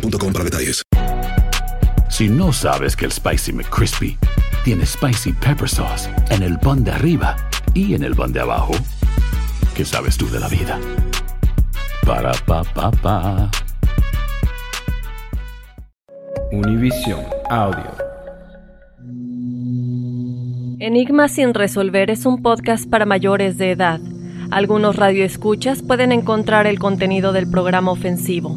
boostmobile.com para detalles. Si no sabes que el Spicy McCrispy tiene Spicy Pepper Sauce en el pan de arriba y en el pan de abajo, ¿qué sabes tú de la vida? Para, pa, pa, pa. Univision Audio. Enigma sin resolver es un podcast para mayores de edad. Algunos radioescuchas pueden encontrar el contenido del programa ofensivo.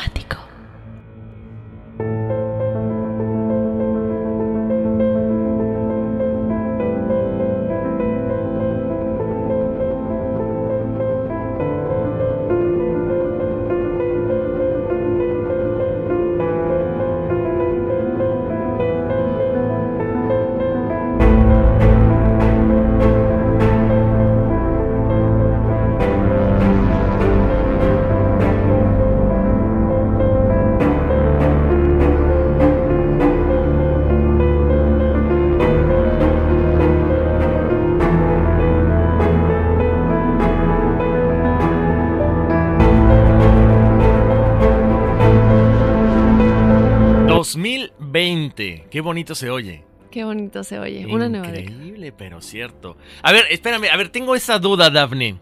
¡Qué bonito se oye! Qué bonito se oye. Una nueva década. Increíble, pero cierto. A ver, espérame, a ver, tengo esa duda, Daphne.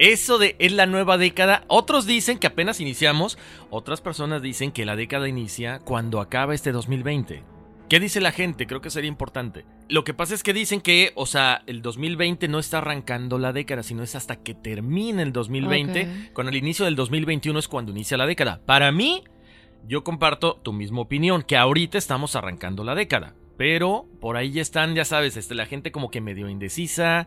Eso de es la nueva década. Otros dicen que apenas iniciamos. Otras personas dicen que la década inicia cuando acaba este 2020. ¿Qué dice la gente? Creo que sería importante. Lo que pasa es que dicen que, o sea, el 2020 no está arrancando la década, sino es hasta que termine el 2020. Ok. Con el inicio del 2021 es cuando inicia la década. Para mí, yo comparto tu misma opinión, que ahorita estamos arrancando la década. Pero por ahí ya están, ya sabes, este, la gente como que medio indecisa.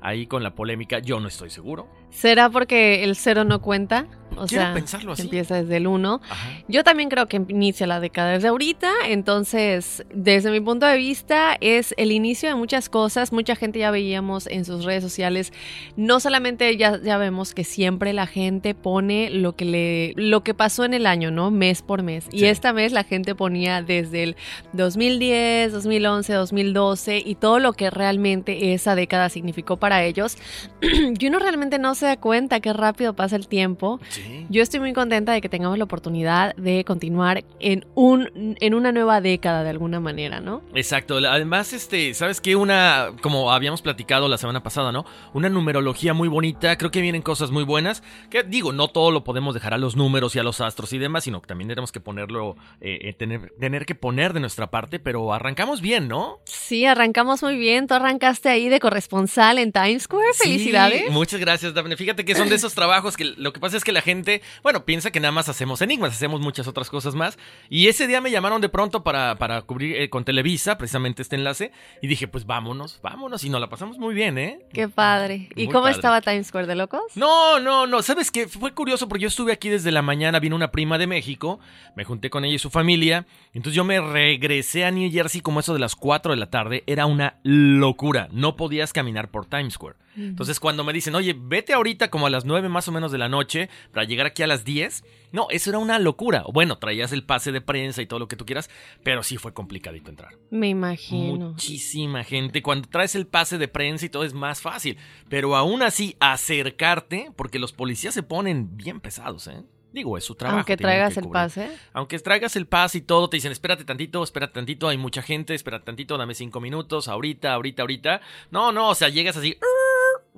Ahí con la polémica, yo no estoy seguro. ¿Será porque el cero no cuenta? O Quiero sea, pensarlo así. empieza desde el 1. Ajá. Yo también creo que inicia la década desde ahorita, entonces desde mi punto de vista es el inicio de muchas cosas, mucha gente ya veíamos en sus redes sociales, no solamente ya, ya vemos que siempre la gente pone lo que le lo que pasó en el año, ¿no? Mes por mes. Y esta vez la gente ponía desde el 2010, 2011, 2012 y todo lo que realmente esa década significó para ellos. y uno realmente no se da cuenta qué rápido pasa el tiempo. Sí. Yo estoy muy contenta de que tengamos la oportunidad de continuar en, un, en una nueva década de alguna manera, ¿no? Exacto. Además, este, ¿sabes qué? Una, como habíamos platicado la semana pasada, ¿no? Una numerología muy bonita. Creo que vienen cosas muy buenas. Que digo, no todo lo podemos dejar a los números y a los astros y demás, sino que también tenemos que ponerlo, eh, eh, tener, tener que poner de nuestra parte, pero arrancamos bien, ¿no? Sí, arrancamos muy bien. Tú arrancaste ahí de corresponsal en Times Square. Sí, Felicidades. muchas gracias, Fíjate que son de esos trabajos que lo que pasa es que la gente, bueno, piensa que nada más hacemos enigmas, hacemos muchas otras cosas más. Y ese día me llamaron de pronto para, para cubrir eh, con Televisa, precisamente este enlace, y dije, pues vámonos, vámonos, y nos la pasamos muy bien, ¿eh? Qué padre. ¿Y Muy cómo padre. estaba Times Square de locos? No, no, no. ¿Sabes qué? Fue curioso porque yo estuve aquí desde la mañana, vino una prima de México, me junté con ella y su familia, entonces yo me regresé a New Jersey como eso de las 4 de la tarde, era una locura, no podías caminar por Times Square. Entonces cuando me dicen, oye, vete ahorita como a las 9 más o menos de la noche para llegar aquí a las 10, no, eso era una locura. Bueno, traías el pase de prensa y todo lo que tú quieras, pero sí fue complicadito entrar. Me imagino. Muchísima gente. Cuando traes el pase de prensa y todo es más fácil. Pero aún así, acercarte, porque los policías se ponen bien pesados, ¿eh? Digo, es su trabajo. Aunque traigas que el pase. Aunque traigas el pase y todo, te dicen, espérate tantito, espérate tantito, hay mucha gente, espérate tantito, dame cinco minutos, ahorita, ahorita, ahorita. No, no, o sea, llegas así.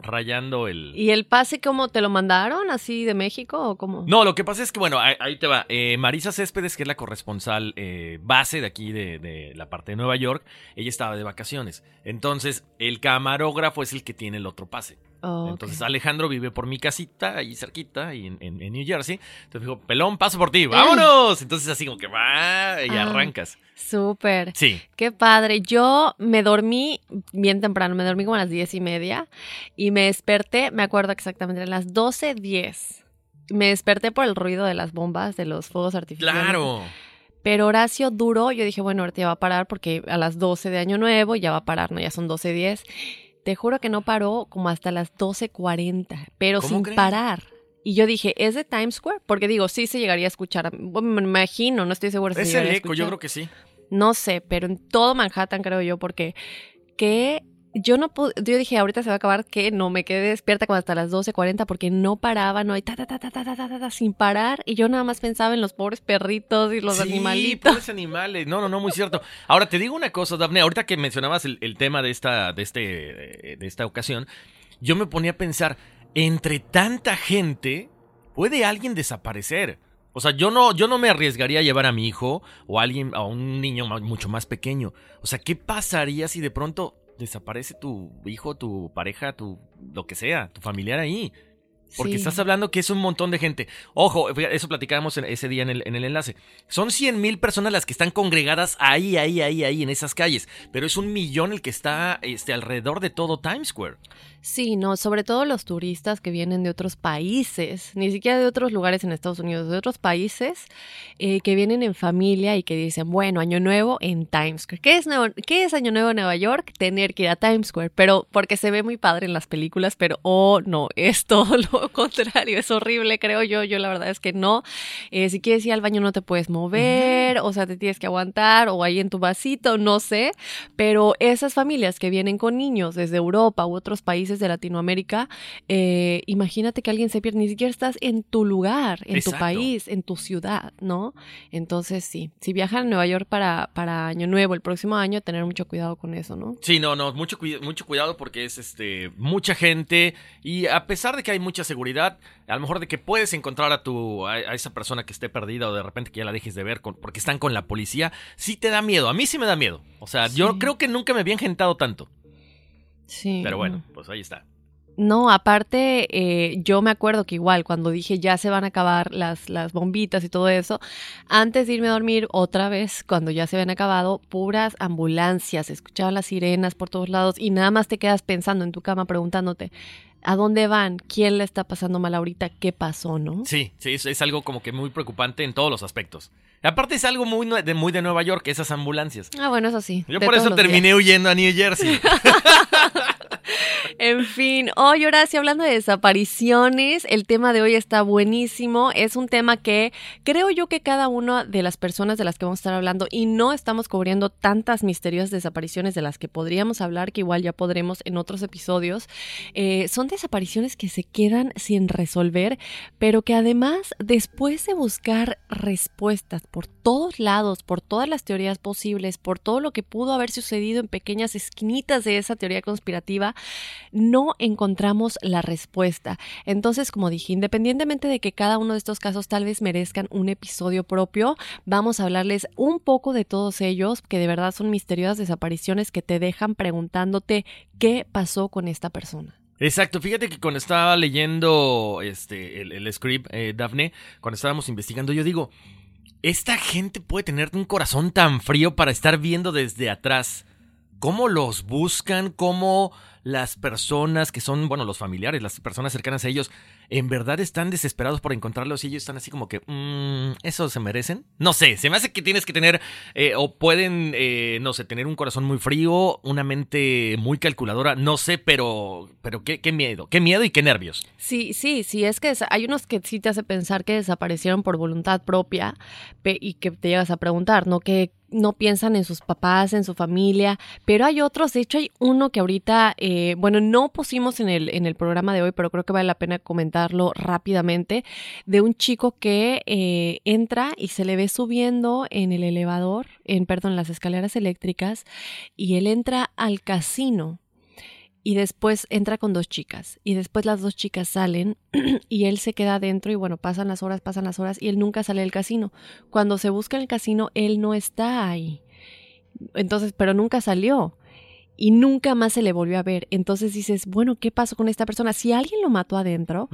Rayando el... ¿Y el pase cómo te lo mandaron así de México o cómo? No, lo que pasa es que, bueno, ahí, ahí te va. Eh, Marisa Céspedes, que es la corresponsal eh, base de aquí de, de la parte de Nueva York, ella estaba de vacaciones. Entonces, el camarógrafo es el que tiene el otro pase. Oh, Entonces. Alejandro vive por mi casita, ahí cerquita, ahí en, en- en New Jersey. Entonces dijo, pelón, paso por ti, vámonos. Entonces así como que va y Ah. arrancas. Súper. Sí. Qué padre. Yo me dormí bien temprano, me dormí como a las diez y media y me desperté, me acuerdo exactamente, a las 12.10. Me desperté por el ruido de las bombas, de los fuegos artificiales. Claro. Pero Horacio duró, yo dije, bueno, ahorita ya va a parar porque a las 12 de Año Nuevo ya va a parar, ¿no? Ya son 12.10. Te juro que no paró como hasta las 12.40, pero ¿Cómo sin parar. Y yo dije, ¿es de Times Square? Porque digo, sí se llegaría a escuchar. Bueno, me imagino, no estoy segura si se Es el llegaría a eco, yo creo que sí. No sé, pero en todo Manhattan creo yo, porque que yo no pude, yo dije, ahorita se va a acabar que no me quedé despierta como hasta las 12:40 porque no paraba, no hay ta ta, ta ta ta ta ta ta sin parar y yo nada más pensaba en los pobres perritos y los sí, animalitos. pobres animales. No, no, no, muy cierto. Ahora te digo una cosa, Dafne, ahorita que mencionabas el, tema de esta de este eh, de esta ocasión, yo me ponía a pensar, entre tanta gente puede alguien desaparecer. O sea, yo no, yo no me arriesgaría a llevar a mi hijo o a alguien, a un niño mucho más pequeño. O sea, ¿qué pasaría si de pronto desaparece tu hijo, tu pareja, tu lo que sea, tu familiar ahí? Porque Sí. estás hablando que es un montón de gente. Ojo, eso platicábamos en- ese día en el, en el enlace. Son 100 mil personas las que están congregadas ahí, ahí, ahí, ahí, en esas calles. Pero es un millón el que está este, alrededor de todo Times Square. Sí, no, sobre todo los turistas que vienen de otros países, ni siquiera de otros lugares en Estados Unidos, de otros países eh, que vienen en familia y que dicen, bueno, Año Nuevo en Times Square. ¿Qué es, Nuevo- ¿Qué es Año Nuevo en Nueva York? Tener que ir a Times Square, pero porque se ve muy padre en las películas, pero oh, no, es todo lo contrario, es horrible, creo yo, yo la verdad es que no. Eh, si quieres ir al baño no te puedes mover, o sea, te tienes que aguantar, o ahí en tu vasito, no sé, pero esas familias que vienen con niños desde Europa u otros países de Latinoamérica, eh, imagínate que alguien se pierde, ni siquiera estás en tu lugar, en tu país, en tu ciudad, ¿no? Entonces sí, si viajan a Nueva York para, para Año Nuevo el próximo año, tener mucho cuidado con eso, ¿no? Sí, no, no, mucho, mucho cuidado porque es este mucha gente y a pesar de que hay mucha seguridad, a lo mejor de que puedes encontrar a tu a, a esa persona que esté perdida o de repente que ya la dejes de ver con- porque están con la policía, sí te da miedo. A mí sí me da miedo. O sea, yo creo que nunca me había engentado tanto. Sí. Pero bueno, no. pues ahí está. No, aparte, eh, yo me acuerdo que igual cuando dije ya se van a acabar las, las bombitas y todo eso, antes de irme a dormir otra vez, cuando ya se habían acabado, puras ambulancias, escuchaban las sirenas por todos lados y nada más te quedas pensando en tu cama preguntándote, ¿a dónde van? ¿Quién le está pasando mal ahorita? ¿Qué pasó, no? Sí, sí, es, es algo como que muy preocupante en todos los aspectos. Aparte es algo muy de, muy de Nueva York, esas ambulancias. Ah, bueno, eso sí. Yo por eso terminé días. huyendo a New Jersey. En fin, hoy Horacio, hablando de desapariciones, el tema de hoy está buenísimo. Es un tema que creo yo que cada una de las personas de las que vamos a estar hablando, y no estamos cubriendo tantas misteriosas desapariciones de las que podríamos hablar, que igual ya podremos en otros episodios, eh, son desapariciones que se quedan sin resolver, pero que además, después de buscar respuestas por todos lados, por todas las teorías posibles, por todo lo que pudo haber sucedido en pequeñas esquinitas de esa teoría conspirativa, no encontramos la respuesta. Entonces, como dije, independientemente de que cada uno de estos casos tal vez merezcan un episodio propio, vamos a hablarles un poco de todos ellos, que de verdad son misteriosas desapariciones que te dejan preguntándote qué pasó con esta persona. Exacto, fíjate que cuando estaba leyendo este el, script, eh, Daphne, cuando estábamos investigando, yo digo, esta gente puede tener un corazón tan frío para estar viendo desde atrás. ¿Cómo los buscan? ¿Cómo las personas que son, bueno, los familiares, las personas cercanas a ellos, en verdad están desesperados por encontrarlos y ellos están así como que, mmm, ¿eso se merecen? No sé, se me hace que tienes que tener, eh, o pueden, eh, no sé, tener un corazón muy frío, una mente muy calculadora, no sé, pero, pero qué, qué miedo, qué miedo y qué nervios. Sí, sí, sí, es que hay unos que sí te hace pensar que desaparecieron por voluntad propia y que te llegas a preguntar, ¿no? Que no piensan en sus papás, en su familia, pero hay otros, de hecho hay uno que ahorita, eh, bueno, no pusimos en el, en el programa de hoy, pero creo que vale la pena comentarlo rápidamente, de un chico que eh, entra y se le ve subiendo en el elevador, en, perdón, las escaleras eléctricas, y él entra al casino y después entra con dos chicas y después las dos chicas salen y él se queda adentro y bueno, pasan las horas, pasan las horas y él nunca sale del casino. Cuando se busca en el casino, él no está ahí. Entonces, pero nunca salió y nunca más se le volvió a ver. Entonces dices, bueno, ¿qué pasó con esta persona? Si alguien lo mató adentro,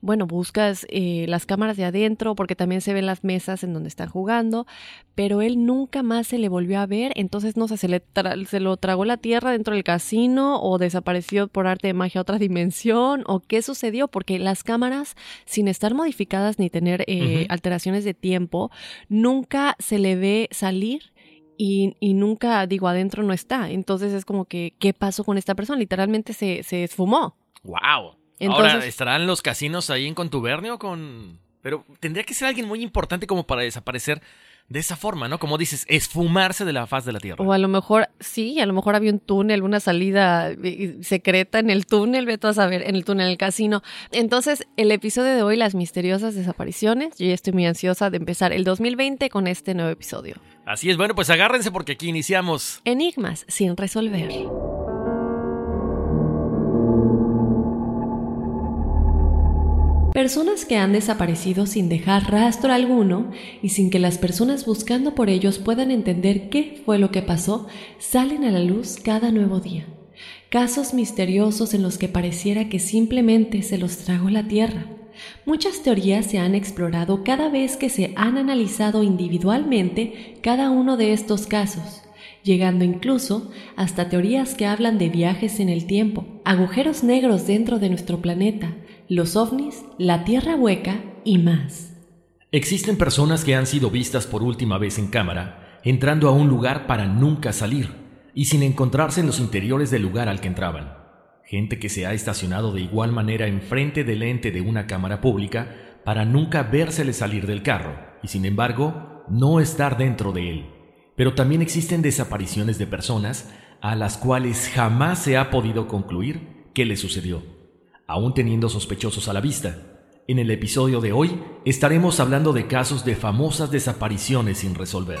bueno, buscas eh, las cámaras de adentro porque también se ven las mesas en donde están jugando, pero él nunca más se le volvió a ver. Entonces, no sé, se, le se lo tragó la tierra dentro del casino o desapareció por arte de magia a otra dimensión o qué sucedió, porque las cámaras, sin estar modificadas ni tener eh, alteraciones de tiempo, nunca se le ve salir y, nunca, digo, adentro no está. Entonces es como que, ¿qué pasó con esta persona? Literalmente se, se esfumó. ¡Wow! Ahora, ¿estarán los casinos ahí en contubernio con...? Pero tendría que ser alguien muy importante como para desaparecer de esa forma, ¿no? Como dices, esfumarse de la faz de la Tierra. O a lo mejor, sí, a lo mejor había un túnel, una salida eh, secreta en el túnel, vete a saber, en el túnel del casino. Entonces, el episodio de hoy, las misteriosas desapariciones, yo ya estoy muy ansiosa de empezar el 2020 con este nuevo episodio. Así es, bueno, pues agárrense porque aquí iniciamos. Enigmas sin resolver. Personas que han desaparecido sin dejar rastro alguno y sin que las personas buscando por ellos puedan entender qué fue lo que pasó, salen a la luz cada nuevo día. Casos misteriosos en los que pareciera que simplemente se los tragó la tierra. Muchas teorías se han explorado cada vez que se han analizado individualmente cada uno de estos casos, llegando incluso hasta teorías que hablan de viajes en el tiempo, agujeros negros dentro de nuestro planeta, los ovnis, la Tierra hueca y más. Existen personas que han sido vistas por última vez en cámara, entrando a un lugar para nunca salir, y sin encontrarse en los interiores del lugar al que entraban. Gente que se ha estacionado de igual manera enfrente del ente de una cámara pública para nunca vérsele salir del carro, y sin embargo, no estar dentro de él. Pero también existen desapariciones de personas a las cuales jamás se ha podido concluir qué le sucedió aún teniendo sospechosos a la vista. En el episodio de hoy estaremos hablando de casos de famosas desapariciones sin resolver.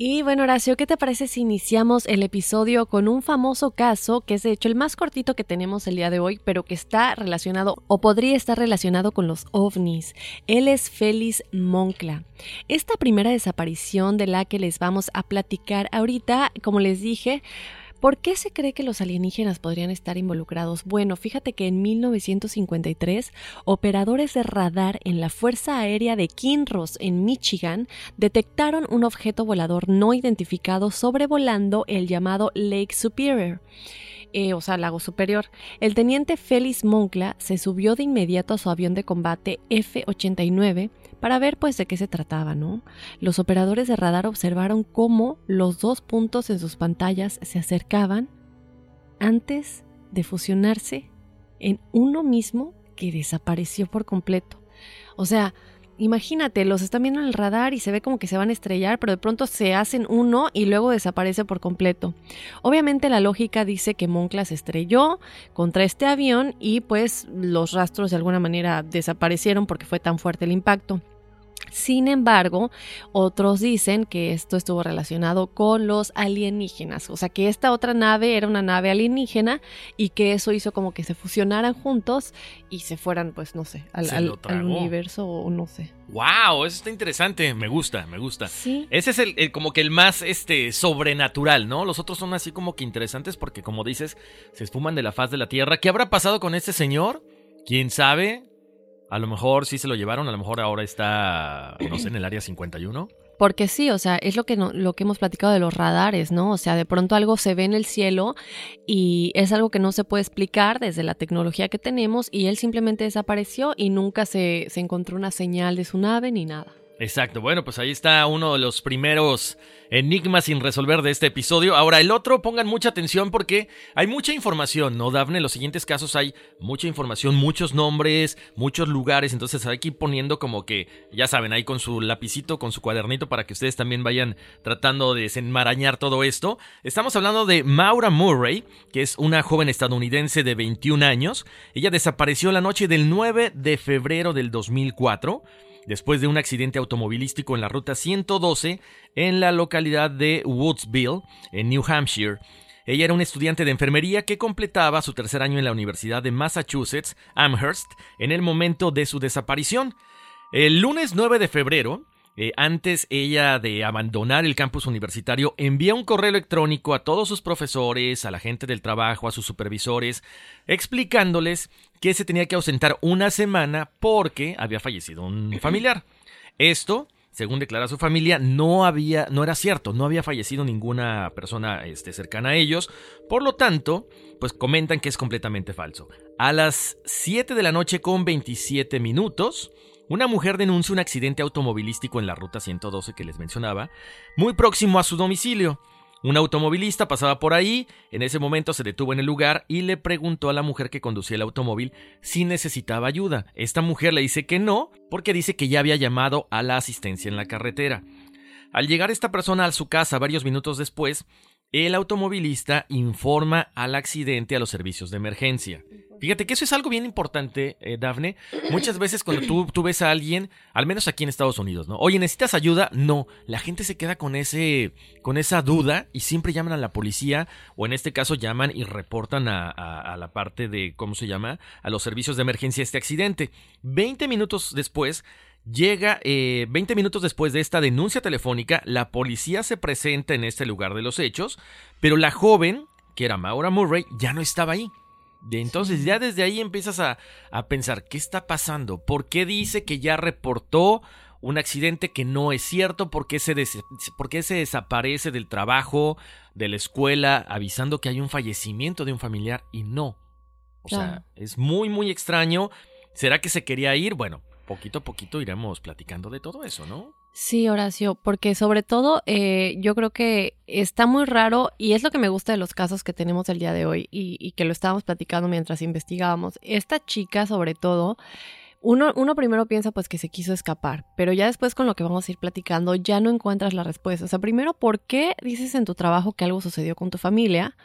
Y bueno, Horacio, ¿qué te parece si iniciamos el episodio con un famoso caso, que es de hecho el más cortito que tenemos el día de hoy, pero que está relacionado o podría estar relacionado con los ovnis? Él es Félix Moncla. Esta primera desaparición de la que les vamos a platicar ahorita, como les dije, ¿Por qué se cree que los alienígenas podrían estar involucrados? Bueno, fíjate que en 1953, operadores de radar en la Fuerza Aérea de Kinross, en Michigan, detectaron un objeto volador no identificado sobrevolando el llamado Lake Superior. Eh, o sea, lago superior. El teniente Félix Moncla se subió de inmediato a su avión de combate F-89 para ver pues de qué se trataba, ¿no? Los operadores de radar observaron cómo los dos puntos en sus pantallas se acercaban antes de fusionarse en uno mismo que desapareció por completo. O sea, imagínate, los están viendo en el radar y se ve como que se van a estrellar, pero de pronto se hacen uno y luego desaparece por completo. Obviamente la lógica dice que Moncla se estrelló contra este avión y pues los rastros de alguna manera desaparecieron porque fue tan fuerte el impacto. Sin embargo, otros dicen que esto estuvo relacionado con los alienígenas, o sea que esta otra nave era una nave alienígena y que eso hizo como que se fusionaran juntos y se fueran, pues no sé, al, universo o no sé. ¡Wow! Eso está interesante, me gusta, me gusta. Sí. Ese es el, como que el más este, sobrenatural, ¿no? Los otros son así como que interesantes porque, como dices, se esfuman de la faz de la Tierra. ¿Qué habrá pasado con este señor? ¿Quién sabe? A lo mejor sí se lo llevaron, a lo mejor ahora está, no sé, en el área 51. Porque sí, o sea, es lo que, no, lo que hemos platicado de los radares, ¿no? O sea, de pronto algo se ve en el cielo y es algo que no se puede explicar desde la tecnología que tenemos y él simplemente desapareció y nunca se, se encontró una señal de su nave ni nada. Exacto, bueno, pues ahí está uno de los primeros enigmas sin resolver de este episodio. Ahora, el otro, pongan mucha atención porque hay mucha información, ¿no, Dafne? En los siguientes casos hay mucha información, muchos nombres, muchos lugares, entonces hay que ir poniendo como que, ya saben, ahí con su lapicito, con su cuadernito para que ustedes también vayan tratando de desenmarañar todo esto. Estamos hablando de Maura Murray, que es una joven estadounidense de 21 años. Ella desapareció la noche del 9 de febrero del 2004 después de un accidente automovilístico en la ruta 112 en la localidad de Woodsville, en New Hampshire. Ella era una estudiante de enfermería que completaba su tercer año en la Universidad de Massachusetts, Amherst, en el momento de su desaparición. El lunes 9 de febrero, eh, antes ella de abandonar el campus universitario, envía un correo electrónico a todos sus profesores, a la gente del trabajo, a sus supervisores, explicándoles que se tenía que ausentar una semana porque había fallecido un familiar. Esto, según declara su familia, no había, no era cierto, no había fallecido ninguna persona este, cercana a ellos. Por lo tanto, pues comentan que es completamente falso. A las 7 de la noche con 27 minutos, una mujer denuncia un accidente automovilístico en la ruta 112 que les mencionaba, muy próximo a su domicilio. Un automovilista pasaba por ahí, en ese momento se detuvo en el lugar y le preguntó a la mujer que conducía el automóvil si necesitaba ayuda. Esta mujer le dice que no, porque dice que ya había llamado a la asistencia en la carretera. Al llegar esta persona a su casa varios minutos después, el automovilista informa al accidente a los servicios de emergencia. Fíjate que eso es algo bien importante, eh, Dafne. Muchas veces cuando tú, ves a alguien, al menos aquí en Estados Unidos, ¿no? Oye, ¿necesitas ayuda? No. La gente se queda con ese, con esa duda y siempre llaman a la policía o en este caso llaman y reportan a, a la parte de, ¿cómo se llama? A los servicios de emergencia este accidente. Veinte minutos después, Llega eh, 20 minutos después de esta denuncia telefónica, la policía se presenta en este lugar de los hechos, pero la joven, que era Maura Murray, ya no estaba ahí. De entonces ya desde ahí empiezas a, pensar, ¿qué está pasando? ¿Por qué dice que ya reportó un accidente que no es cierto? ¿Por qué se, por qué se desaparece del trabajo, de la escuela, avisando que hay un fallecimiento de un familiar y no? O sea, es muy, muy extraño. ¿Será que se quería ir? Bueno, poquito a poquito iremos platicando de todo eso, ¿no? Sí, Horacio, porque sobre todo eh, yo creo que está muy raro y es lo que me gusta de los casos que tenemos el día de hoy y, que lo estábamos platicando mientras investigábamos. Esta chica, sobre todo, uno, uno, primero piensa pues que se quiso escapar, pero ya después con lo que vamos a ir platicando ya no encuentras la respuesta. O sea, primero, ¿por qué dices en tu trabajo que algo sucedió con tu familia?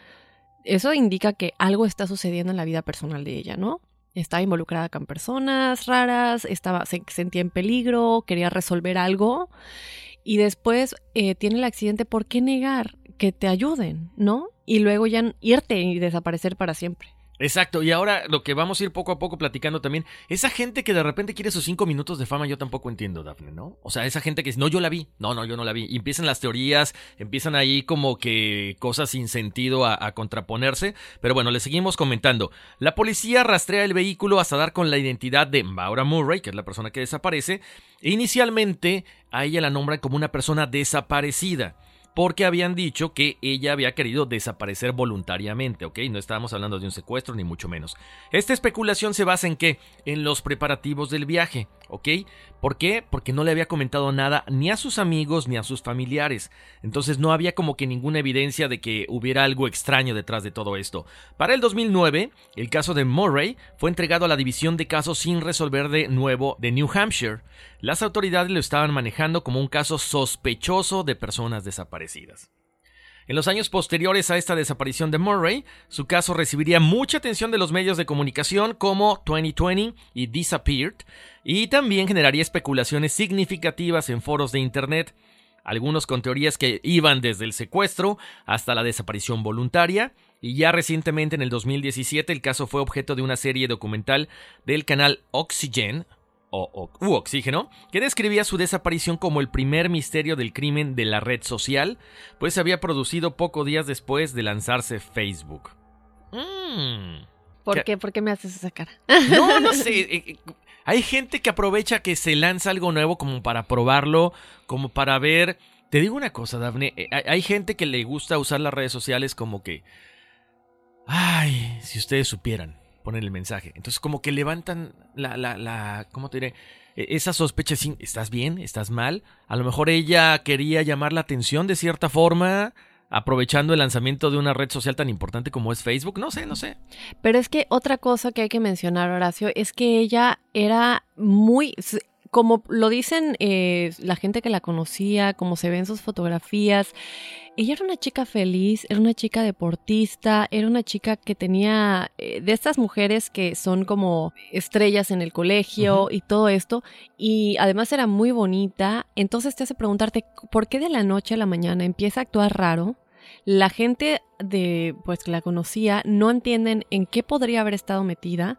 Eso indica que algo está sucediendo en la vida personal de ella, ¿no? Estaba involucrada con personas raras, estaba, se sentía en peligro, quería resolver algo y después eh, tiene el accidente, ¿por qué negar que te ayuden, no? Y luego ya irte y desaparecer para siempre. Exacto, y ahora lo que vamos a ir poco a poco platicando también, esa gente que de repente quiere sus cinco minutos de fama, yo tampoco entiendo, Dafne, ¿no? O sea, esa gente que dice, no, yo la vi, no, no, yo no la vi. Y empiezan las teorías, empiezan ahí como que cosas sin sentido a, contraponerse, pero bueno, le seguimos comentando. La policía rastrea el vehículo hasta dar con la identidad de Maura Murray, que es la persona que desaparece, e inicialmente a ella la nombran como una persona desaparecida porque habían dicho que ella había querido desaparecer voluntariamente, ¿ok? No estábamos hablando de un secuestro ni mucho menos. Esta especulación se basa en qué? En los preparativos del viaje, ¿Por qué? Porque no le había comentado nada ni a sus amigos ni a sus familiares. Entonces no había como que ninguna evidencia de que hubiera algo extraño detrás de todo esto. Para el 2009, el caso de Murray fue entregado a la División de Casos sin resolver de nuevo de New Hampshire. Las autoridades lo estaban manejando como un caso sospechoso de personas desaparecidas. En los años posteriores a esta desaparición de Murray, su caso recibiría mucha atención de los medios de comunicación como 2020 y Disappeared, y también generaría especulaciones significativas en foros de Internet, algunos con teorías que iban desde el secuestro hasta la desaparición voluntaria, y ya recientemente en el 2017 el caso fue objeto de una serie documental del canal Oxygen, o, u Oxígeno, que describía su desaparición como el primer misterio del crimen de la red social, pues se había producido pocos días después de lanzarse Facebook. Mm. ¿Por qué? ¿Por qué me haces esa cara? No, no sé. Eh, eh, hay gente que aprovecha que se lanza algo nuevo como para probarlo, como para ver. Te digo una cosa, Dafne. Eh, hay gente que le gusta usar las redes sociales como que. Ay, si ustedes supieran ponen el mensaje. Entonces como que levantan la, la, la ¿cómo te diré? E, esa sospecha, ¿estás bien? ¿Estás mal? A lo mejor ella quería llamar la atención de cierta forma, aprovechando el lanzamiento de una red social tan importante como es Facebook. No sé, no sé. Pero es que otra cosa que hay que mencionar, Horacio, es que ella era muy como lo dicen eh, la gente que la conocía, como se ven sus fotografías, ella era una chica feliz, era una chica deportista, era una chica que tenía eh, de estas mujeres que son como estrellas en el colegio y todo esto, y además era muy bonita, entonces te hace preguntarte, ¿por qué de la noche a la mañana empieza a actuar raro? La gente de pues que la conocía no entienden en qué podría haber estado metida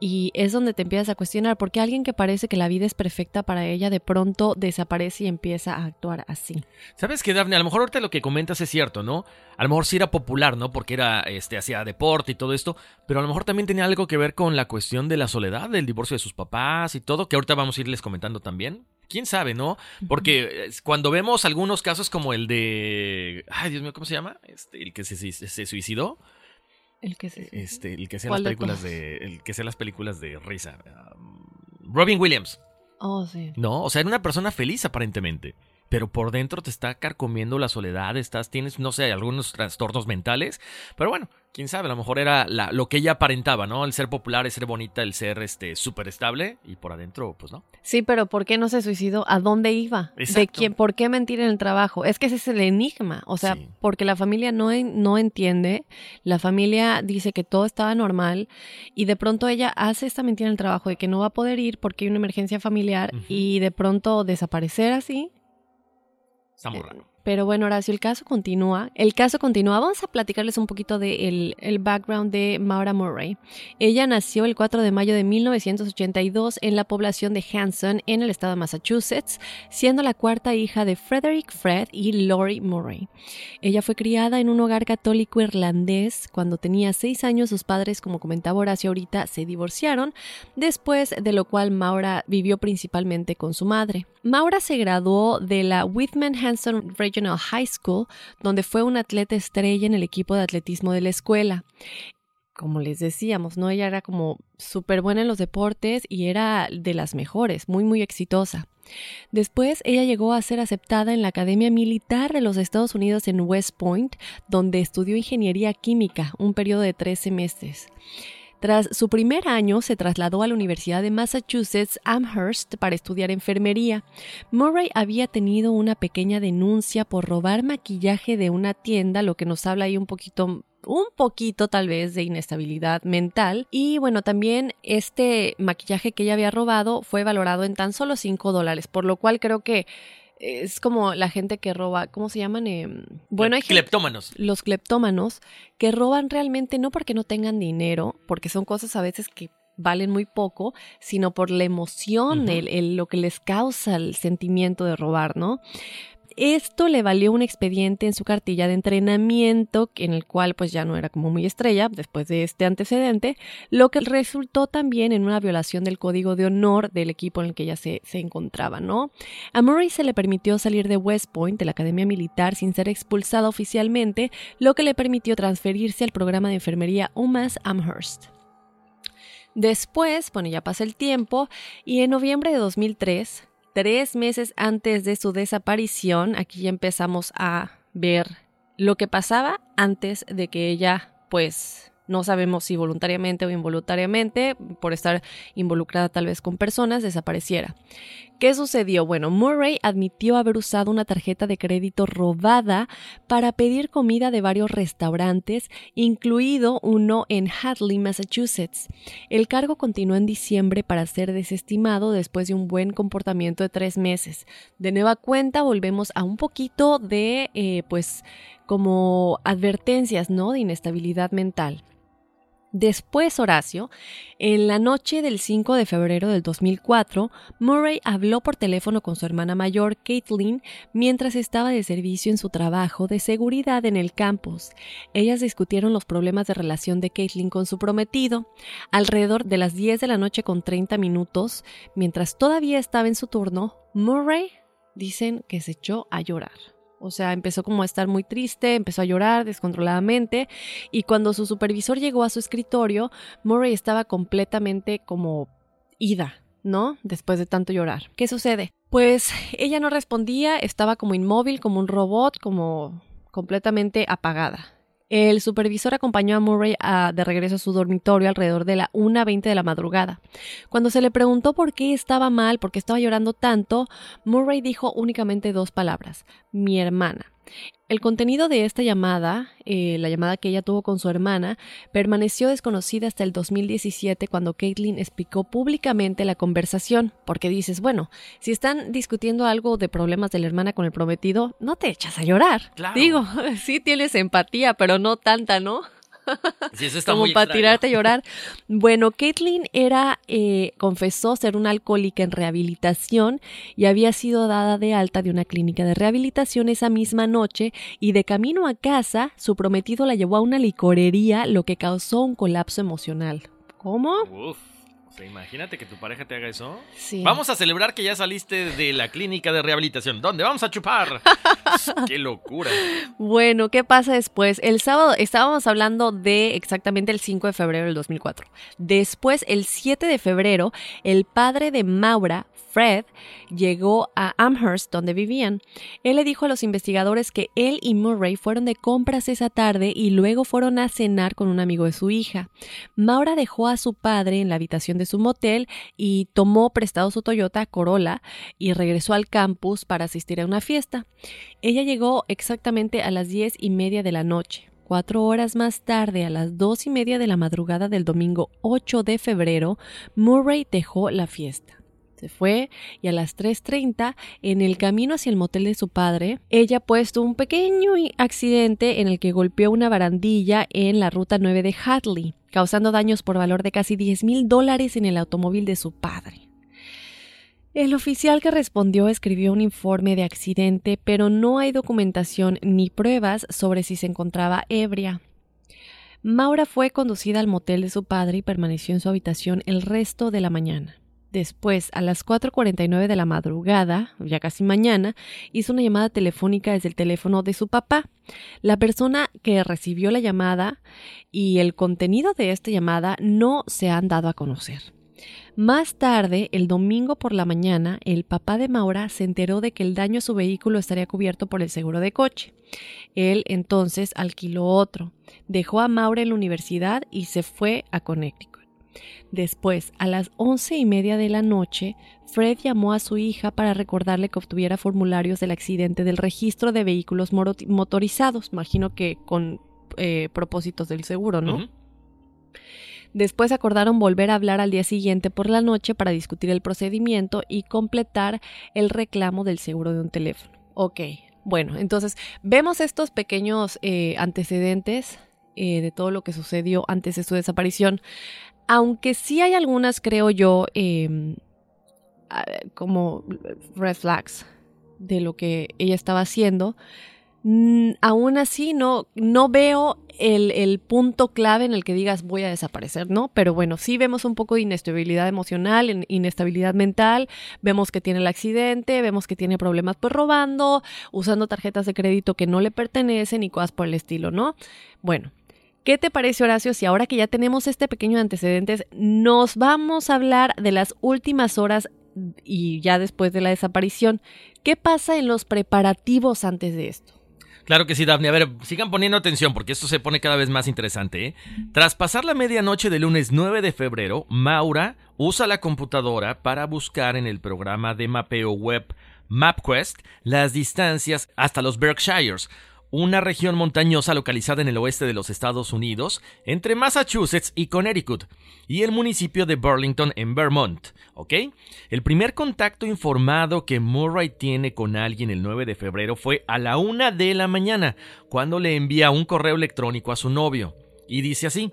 y es donde te empiezas a cuestionar porque alguien que parece que la vida es perfecta para ella de pronto desaparece y empieza a actuar así. ¿Sabes qué, Daphne? A lo mejor ahorita lo que comentas es cierto, ¿no? A lo mejor sí era popular, ¿no? Porque era este hacía deporte y todo esto, pero a lo mejor también tenía algo que ver con la cuestión de la soledad, del divorcio de sus papás y todo, que ahorita vamos a irles comentando también. ¿Quién sabe, no? Porque cuando vemos algunos casos como el de ay, Dios mío, ¿cómo se llama? Este, el que se se, suicidó. El que se este, el que hacía las películas de, el que hacía las películas de risa. Um, Robin Williams. Oh, sí. No, o sea, era una persona feliz aparentemente pero por dentro te está carcomiendo la soledad, estás, tienes, no sé, algunos trastornos mentales, pero bueno, quién sabe, a lo mejor era lo que ella aparentaba, ¿no? El ser popular, el ser bonita, el ser este súper estable, y por adentro, pues no. Sí, pero ¿por qué no se suicidó? ¿A dónde iba? ¿De quién? ¿Por qué mentir en el trabajo? Es que ese es el enigma, o sea, porque la familia no, no entiende, la familia dice que todo estaba normal, y de pronto ella hace esta mentira en el trabajo de que no va a poder ir porque hay una emergencia familiar, y de pronto desaparecer así 三个人 pero bueno, Horacio, el caso continúa. El caso continúa. Vamos a platicarles un poquito del de el background de Maura Murray. Ella nació el 4 de mayo de 1982 en la población de Hanson, en el estado de Massachusetts, siendo la cuarta hija de Frederick Fred y Lori Murray. Ella fue criada en un hogar católico irlandés. Cuando tenía seis años, sus padres, como comentaba Horacio ahorita, se divorciaron, después de lo cual Maura vivió principalmente con su madre. Maura se graduó de la Whitman Hanson Regional High School, donde fue una atleta estrella en el equipo de atletismo de la escuela. Como les decíamos, ¿no? Ella era como súper buena en los deportes y era de las mejores, muy, muy exitosa. Después ella llegó a ser aceptada en la Academia Militar de los Estados Unidos en West Point, donde estudió ingeniería química, un periodo de tres meses. Tras su primer año, se trasladó a la Universidad de Massachusetts Amherst para estudiar enfermería. Murray había tenido una pequeña denuncia por robar maquillaje de una tienda, lo que nos habla ahí un poquito un poquito tal vez de inestabilidad mental. Y bueno, también este maquillaje que ella había robado fue valorado en tan solo 5 dólares, por lo cual creo que es como la gente que roba, ¿cómo se llaman? Em, bueno, hay cleptómanos. los cleptómanos que roban realmente no porque no tengan dinero, porque son cosas a veces que valen muy poco, sino por la emoción, el, lo que les causa el sentimiento de robar, ¿no? Esto le valió un expediente en su cartilla de entrenamiento, en el cual pues ya no era como muy estrella después de este antecedente, lo que resultó también en una violación del código de honor del equipo en el que ella se, encontraba, ¿no? A Murray se le permitió salir de West Point, de la Academia Militar, sin ser expulsada oficialmente, lo que le permitió transferirse al programa de enfermería UMass Amherst. Después, bueno, ya pasa el tiempo y en noviembre de 2003, tres meses antes de su desaparición, aquí ya empezamos a ver lo que pasaba antes de que ella, pues, no sabemos si voluntariamente o involuntariamente, por estar involucrada tal vez con personas, desapareciera. ¿Qué sucedió? Bueno, Murray admitió haber usado una tarjeta de crédito robada para pedir comida de varios restaurantes, incluido uno en Hadley, Massachusetts. El cargo continuó en diciembre para ser desestimado después de un buen comportamiento de tres meses. De nueva cuenta, volvemos a un poquito de, eh, pues, como advertencias, ¿no? De inestabilidad mental. Después, Horacio, en la noche del 5 de febrero del 2004, Murray habló por teléfono con su hermana mayor, Caitlin, mientras estaba de servicio en su trabajo de seguridad en el campus. Ellas discutieron los problemas de relación de Caitlin con su prometido. Alrededor de las 10 de la noche con 30 minutos, mientras todavía estaba en su turno, Murray dicen que se echó a llorar. O sea, empezó como a estar muy triste, empezó a llorar descontroladamente y cuando su supervisor llegó a su escritorio, Murray estaba completamente como ida, ¿no? Después de tanto llorar. ¿Qué sucede? Pues ella no respondía, estaba como inmóvil, como un robot, como completamente apagada. El supervisor acompañó a Murray de regreso a su dormitorio alrededor de la 1.20 de la madrugada. Cuando se le preguntó por qué estaba mal, por qué estaba llorando tanto, Murray dijo únicamente dos palabras, mi hermana. El contenido de esta llamada, eh, la llamada que ella tuvo con su hermana, permaneció desconocida hasta el 2017 cuando Caitlin explicó públicamente la conversación, porque dices, bueno, si están discutiendo algo de problemas de la hermana con el prometido, no te echas a llorar. Digo, sí tienes empatía, pero no tanta, ¿no? Como para tirarte a llorar. Bueno, Caitlin era, eh, confesó ser una alcohólica en rehabilitación y había sido dada de alta de una clínica de rehabilitación esa misma noche y de camino a casa, su prometido la llevó a una licorería, lo que causó un colapso emocional. ¿Cómo? Imagínate que tu pareja te haga eso. Sí. Vamos a celebrar que ya saliste de la clínica de rehabilitación. ¿Dónde? Vamos a chupar. ¡Qué locura! Bueno, ¿qué pasa después? El sábado estábamos hablando de exactamente el 5 de febrero del 2004. Después, el 7 de febrero, el padre de Maura Fred llegó a Amherst, donde vivían. Él le dijo a los investigadores que él y Murray fueron de compras esa tarde y luego fueron a cenar con un amigo de su hija. Maura dejó a su padre en la habitación de su motel y tomó prestado su Toyota Corolla y regresó al campus para asistir a una fiesta. Ella llegó exactamente a las diez y media de la noche. Cuatro horas más tarde, a las dos y media de la madrugada del domingo 8 de febrero, Murray dejó la fiesta. Se fue y a las 3.30, en el camino hacia el motel de su padre, ella puesto un pequeño accidente en el que golpeó una barandilla en la ruta 9 de Hadley, causando daños por valor de casi 10 mil dólares en el automóvil de su padre. El oficial que respondió escribió un informe de accidente, pero no hay documentación ni pruebas sobre si se encontraba ebria. Maura fue conducida al motel de su padre y permaneció en su habitación el resto de la mañana. Después, a las 4.49 de la madrugada, ya casi mañana, hizo una llamada telefónica desde el teléfono de su papá. La persona que recibió la llamada y el contenido de esta llamada no se han dado a conocer. Más tarde, el domingo por la mañana, el papá de Maura se enteró de que el daño a su vehículo estaría cubierto por el seguro de coche. Él entonces alquiló otro, dejó a Maura en la universidad y se fue a Connecticut. Después, a las once y media de la noche, Fred llamó a su hija para recordarle que obtuviera formularios del accidente del registro de vehículos motorizados, imagino que con eh, propósitos del seguro, ¿no? Después acordaron volver a hablar al día siguiente por la noche para discutir el procedimiento y completar el reclamo del seguro de un teléfono. Ok, bueno, entonces vemos estos pequeños eh, antecedentes eh, de todo lo que sucedió antes de su desaparición. Aunque sí hay algunas, creo yo, em, como red flags de lo que ella estaba haciendo, aún así no, no veo el, el, punto clave en el que digas voy a desaparecer, ¿no? Pero bueno, sí vemos un poco de inestabilidad emocional, inestabilidad mental, vemos que tiene el accidente, vemos que tiene problemas pues robando, usando tarjetas de crédito que no le pertenecen y cosas por el estilo, ¿no? Bueno, ¿Qué te parece, Horacio, si ahora que ya tenemos este pequeño antecedentes, nos vamos a hablar de las últimas horas y ya después de la desaparición? ¿Qué pasa en los preparativos antes de esto? Claro que sí, Daphne. A ver, sigan poniendo atención porque esto se pone cada vez más interesante. ¿eh? Tras pasar la medianoche del lunes 9 de febrero, Maura usa la computadora para buscar en el programa de mapeo web MapQuest las distancias hasta los Berkshires, una región montañosa localizada en el oeste de los Estados Unidos, entre Massachusetts y Connecticut, y el municipio de Burlington en Vermont. ¿Ok? El primer contacto informado que Murray tiene con alguien el 9 de febrero fue a la una de la mañana, cuando le envía un correo electrónico a su novio. Y dice así: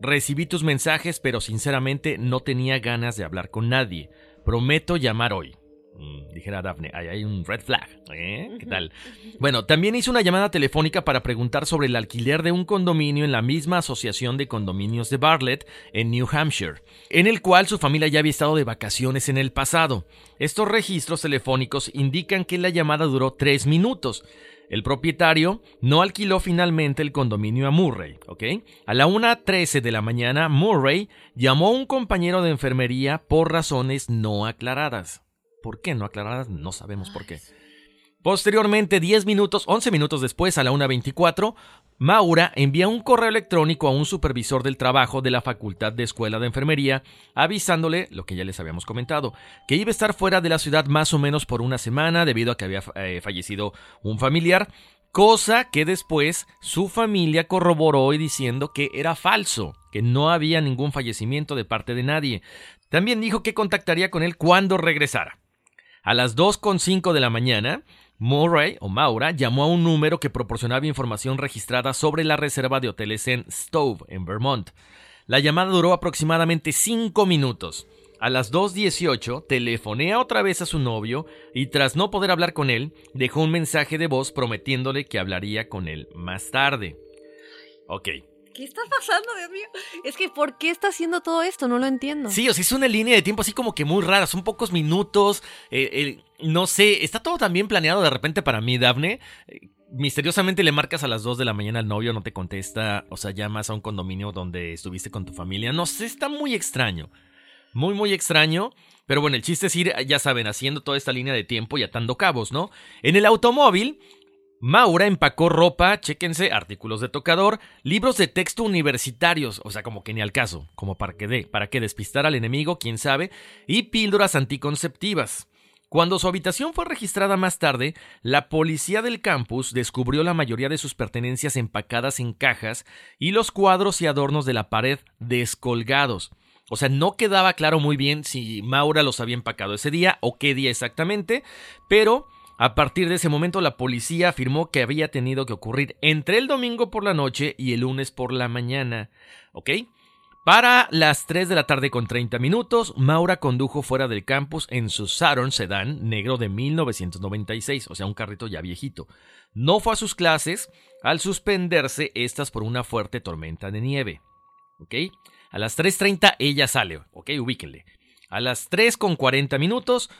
Recibí tus mensajes, pero sinceramente no tenía ganas de hablar con nadie. Prometo llamar hoy. Mm, dijera Daphne, ahí hay un red flag. ¿eh? ¿Qué tal? Bueno, también hizo una llamada telefónica para preguntar sobre el alquiler de un condominio en la misma asociación de condominios de Bartlett, en New Hampshire, en el cual su familia ya había estado de vacaciones en el pasado. Estos registros telefónicos indican que la llamada duró tres minutos. El propietario no alquiló finalmente el condominio a Murray, ¿ok? A la 1.13 de la mañana, Murray llamó a un compañero de enfermería por razones no aclaradas. ¿Por qué no aclaradas? No sabemos por qué. Posteriormente, 10 minutos, 11 minutos después, a la 1.24, Maura envía un correo electrónico a un supervisor del trabajo de la Facultad de Escuela de Enfermería, avisándole, lo que ya les habíamos comentado, que iba a estar fuera de la ciudad más o menos por una semana debido a que había eh, fallecido un familiar, cosa que después su familia corroboró y diciendo que era falso, que no había ningún fallecimiento de parte de nadie. También dijo que contactaría con él cuando regresara. A las 2.05 de la mañana, Murray o Maura llamó a un número que proporcionaba información registrada sobre la reserva de hoteles en Stove, en Vermont. La llamada duró aproximadamente 5 minutos. A las 2.18 telefonea otra vez a su novio y tras no poder hablar con él, dejó un mensaje de voz prometiéndole que hablaría con él más tarde. Ok, ¿Qué está pasando, Dios mío? Es que, ¿por qué está haciendo todo esto? No lo entiendo. Sí, o sea, es una línea de tiempo así como que muy rara, son pocos minutos, eh, no sé, está todo tan bien planeado de repente para mí, Daphne. Eh, misteriosamente le marcas a las 2 de la mañana al novio, no te contesta, o sea, llamas a un condominio donde estuviste con tu familia, no sé, está muy extraño, muy, muy extraño. Pero bueno, el chiste es ir, ya saben, haciendo toda esta línea de tiempo y atando cabos, ¿no? En el automóvil, Maura empacó ropa, chéquense, artículos de tocador, libros de texto universitarios, o sea, como que ni al caso, como para que, de, para que despistar al enemigo, quién sabe, y píldoras anticonceptivas. Cuando su habitación fue registrada más tarde, la policía del campus descubrió la mayoría de sus pertenencias empacadas en cajas y los cuadros y adornos de la pared descolgados. O sea, no quedaba claro muy bien si Maura los había empacado ese día o qué día exactamente, pero a partir de ese momento la policía afirmó que había tenido que ocurrir entre el domingo por la noche y el lunes por la mañana. ¿Ok? Para las 3 de la tarde con 30 minutos, Maura condujo fuera del campus en su Saturn Sedan negro de 1996, o sea, un carrito ya viejito. No fue a sus clases al suspenderse estas por una fuerte tormenta de nieve. ¿Ok? A las 3.30 ella sale, ¿ok? Ubíquenle. A las 3 con 40 minutos,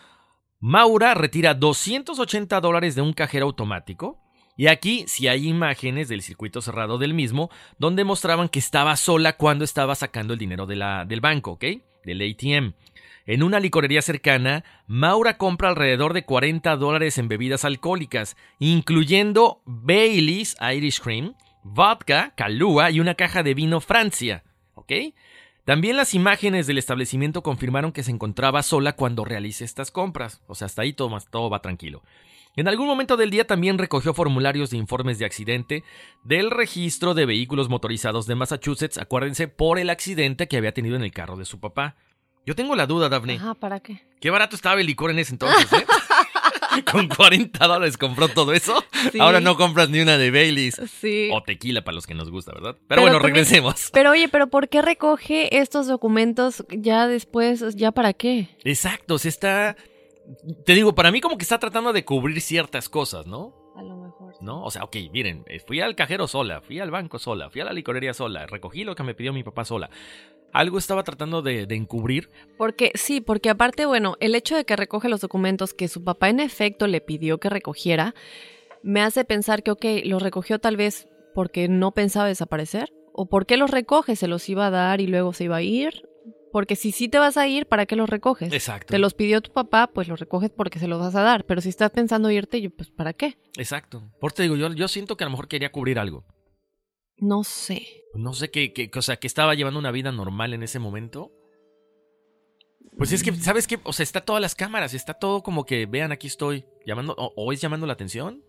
Maura retira 280 dólares de un cajero automático. Y aquí sí hay imágenes del circuito cerrado del mismo, donde mostraban que estaba sola cuando estaba sacando el dinero de la, del banco, ¿ok? Del ATM. En una licorería cercana, Maura compra alrededor de 40 dólares en bebidas alcohólicas, incluyendo Bailey's Irish Cream, vodka, Calúa y una caja de vino Francia, ¿ok? También las imágenes del establecimiento confirmaron que se encontraba sola cuando realice estas compras. O sea, hasta ahí todo, todo va tranquilo. En algún momento del día también recogió formularios de informes de accidente del registro de vehículos motorizados de Massachusetts, acuérdense, por el accidente que había tenido en el carro de su papá. Yo tengo la duda, Daphne. Ajá, ¿para qué? Qué barato estaba el licor en ese entonces, ¿eh? Con 40 dólares compró todo eso. Ahora no compras ni una de Baileys. Sí. O tequila para los que nos gusta, ¿verdad? Pero, bueno, regresemos. Pero oye, pero ¿por qué recoge estos documentos ya después? ¿Ya para qué? Exacto, se está... Te digo, para mí como que está tratando de cubrir ciertas cosas, ¿no? ¿No? O sea, ok, miren, eh, fui al cajero sola, fui al banco sola, fui a la licorería sola, recogí lo que me pidió mi papá sola algo estaba tratando de, encubrir. Porque sí, porque aparte, bueno, el hecho de que recoge los documentos que su papá en efecto le pidió que recogiera, me hace pensar que, ok, los recogió tal vez porque no pensaba desaparecer ¿O por qué los recoge? ¿Se los iba a dar y luego se iba a ir? Porque si sí te vas a ir, ¿para qué los recoges? Exacto. Te los pidió tu papá, pues los recoges porque se los vas a dar. Pero si estás pensando irte, pues ¿para qué? Exacto. Por te digo, yo, yo siento que a lo mejor quería cubrir algo. No sé. No sé qué, qué, o sea, que estaba llevando una vida normal en ese momento. Pues es que, ¿sabes qué? O sea, está todas las cámaras, está todo como que, vean, aquí estoy, llamando, o, es llamando la atención.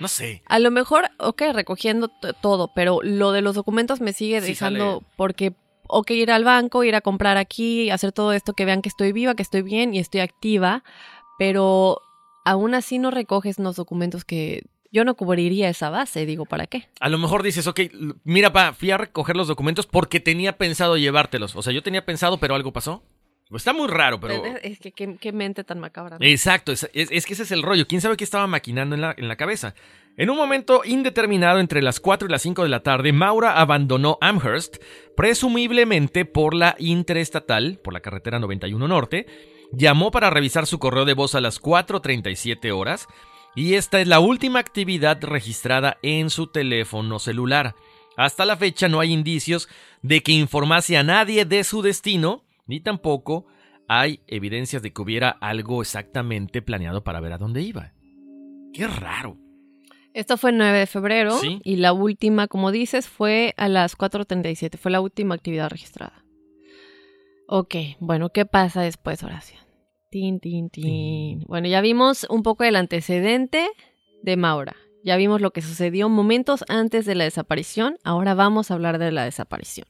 No sé. A lo mejor, ok, recogiendo todo, pero lo de los documentos me sigue dejando porque ok, ir al banco, ir a comprar aquí, hacer todo esto, que vean que estoy viva, que estoy bien y estoy activa, pero aún así no recoges los documentos que yo no cubriría esa base, digo, ¿para qué? A lo mejor dices, ok, mira, pa, fui a recoger los documentos porque tenía pensado llevártelos. O sea, yo tenía pensado, pero algo pasó. Está muy raro, pero... Es que qué, mente tan macabra. Exacto, es, que ese es el rollo. ¿Quién sabe qué estaba maquinando en la, en la cabeza? En un momento indeterminado entre las 4 y las 5 de la tarde, Maura abandonó Amherst, presumiblemente por la interestatal, por la carretera 91 Norte, llamó para revisar su correo de voz a las 4.37 horas, y esta es la última actividad registrada en su teléfono celular. Hasta la fecha no hay indicios de que informase a nadie de su destino, ni tampoco hay evidencias de que hubiera algo exactamente planeado para ver a dónde iba. Qué raro. Esto fue el 9 de febrero y la última, como dices, fue a las 4.37. Fue la última actividad registrada. Ok, bueno, ¿qué pasa después, Horacio? Tin, tin, tin. Bueno, ya vimos un poco el antecedente de Maura. Ya vimos lo que sucedió momentos antes de la desaparición. Ahora vamos a hablar de la desaparición.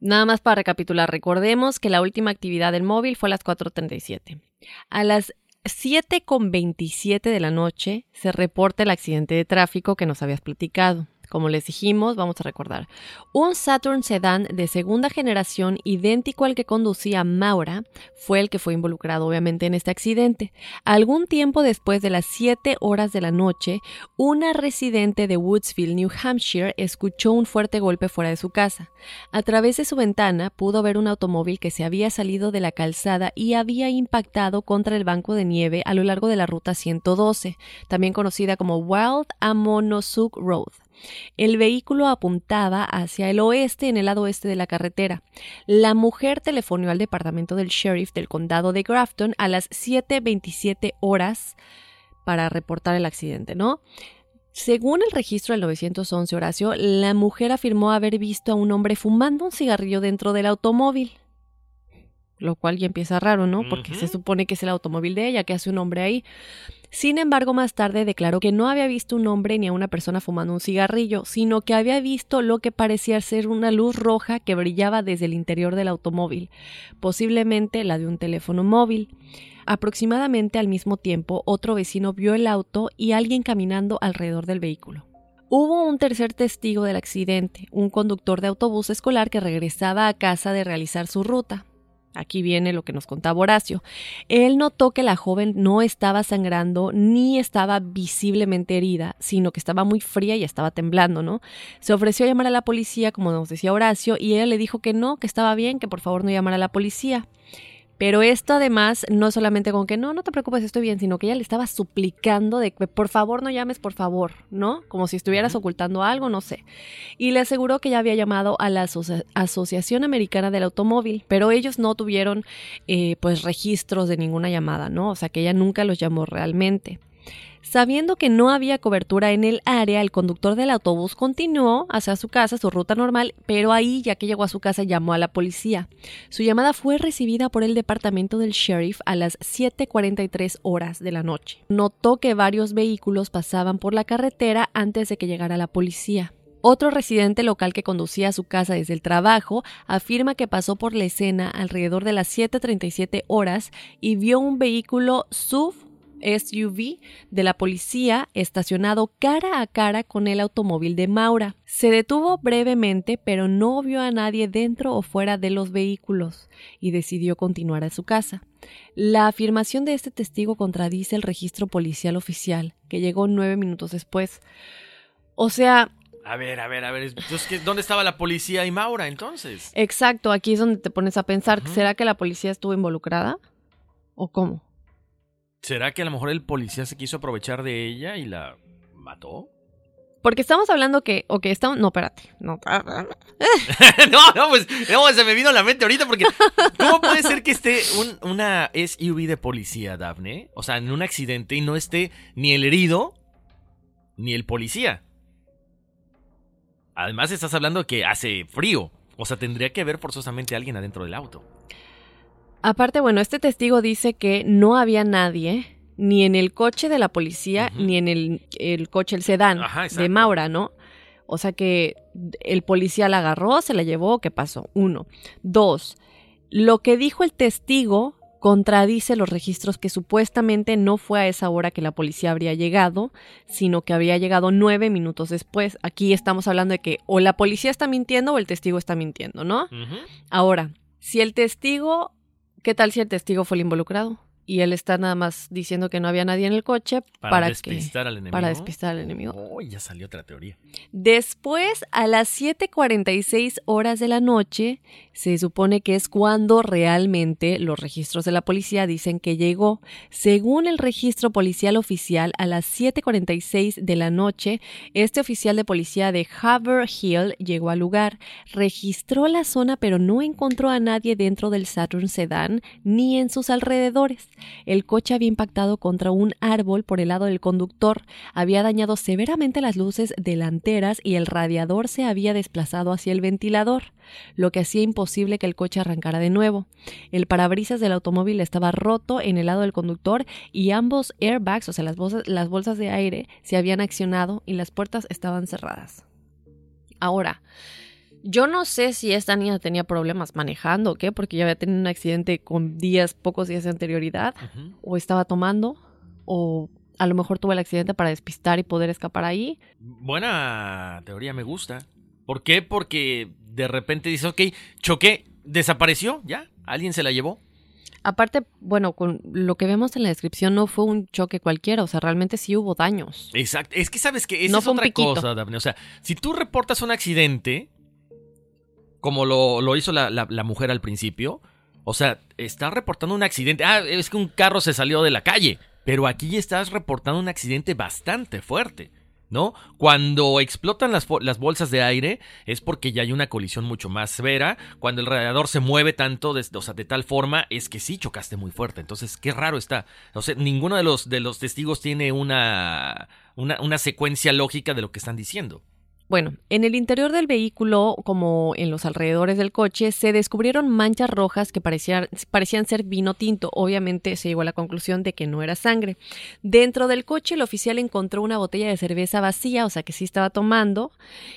Nada más para recapitular, recordemos que la última actividad del móvil fue a las 4.37. A las 7.27 de la noche se reporta el accidente de tráfico que nos habías platicado. Como les dijimos, vamos a recordar, un Saturn Sedan de segunda generación idéntico al que conducía Maura fue el que fue involucrado obviamente en este accidente. Algún tiempo después de las 7 horas de la noche, una residente de Woodsville, New Hampshire, escuchó un fuerte golpe fuera de su casa. A través de su ventana pudo ver un automóvil que se había salido de la calzada y había impactado contra el banco de nieve a lo largo de la ruta 112, también conocida como Wild Amonosuk Road. El vehículo apuntaba hacia el oeste en el lado oeste de la carretera. La mujer telefonó al departamento del sheriff del condado de Grafton a las 7.27 horas para reportar el accidente, ¿no? Según el registro del 911, Horacio, la mujer afirmó haber visto a un hombre fumando un cigarrillo dentro del automóvil. Lo cual ya empieza raro, ¿no? Porque se supone que es el automóvil de ella, que hace un hombre ahí. Sin embargo, más tarde declaró que no había visto un hombre ni a una persona fumando un cigarrillo, sino que había visto lo que parecía ser una luz roja que brillaba desde el interior del automóvil, posiblemente la de un teléfono móvil. Aproximadamente al mismo tiempo, otro vecino vio el auto y alguien caminando alrededor del vehículo. Hubo un tercer testigo del accidente, un conductor de autobús escolar que regresaba a casa de realizar su ruta. Aquí viene lo que nos contaba Horacio. Él notó que la joven no estaba sangrando ni estaba visiblemente herida, sino que estaba muy fría y estaba temblando, ¿no? Se ofreció a llamar a la policía, como nos decía Horacio, y ella le dijo que no, que estaba bien, que por favor no llamara a la policía. Pero esto además, no solamente con que no, no te preocupes, estoy bien, sino que ella le estaba suplicando de que por favor no llames, por favor, ¿no? Como si estuvieras ocultando algo, no sé. Y le aseguró que ya había llamado a la Asociación Americana del Automóvil, pero ellos no tuvieron eh, pues registros de ninguna llamada, ¿no? O sea que ella nunca los llamó realmente. Sabiendo que no había cobertura en el área, el conductor del autobús continuó hacia su casa, su ruta normal, pero ahí, ya que llegó a su casa, llamó a la policía. Su llamada fue recibida por el departamento del sheriff a las 7.43 horas de la noche. Notó que varios vehículos pasaban por la carretera antes de que llegara la policía. Otro residente local que conducía a su casa desde el trabajo afirma que pasó por la escena alrededor de las 7.37 horas y vio un vehículo SUV SUV de la policía estacionado cara a cara con el automóvil de Maura. Se detuvo brevemente, pero no vio a nadie dentro o fuera de los vehículos y decidió continuar a su casa. La afirmación de este testigo contradice el registro policial oficial, que llegó nueve minutos después. O sea, a ver, a ver, a ver. ¿Dónde estaba la policía y Maura entonces? Exacto, aquí es donde te pones a pensar, ¿será que la policía estuvo involucrada? ¿O cómo? ¿Será que a lo mejor el policía se quiso aprovechar de ella y la mató? Porque estamos hablando que, ok, estamos, no, espérate, no. no, no, pues no, se me vino a la mente ahorita porque ¿cómo puede ser que esté un, una SUV de policía, Daphne? O sea, en un accidente y no esté ni el herido ni el policía. Además estás hablando que hace frío, o sea, tendría que haber forzosamente alguien adentro del auto. Aparte, bueno, este testigo dice que no había nadie ni en el coche de la policía, ni en el, coche, el sedán de Maura, ¿no? O sea que el policía la agarró, se la llevó, ¿qué pasó? Uno. Dos, lo que dijo el testigo contradice los registros que supuestamente no fue a esa hora que la policía habría llegado, sino que había llegado nueve minutos después. Aquí estamos hablando de que o la policía está mintiendo o el testigo está mintiendo, ¿no? Ahora, si el testigo, ¿qué tal si el testigo fue el involucrado? Y él está nada más diciendo que no había nadie en el coche para, despistar al enemigo. Para despistar al enemigo. Oh, ya salió otra teoría. Después, a las 7:46 horas de la noche, se supone que es cuando realmente los registros de la policía dicen que llegó. Según el registro policial oficial, a las 7:46 de la noche, este oficial de policía de Haver Hill llegó al lugar, registró la zona, pero no encontró a nadie dentro del Saturn Sedan ni en sus alrededores. El coche había impactado contra un árbol por el lado del conductor, había dañado severamente las luces delanteras y el radiador se había desplazado hacia el ventilador, lo que hacía imposible que el coche arrancara de nuevo. El parabrisas del automóvil estaba roto en el lado del conductor y ambos airbags, o sea, las bolsas, de aire, se habían accionado y las puertas estaban cerradas. Ahora, yo no sé si esta niña tenía problemas manejando o qué, porque ya había tenido un accidente con días, pocos días de anterioridad, o estaba tomando, o a lo mejor tuvo el accidente para despistar y poder escapar ahí. Buena teoría, me gusta. ¿Por qué? Porque de repente dice, ok, choqué, desapareció, ya, alguien se la llevó. Aparte, bueno, con lo que vemos en la descripción no fue un choque cualquiera, o sea, realmente sí hubo daños. Exacto, es que sabes que esa es otra cosa, Daphne. O sea, si tú reportas un accidente, como lo, hizo la, la, mujer al principio. O sea, está reportando un accidente. Ah, es que un carro se salió de la calle. Pero aquí estás reportando un accidente bastante fuerte. ¿No? Cuando explotan las, las, bolsas de aire es porque ya hay una colisión mucho más severa. Cuando el radiador se mueve tanto, de, o sea, de tal forma, es que sí chocaste muy fuerte. Entonces, qué raro está. O sea, ninguno de los, de los testigos tiene una, una, una secuencia lógica de lo que están diciendo. Bueno, en el interior del vehículo, como en los alrededores del coche, se descubrieron manchas rojas que parecían, parecían, ser vino tinto. Obviamente se llegó a la conclusión de que no era sangre. Dentro del coche, el oficial encontró una botella de cerveza vacía, o sea que sí estaba tomando,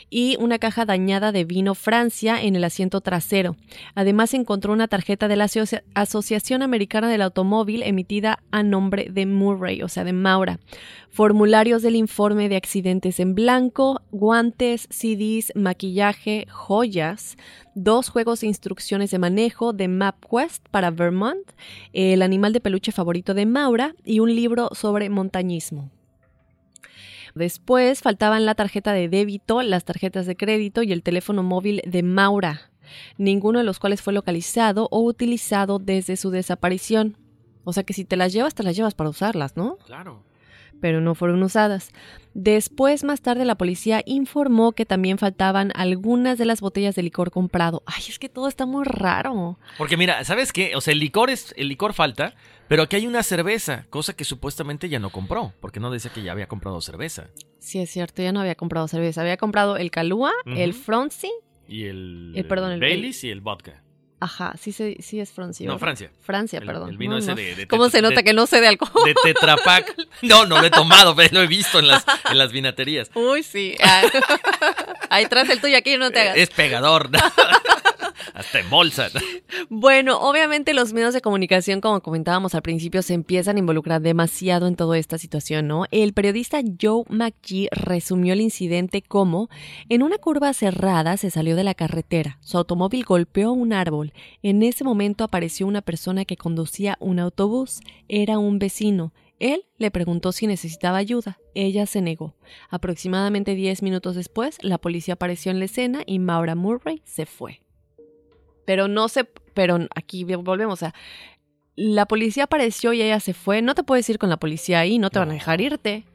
y una caja dañada de vino Francia en el asiento trasero. Además, encontró una tarjeta de la Asociación Americana del Automóvil emitida a nombre de Murray, o sea, de Maura formularios del informe de accidentes en blanco, guantes, CDs, maquillaje, joyas, dos juegos de instrucciones de manejo de MapQuest para Vermont, el animal de peluche favorito de Maura y un libro sobre montañismo. Después faltaban la tarjeta de débito, las tarjetas de crédito y el teléfono móvil de Maura, ninguno de los cuales fue localizado o utilizado desde su desaparición. O sea que si te las llevas, te las llevas para usarlas, ¿no? Claro pero no fueron usadas. Después, más tarde, la policía informó que también faltaban algunas de las botellas de licor comprado. Ay, es que todo está muy raro. Porque mira, ¿sabes qué? O sea, el licor es, el licor falta, pero aquí hay una cerveza, cosa que supuestamente ya no compró, porque no decía que ya había comprado cerveza. Sí, es cierto, ya no había comprado cerveza. Había comprado el Calúa, el Fronzy y el, el, perdón, el Baileys y el vodka. Ajá, sí, sí es Francia. No, Francia. Francia, perdón. El vino ese de, ¿Cómo se nota que no sé de alcohol? De Tetrapac. No, no lo he tomado, pero lo he visto en las, en las vinaterías. Uy, sí. Ahí traes el tuyo, aquí no te hagas. Es pegador. Hasta en bolsa. Bueno, obviamente los medios de comunicación, como comentábamos al principio, se empiezan a involucrar demasiado en toda esta situación, ¿no? El periodista Joe McGee resumió el incidente como en una curva cerrada se salió de la carretera, su automóvil golpeó un árbol, en ese momento apareció una persona que conducía un autobús, era un vecino, él le preguntó si necesitaba ayuda. Ella se negó. Aproximadamente 10 minutos después, la policía apareció en la escena y Maura Murray se fue. Pero no se, pero aquí volvemos, o sea, la policía apareció y ella se fue. No te puedes ir con la policía ahí, no te van a dejar irte.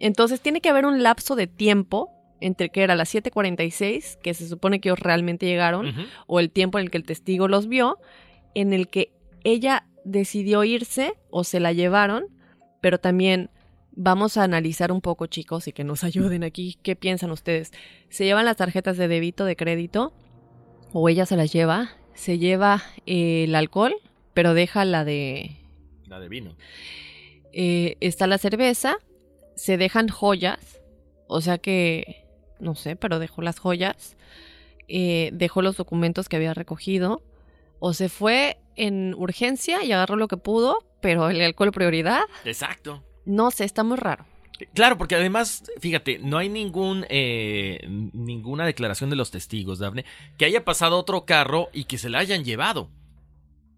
Entonces tiene que haber un lapso de tiempo entre que era las 7:46, que se supone que ellos realmente llegaron, o el tiempo en el que el testigo los vio, en el que ella decidió irse o se la llevaron, pero también vamos a analizar un poco, chicos, y que nos ayuden aquí. ¿Qué piensan ustedes? ¿Se llevan las tarjetas de débito, de crédito? ¿O ella se las lleva? ¿Se lleva eh, el alcohol, pero deja la de... La de vino. eh, está la cerveza, se dejan joyas, o sea que, no sé, pero dejó las joyas, eh, dejó los documentos que había recogido, o se fue en urgencia y agarró lo que pudo, pero el alcohol prioridad, Exacto. no sé, está muy raro. Claro, porque además, fíjate, no hay ningún eh, ninguna declaración de los testigos, Dafne, que haya pasado otro carro y que se la hayan llevado.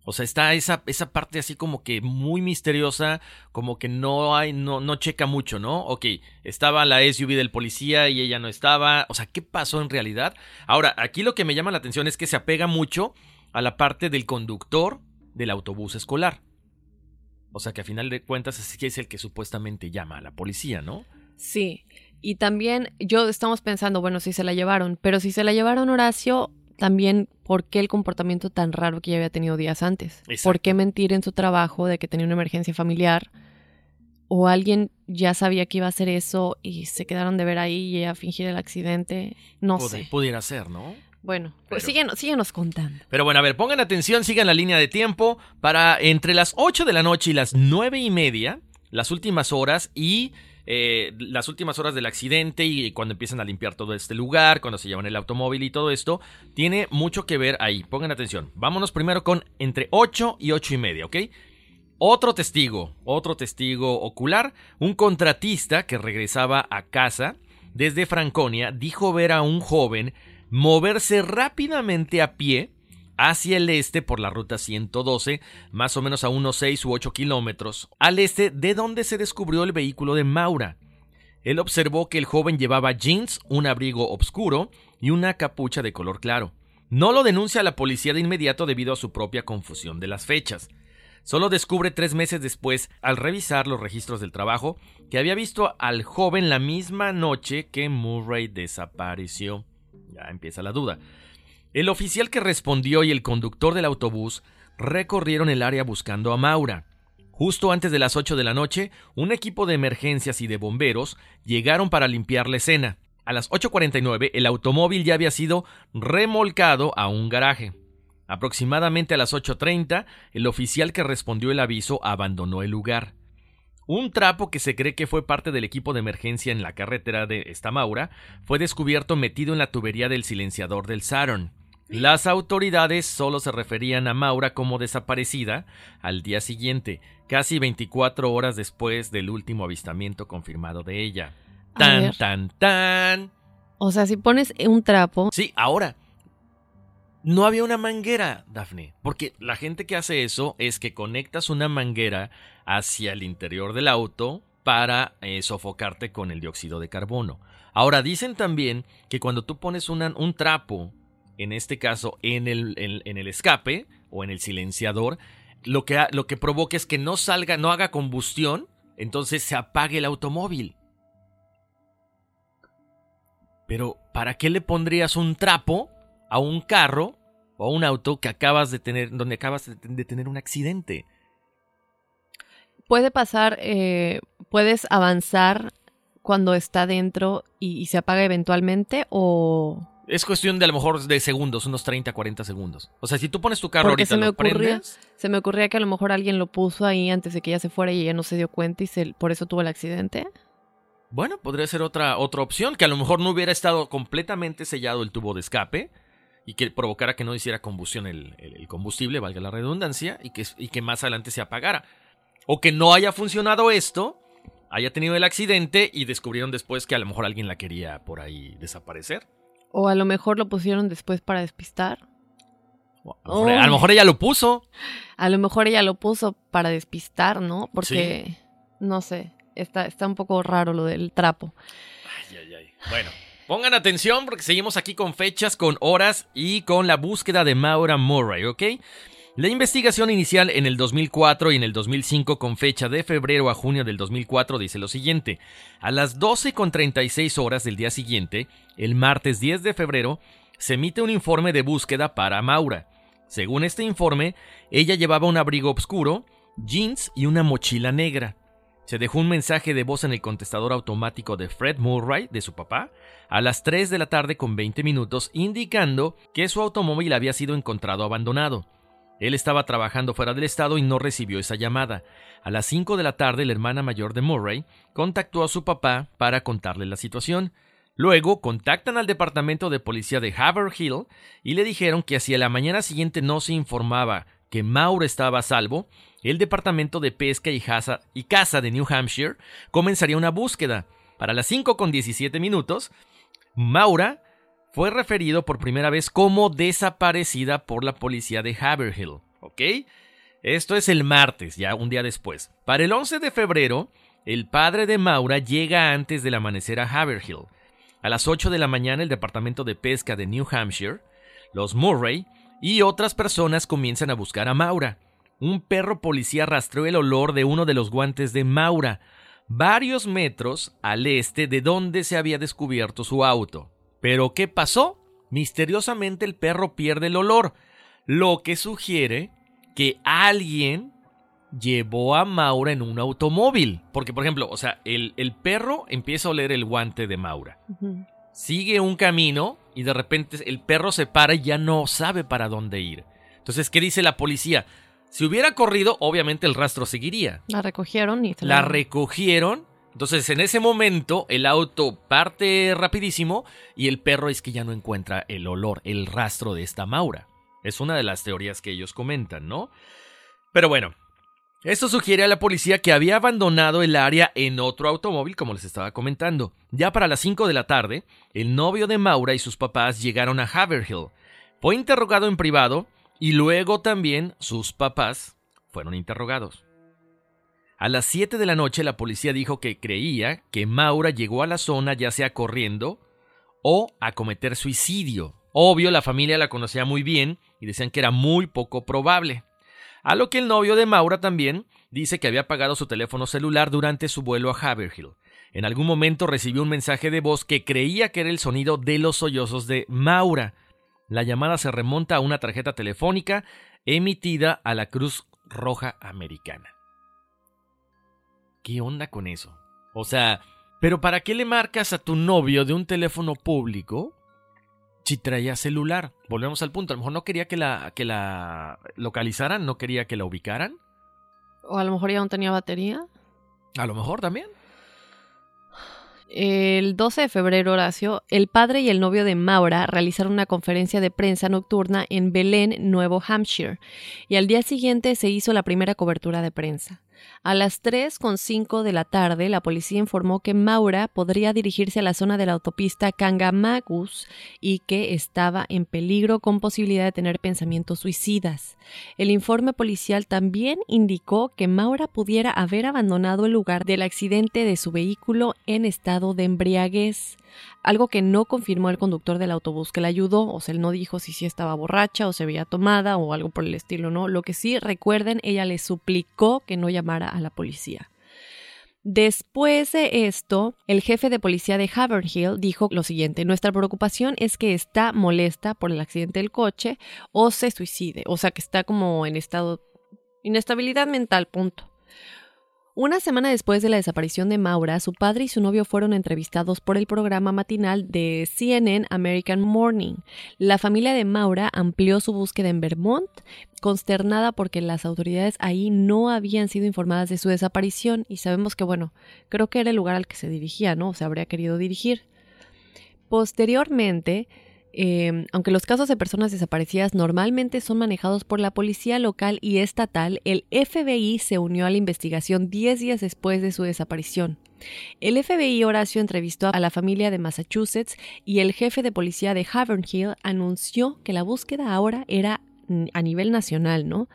O sea, está esa, esa parte así como que muy misteriosa, como que no hay, no, no checa mucho, ¿no? Ok, estaba la SUV del policía y ella no estaba. O sea, ¿qué pasó en realidad? Ahora, aquí lo que me llama la atención es que se apega mucho a la parte del conductor del autobús escolar. O sea, que a final de cuentas es que es el que supuestamente llama a la policía, ¿no? Sí, y también yo estamos pensando, bueno, si se la llevaron, pero si se la llevaron Horacio, también, ¿por qué el comportamiento tan raro que ya había tenido días antes? Exacto. ¿Por qué mentir en su trabajo de que tenía una emergencia familiar? ¿O alguien ya sabía que iba a hacer eso y se quedaron de ver ahí y ella fingir el accidente? No Pod- sé. Pudiera ser, ¿no? Bueno, pues síguenos contando. Pero bueno, a ver, pongan atención, sigan la línea de tiempo para entre las 8 de la noche y las 9 y media, las últimas horas y eh, las últimas horas del accidente y cuando empiezan a limpiar todo este lugar, cuando se llevan el automóvil y todo esto, tiene mucho que ver ahí. Pongan atención. Vámonos primero con entre 8 y 8 y media, ¿ok? Otro testigo, otro testigo ocular, un contratista que regresaba a casa desde Franconia, dijo ver a un joven moverse rápidamente a pie hacia el este por la ruta 112, más o menos a unos 6 u 8 kilómetros, al este de donde se descubrió el vehículo de Maura. Él observó que el joven llevaba jeans, un abrigo oscuro y una capucha de color claro. No lo denuncia a la policía de inmediato debido a su propia confusión de las fechas. Solo descubre tres meses después, al revisar los registros del trabajo, que había visto al joven la misma noche que Murray desapareció. Ya empieza la duda. El oficial que respondió y el conductor del autobús recorrieron el área buscando a Maura. Justo antes de las 8 de la noche, un equipo de emergencias y de bomberos llegaron para limpiar la escena. A las 8.49 el automóvil ya había sido remolcado a un garaje. Aproximadamente a las 8.30, el oficial que respondió el aviso abandonó el lugar. Un trapo que se cree que fue parte del equipo de emergencia en la carretera de esta Maura fue descubierto metido en la tubería del silenciador del Saturn. Las autoridades solo se referían a Maura como desaparecida al día siguiente, casi 24 horas después del último avistamiento confirmado de ella. Tan, tan, tan. O sea, si pones un trapo, Sí, ahora. No había una manguera, Dafne. Porque la gente que hace eso es que conectas una manguera hacia el interior del auto para eh, sofocarte con el dióxido de carbono. Ahora, dicen también que cuando tú pones un trapo, en este caso en el, en- el escape o en el silenciador, lo que, lo que provoca es que no salga, no haga combustión, entonces se apague el automóvil. Pero, ¿para qué le pondrías un trapo a un carro o a un auto que acabas de tener, donde acabas de, tener un accidente? puede pasar, eh, puedes avanzar cuando está dentro y, y se apaga eventualmente o... Es cuestión de a lo mejor de segundos, unos 30, 40 segundos. O sea, si tú pones tu carro Porque ahorita, se me lo ocurría, prendes, se me ocurría que a lo mejor alguien lo puso ahí antes de que ella se fuera y ella no se dio cuenta y se, por eso tuvo el accidente. bueno, podría ser otra, otra opción, que a lo mejor no hubiera estado completamente sellado el tubo de escape y que provocara que no hiciera combustión el, el- el combustible, valga la redundancia, y que, y que más adelante se apagara. O que no haya funcionado esto, haya tenido el accidente y descubrieron después que a lo mejor alguien la quería por ahí desaparecer. O a lo mejor lo pusieron después para despistar. A lo mejor, a lo mejor ella lo puso. A lo mejor ella lo puso para despistar, ¿no? Porque, no sé, está, está un poco raro lo del trapo. Ay, ay, ay. Bueno, pongan atención porque seguimos aquí con fechas, con horas y con la búsqueda de Maura Murray, ¿ok? La investigación inicial en el 2004 y en el 2005 con fecha de febrero a junio del 2004 dice lo siguiente. A las 12.36 horas del día siguiente, el martes 10 de febrero, se emite un informe de búsqueda para Maura. Según este informe, ella llevaba un abrigo oscuro, jeans y una mochila negra. Se dejó un mensaje de voz en el contestador automático de Fred Murray, de su papá, a las 3 de la tarde con 20 minutos, indicando que su automóvil había sido encontrado abandonado. Él estaba trabajando fuera del estado y no recibió esa llamada. A las 5 de la tarde, la hermana mayor de Murray contactó a su papá para contarle la situación. Luego contactan al departamento de policía de Haverhill y le dijeron que si a la mañana siguiente no se informaba que Maura estaba a salvo, el Departamento de Pesca y, y Caza de New Hampshire comenzaría una búsqueda. Para las 5 con 17 minutos, Maura fue referido por primera vez como desaparecida por la policía de Haverhill. Esto es el martes, ya un día después. Para el 11 de febrero, el padre de Maura llega antes del amanecer a Haverhill. A las 8 de la mañana, el Departamento de Pesca de New Hampshire, los Murray y otras personas comienzan a buscar a Maura. Un perro policía rastreó el olor de uno de los guantes de Maura, varios metros al este de donde se había descubierto su auto. Pero ¿qué pasó? Misteriosamente el perro pierde el olor, lo que sugiere que alguien llevó a Maura en un automóvil. Porque, por ejemplo, o sea, el, perro empieza a oler el guante de Maura. Sigue un camino y de repente el perro se para y ya no sabe para dónde ir. Entonces, ¿qué dice la policía? Si hubiera corrido, obviamente el rastro seguiría. La recogieron y... La recogieron. Entonces, en ese momento, el auto parte rapidísimo y el perro es que ya no encuentra el olor, el rastro de esta Maura. Es una de las teorías que ellos comentan, ¿no? Pero bueno, esto sugiere a la policía que había abandonado el área en otro automóvil, como les estaba comentando. Ya para las 5 de la tarde, el novio de Maura y sus papás llegaron a Haverhill. Fue interrogado en privado y luego también sus papás fueron interrogados. A las 7 de la noche la policía dijo que creía que Maura llegó a la zona ya sea corriendo o a cometer suicidio. Obvio, la familia la conocía muy bien y decían que era muy poco probable. A lo que el novio de Maura también dice que había apagado su teléfono celular durante su vuelo a Haverhill. En algún momento recibió un mensaje de voz que creía que era el sonido de los sollozos de Maura. La llamada se remonta a una tarjeta telefónica emitida a la Cruz Roja Americana. ¿Qué onda con eso? O sea, ¿pero para qué le marcas a tu novio de un teléfono público si traía celular. Volvemos al punto. A lo mejor no quería que la, que la localizaran, no quería que la ubicaran. O a lo mejor ya no tenía batería. A lo mejor también. El 12 de febrero, Horacio, el padre y el novio de Maura realizaron una conferencia de prensa nocturna en Belén, Nuevo Hampshire, y al día siguiente se hizo la primera cobertura de prensa. A las 3.05 de la tarde, la policía informó que Maura podría dirigirse a la zona de la autopista Kangamagus y que estaba en peligro con posibilidad de tener pensamientos suicidas. El informe policial también indicó que Maura pudiera haber abandonado el lugar del accidente de su vehículo en estado de embriaguez algo que no confirmó el conductor del autobús que la ayudó, o sea, él no dijo si sí estaba borracha o se veía tomada o algo por el estilo, ¿no? Lo que sí, recuerden, ella le suplicó que no llamara a la policía. Después de esto, el jefe de policía de Haverhill dijo lo siguiente, nuestra preocupación es que está molesta por el accidente del coche o se suicide, o sea que está como en estado inestabilidad mental, punto. Una semana después de la desaparición de Maura, su padre y su novio fueron entrevistados por el programa matinal de CNN American Morning. La familia de Maura amplió su búsqueda en Vermont, consternada porque las autoridades ahí no habían sido informadas de su desaparición y sabemos que, bueno, creo que era el lugar al que se dirigía, ¿no? O se habría querido dirigir. Posteriormente, Em, aunque los casos de personas desaparecidas normalmente son manejados por la policía local y estatal, el FBI se unió a la investigación 10 días después de su desaparición. El FBI Horacio entrevistó a la familia de Massachusetts y el jefe de policía de Haverhill anunció que la búsqueda ahora era a nivel nacional, ¿no?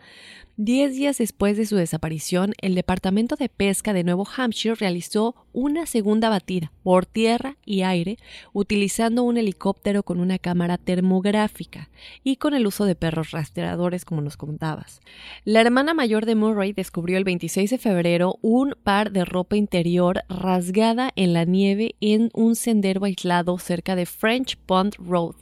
Diez días después de su desaparición, el Departamento de Pesca de Nuevo Hampshire realizó una segunda batida por tierra y aire utilizando un helicóptero con una cámara termográfica y con el uso de perros rastreadores como nos contabas. La hermana mayor de Murray descubrió el 26 de febrero un par de ropa interior rasgada en la nieve en un sendero aislado cerca de French Pond Road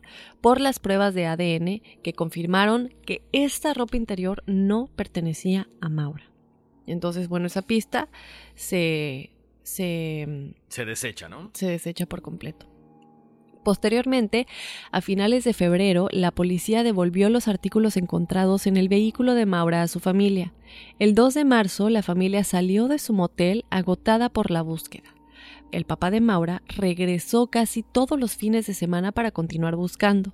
por las pruebas de ADN que confirmaron que esta ropa interior no pertenecía a Maura. Entonces, bueno, esa pista se... Se, se desecha, ¿no? Se desecha por completo. Posteriormente, a finales de febrero, la policía devolvió los artículos encontrados en el vehículo de Maura a su familia. El 2 de marzo, la familia salió de su motel agotada por la búsqueda el papá de Maura, regresó casi todos los fines de semana para continuar buscando.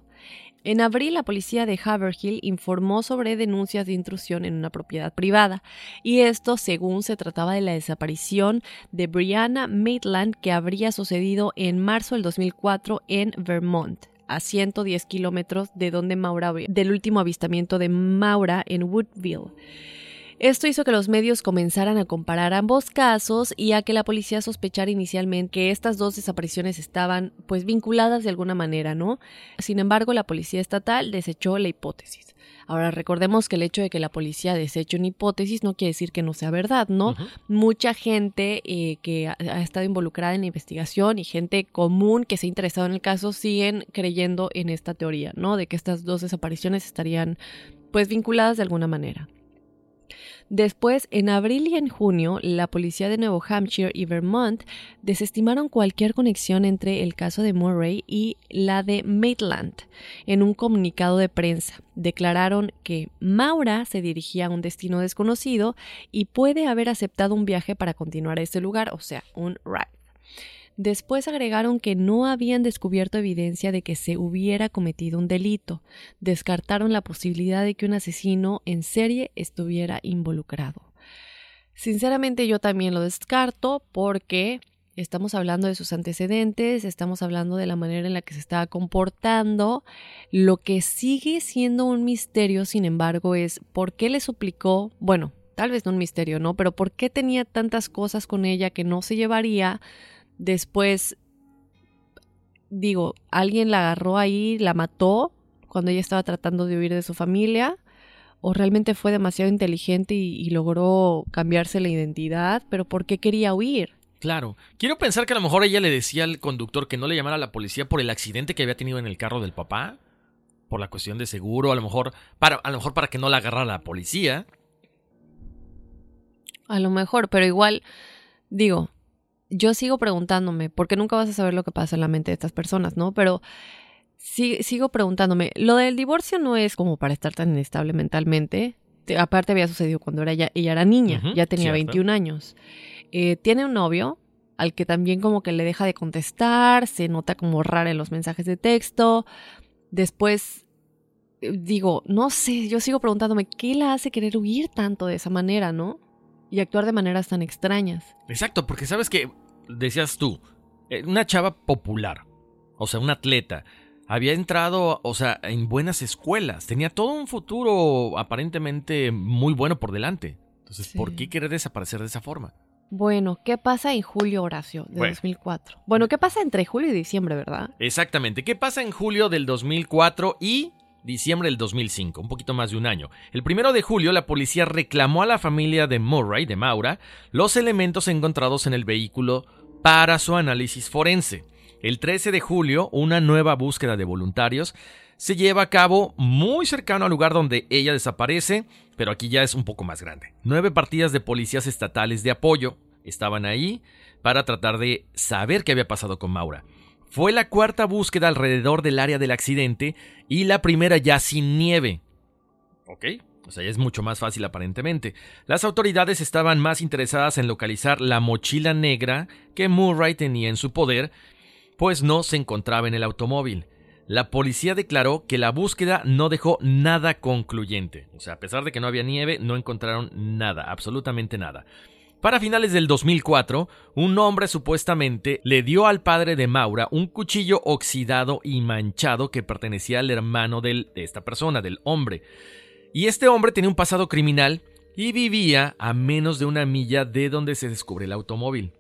En abril, la policía de Haverhill informó sobre denuncias de intrusión en una propiedad privada, y esto según se trataba de la desaparición de Brianna Maitland que habría sucedido en marzo del 2004 en Vermont a 110 kilómetros de donde Maura, del último avistamiento de Maura en Woodville. Esto hizo que los medios comenzaran a comparar ambos casos y a que la policía sospechara inicialmente que estas dos desapariciones estaban pues vinculadas de alguna manera, ¿no? Sin embargo, la policía estatal desechó la hipótesis. Ahora recordemos que el hecho de que la policía deseche una hipótesis no quiere decir que no sea verdad, ¿no? Mucha gente eh, que ha, ha, estado involucrada en la investigación y gente común que se ha interesado en el caso siguen creyendo en esta teoría, ¿no? De que estas dos desapariciones estarían pues vinculadas de alguna manera. Después, en abril y en junio, la policía de Nuevo Hampshire y Vermont desestimaron cualquier conexión entre el caso de Murray y la de Maitland. En un comunicado de prensa, declararon que Maura se dirigía a un destino desconocido y puede haber aceptado un viaje para continuar a ese lugar, o sea, un ride. Después agregaron que no habían descubierto evidencia de que se hubiera cometido un delito. Descartaron la posibilidad de que un asesino en serie estuviera involucrado. Sinceramente yo también lo descarto porque estamos hablando de sus antecedentes, estamos hablando de la manera en la que se estaba comportando. Lo que sigue siendo un misterio, sin embargo, es por qué le suplicó, bueno, tal vez no un misterio, ¿no? Pero por qué tenía tantas cosas con ella que no se llevaría Después, digo, alguien la agarró ahí, la mató cuando ella estaba tratando de huir de su familia, o realmente fue demasiado inteligente y, logró cambiarse la identidad, pero ¿por qué quería huir? Claro. Quiero pensar que a lo mejor ella le decía al conductor que no le llamara a la policía por el accidente que había tenido en el carro del papá, por la cuestión de seguro, a lo mejor para, a lo mejor para que no la agarrara la policía. A lo mejor, pero igual, digo, yo sigo preguntándome, porque nunca vas a saber lo que pasa en la mente de estas personas, ¿no? Pero sigo preguntándome, lo del divorcio no es como para estar tan inestable mentalmente. Aparte había sucedido cuando era ella, ella era niña, ya tenía 21 años. Eh, tiene un novio al que también como que le deja de contestar, se nota como rara en los mensajes de texto. Después eh, digo, no sé, yo sigo preguntándome, ¿qué la hace querer huir tanto de esa manera, no? Y actuar de maneras tan extrañas. Exacto, porque sabes que, decías tú, eh, una chava popular, o sea, un atleta, había entrado, o sea, en buenas escuelas, tenía todo un futuro aparentemente muy bueno por delante. Entonces, ¿por qué querer desaparecer de esa forma? Bueno, ¿qué pasa en julio, Horacio, de 2004? Bueno, ¿qué pasa entre julio y diciembre, verdad? Exactamente, ¿qué pasa en julio del 2004 y diciembre del 2005, un poquito más de un año. El primero de julio, la policía reclamó a la familia de Murray, de Maura, los elementos encontrados en el vehículo para su análisis forense. El 13 de julio, una nueva búsqueda de voluntarios se lleva a cabo muy cercano al lugar donde ella desaparece, pero aquí ya es un poco más grande. Nueve partidas de policías estatales de apoyo estaban ahí para tratar de saber qué había pasado con Maura. Fue la cuarta búsqueda alrededor del área del accidente y la primera ya sin nieve. ¿Ok? O sea, ya es mucho más fácil aparentemente. Las autoridades estaban más interesadas en localizar la mochila negra que Murray tenía en su poder, pues no se encontraba en el automóvil. La policía declaró que la búsqueda no dejó nada concluyente. O sea, a pesar de que no había nieve, no encontraron nada, absolutamente nada. Para finales del 2004, un hombre supuestamente le dio al padre de Maura un cuchillo oxidado y manchado que pertenecía al hermano de esta persona, del hombre. Y este hombre tenía un pasado criminal y vivía a menos de una milla de donde se descubre el automóvil.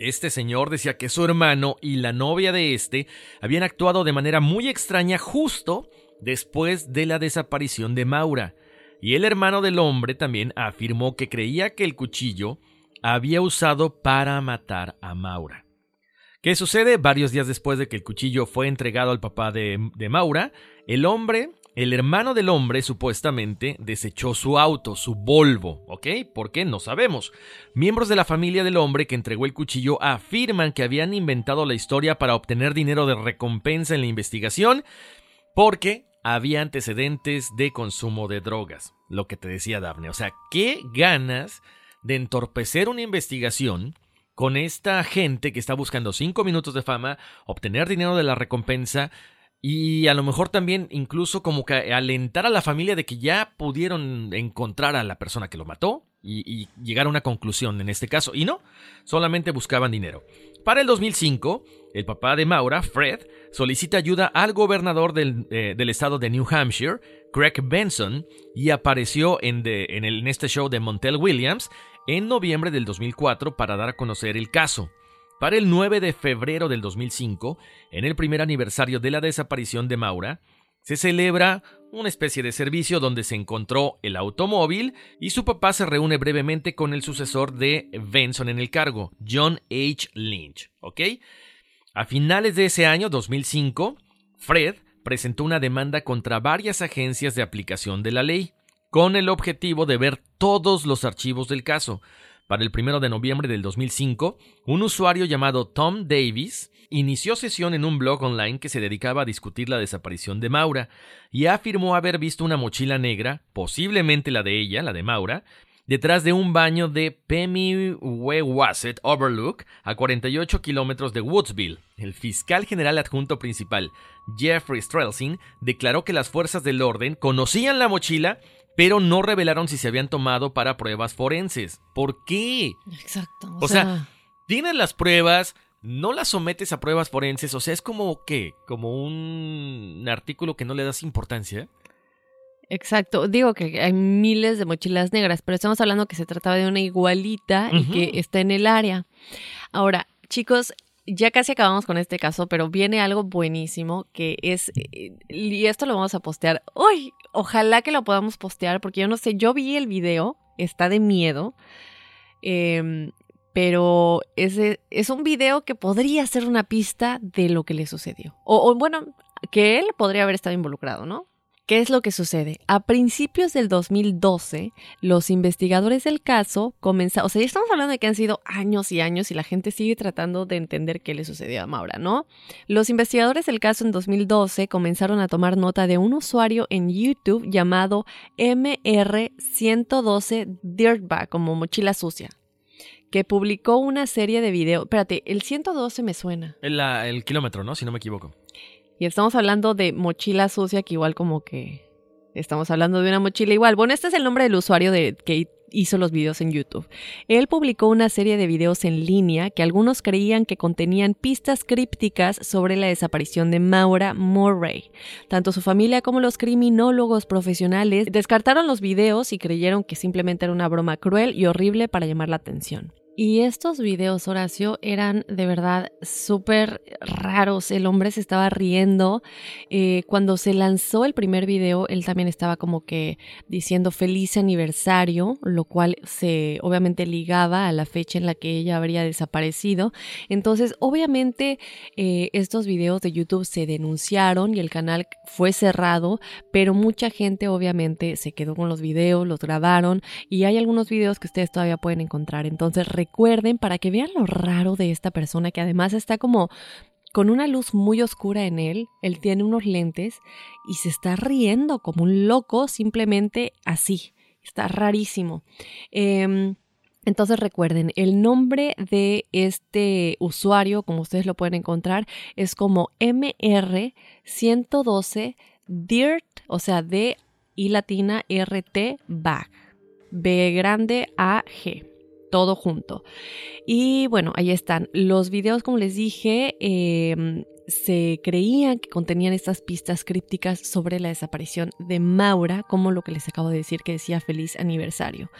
Este señor decía que su hermano y la novia de este habían actuado de manera muy extraña justo después de la desaparición de Maura, y el hermano del hombre también afirmó que creía que el cuchillo había usado para matar a Maura. ¿Qué sucede? Varios días después de que el cuchillo fue entregado al papá de, de Maura, el hombre el hermano del hombre supuestamente desechó su auto, su Volvo, ¿ok? ¿Por qué? No sabemos. Miembros de la familia del hombre que entregó el cuchillo afirman que habían inventado la historia para obtener dinero de recompensa en la investigación porque había antecedentes de consumo de drogas. Lo que te decía Daphne. O sea, ¿qué ganas de entorpecer una investigación? con esta gente que está buscando cinco minutos de fama, obtener dinero de la recompensa, y a lo mejor también incluso como que alentar a la familia de que ya pudieron encontrar a la persona que lo mató y, llegar a una conclusión en este caso. Y no, solamente buscaban dinero. Para el 2005, el papá de Maura, Fred, solicita ayuda al gobernador del, eh, estado de New Hampshire, Craig Benson, y apareció en, el, en este show de Montel Williams en noviembre del 2004 para dar a conocer el caso. Para el 9 de febrero del 2005, en el primer aniversario de la desaparición de Maura, se celebra una especie de servicio donde se encontró el automóvil y su papá se reúne brevemente con el sucesor de Benson en el cargo, John H. Lynch. A finales de ese año, 2005, Fred presentó una demanda contra varias agencias de aplicación de la ley, con el objetivo de ver todos los archivos del caso, para el 1 de noviembre del 2005, un usuario llamado Tom Davis inició sesión en un blog online que se dedicaba a discutir la desaparición de Maura y afirmó haber visto una mochila negra, posiblemente la de ella, la de Maura, detrás de un baño de Pemmiwewasset Overlook a 48 kilómetros de Woodsville. El fiscal general adjunto principal, Jeffrey Strelsin, declaró que las fuerzas del orden conocían la mochila pero no revelaron si se habían tomado para pruebas forenses. ¿Por qué? Exacto. O, sea, tienes las pruebas, no las sometes a pruebas forenses, o sea, es como qué, como un artículo que no le das importancia. Exacto, digo que hay miles de mochilas negras, pero estamos hablando que se trataba de una igualita y que está en el área. Ahora, chicos, ya casi acabamos con este caso, pero viene algo buenísimo que es, eh, y esto lo vamos a postear. Uy, ojalá que lo podamos postear, porque yo no sé, yo vi el video, está de miedo, em, pero es, es un video que podría ser una pista de lo que le sucedió. O, o bueno, que él podría haber estado involucrado, ¿no? ¿Qué es lo que sucede? A principios del 2012, los investigadores del caso comenzaron, o sea, ya estamos hablando de que han sido años y años y la gente sigue tratando de entender qué le sucedió a Maura, ¿no? Los investigadores del caso en 2012 comenzaron a tomar nota de un usuario en YouTube llamado MR112 Dirtbag, como mochila sucia que publicó una serie de videos. Espérate, el 112 me suena. El, el kilómetro, ¿no? Si no me equivoco. Y estamos hablando de mochila sucia, que igual como que estamos hablando de una mochila igual. Bueno, este es el nombre del usuario de, que hizo los videos en YouTube. Él publicó una serie de videos en línea que algunos creían que contenían pistas crípticas sobre la desaparición de Maura Murray. Tanto su familia como los criminólogos profesionales descartaron los videos y creyeron que simplemente era una broma cruel y horrible para llamar la atención. Y estos videos, Horacio, eran de verdad súper raros. El hombre se estaba riendo. Eh, cuando se lanzó el primer video, él también estaba como que diciendo feliz aniversario, lo cual se obviamente ligaba a la fecha en la que ella habría desaparecido. Entonces, obviamente, eh, estos videos de YouTube se denunciaron y el canal fue cerrado, pero mucha gente obviamente se quedó con los videos, los grabaron y hay algunos videos que ustedes todavía pueden encontrar. Entonces, recuerden para que vean lo raro de esta persona que además está como con una luz muy oscura en él, él tiene unos lentes y se está riendo como un loco simplemente así. Está rarísimo. Em, entonces recuerden, el nombre de este usuario, como ustedes lo pueden encontrar, es como MR112 DIRT, o sea, D y latina RT BAG. B grande A G todo junto. Y bueno, ahí están. Los videos, como les dije, em, se creían que contenían estas pistas crípticas sobre la desaparición de Maura, como lo que les acabo de decir que decía feliz aniversario.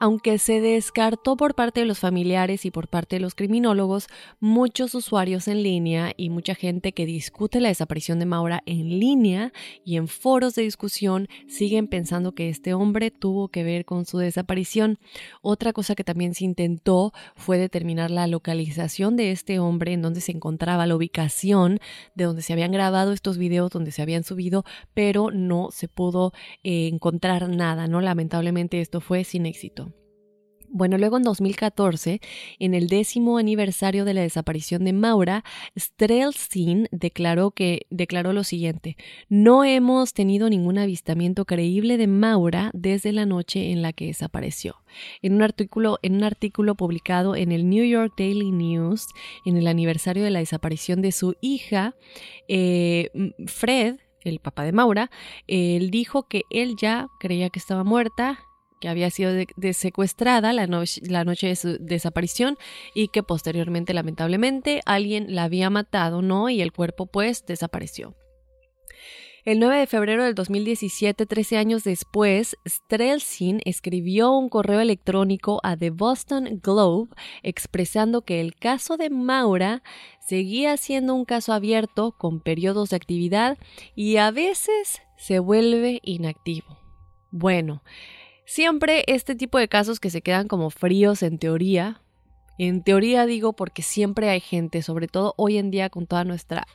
Aunque se descartó por parte de los familiares y por parte de los criminólogos, muchos usuarios en línea y mucha gente que discute la desaparición de Maura en línea y en foros de discusión siguen pensando que este hombre tuvo que ver con su desaparición. Otra cosa que también se intentó fue determinar la localización de este hombre, en donde se encontraba la ubicación de donde se habían grabado estos videos, donde se habían subido, pero no se pudo eh, encontrar nada, ¿no? Lamentablemente esto fue sin éxito. Bueno, luego en 2014, en el décimo aniversario de la desaparición de Maura, Strelzin declaró que declaró lo siguiente: No hemos tenido ningún avistamiento creíble de Maura desde la noche en la que desapareció. En un artículo, en un artículo publicado en el New York Daily News, en el aniversario de la desaparición de su hija, eh, Fred, el papá de Maura, él dijo que él ya creía que estaba muerta que había sido secuestrada la, la noche de su desaparición y que posteriormente, lamentablemente, alguien la había matado, ¿no? Y el cuerpo pues desapareció. El 9 de febrero del 2017, 13 años después, Strelzin escribió un correo electrónico a The Boston Globe expresando que el caso de Maura seguía siendo un caso abierto con periodos de actividad y a veces se vuelve inactivo. Bueno, Siempre este tipo de casos que se quedan como fríos en teoría, en teoría digo porque siempre hay gente, sobre todo hoy en día con toda nuestra,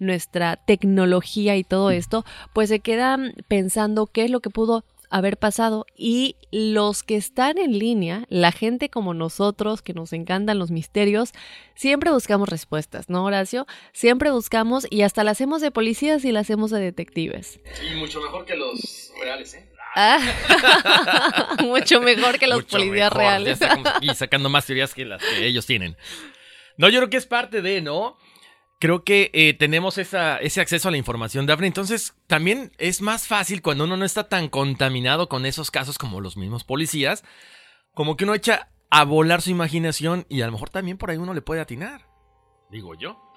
nuestra tecnología y todo esto, pues se quedan pensando qué es lo que pudo haber pasado y los que están en línea, la gente como nosotros que nos encantan los misterios, siempre buscamos respuestas, ¿no, Horacio? Siempre buscamos y hasta las hacemos de policías y las hacemos de detectives. Y mucho mejor que los reales, ¿eh? Ah, mucho mejor que los policías reales. y sacando más teorías que las que ellos tienen. No, yo creo que es parte de, ¿no? Creo que eh, tenemos esa, ese acceso a la información, Daphne. Entonces, también es más fácil cuando uno no está tan contaminado con esos casos como los mismos policías, como que uno echa a volar su imaginación y a lo mejor también por ahí uno le puede atinar. Digo yo.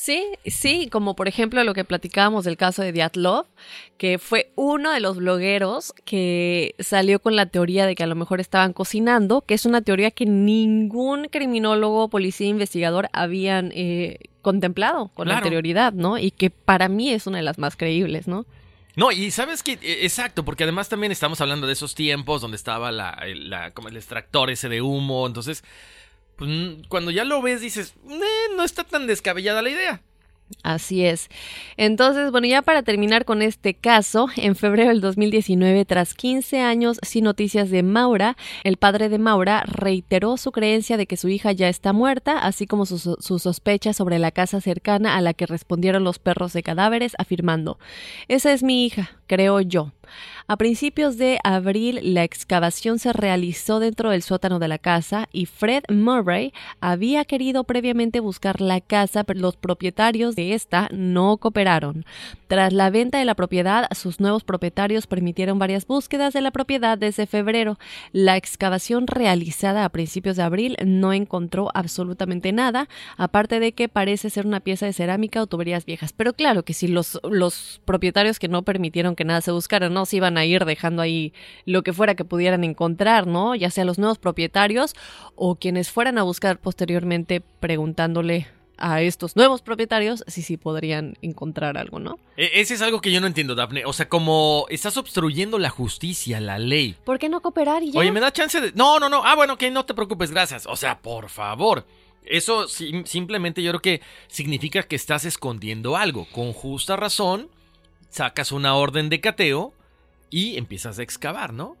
Sí, sí, como por ejemplo lo que platicábamos del caso de Diatlov, que fue uno de los blogueros que salió con la teoría de que a lo mejor estaban cocinando, que es una teoría que ningún criminólogo, policía, investigador habían eh, contemplado con anterioridad, ¿no? Y que para mí es una de las más creíbles, ¿no? No, y sabes que, e, exacto, porque además también estamos hablando de esos tiempos donde estaba la, la, como el extractor ese de humo, entonces pues, cuando ya lo ves dices, eh, no está tan descabellada la idea. Así es. Entonces, bueno, ya para terminar con este caso, en febrero del 2019, tras 15 años sin noticias de Maura, el padre de Maura reiteró su creencia de que su hija ya está muerta, así como sus su sospechas sobre la casa cercana a la que respondieron los perros de cadáveres, afirmando, esa es mi hija, creo yo. A principios de abril, la excavación se realizó dentro del sótano de la casa y Fred Murray había querido previamente buscar la casa, pero los propietarios de esta no cooperaron. Tras la venta de la propiedad, sus nuevos propietarios permitieron varias búsquedas de la propiedad desde febrero. La excavación realizada a principios de abril no encontró absolutamente nada, aparte de que parece ser una pieza de cerámica o tuberías viejas. Pero claro que si los, los propietarios que no permitieron que nada se buscara no se iban a ir dejando ahí lo que fuera que pudieran encontrar, ¿no? Ya sea los nuevos propietarios o quienes fueran a buscar posteriormente preguntándole a estos nuevos propietarios si sí podrían encontrar algo, ¿no? E, ese es algo que yo no entiendo, Daphne. O sea, como estás obstruyendo la justicia, la ley. ¿Por qué no cooperar y ya? Oye, me da chance de. No, no, no. Ah, bueno, que no te preocupes, gracias. O sea, por favor. Eso simplemente yo creo que significa que estás escondiendo algo. Con justa razón, sacas una orden de cateo y empiezas a excavar, ¿no?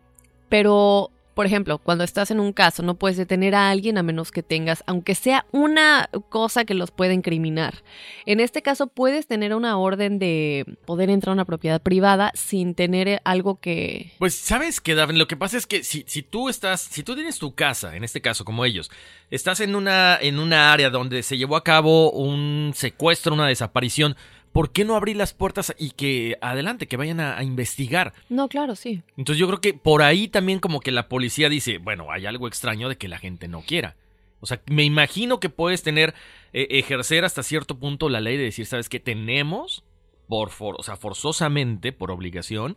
Pero, por ejemplo, cuando estás en un caso, no puedes detener a alguien a menos que tengas, aunque sea una cosa que los pueda incriminar. En este caso, puedes tener una orden de poder entrar a una propiedad privada sin tener algo que. Pues, ¿sabes qué, David? Lo que pasa es que si, si tú estás, si tú tienes tu casa, en este caso, como ellos, estás en una, en una área donde se llevó a cabo un secuestro, una desaparición ¿por qué no abrir las puertas y que adelante, que vayan a, investigar? No, claro, sí. Entonces yo creo que por ahí también como que la policía dice, bueno, hay algo extraño de que la gente no quiera. O sea, me imagino que puedes tener, eh, ejercer hasta cierto punto la ley de decir, ¿sabes qué? Tenemos, por, o sea, forzosamente, por obligación,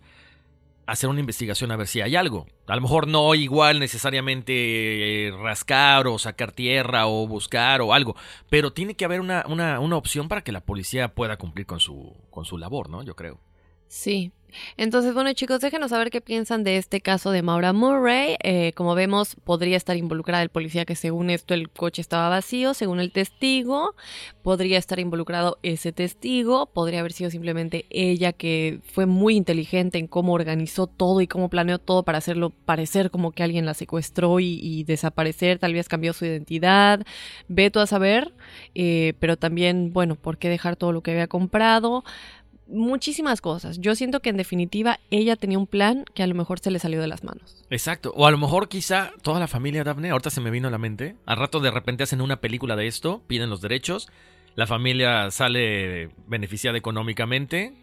hacer una investigación a ver si hay algo. A lo mejor no igual necesariamente eh, rascar o sacar tierra o buscar o algo, pero tiene que haber una, una, una opción para que la policía pueda cumplir con su, con su labor, ¿no? Yo creo. Sí, entonces, bueno chicos, déjenos saber qué piensan de este caso de Maura Murray. Eh, como vemos, podría estar involucrada el policía que según esto el coche estaba vacío, según el testigo. Podría estar involucrado ese testigo. Podría haber sido simplemente ella que fue muy inteligente en cómo organizó todo y cómo planeó todo para hacerlo parecer como que alguien la secuestró y, desaparecer. Tal vez cambió su identidad. Veto a saber. Eh, pero también, bueno, ¿por qué dejar todo lo que había comprado? Muchísimas cosas. Yo siento que en definitiva ella tenía un plan que a lo mejor se le salió de las manos. Exacto. O a lo mejor quizá toda la familia Daphne, ahorita se me vino a la mente, al rato de repente hacen una película de esto, piden los derechos, la familia sale beneficiada económicamente.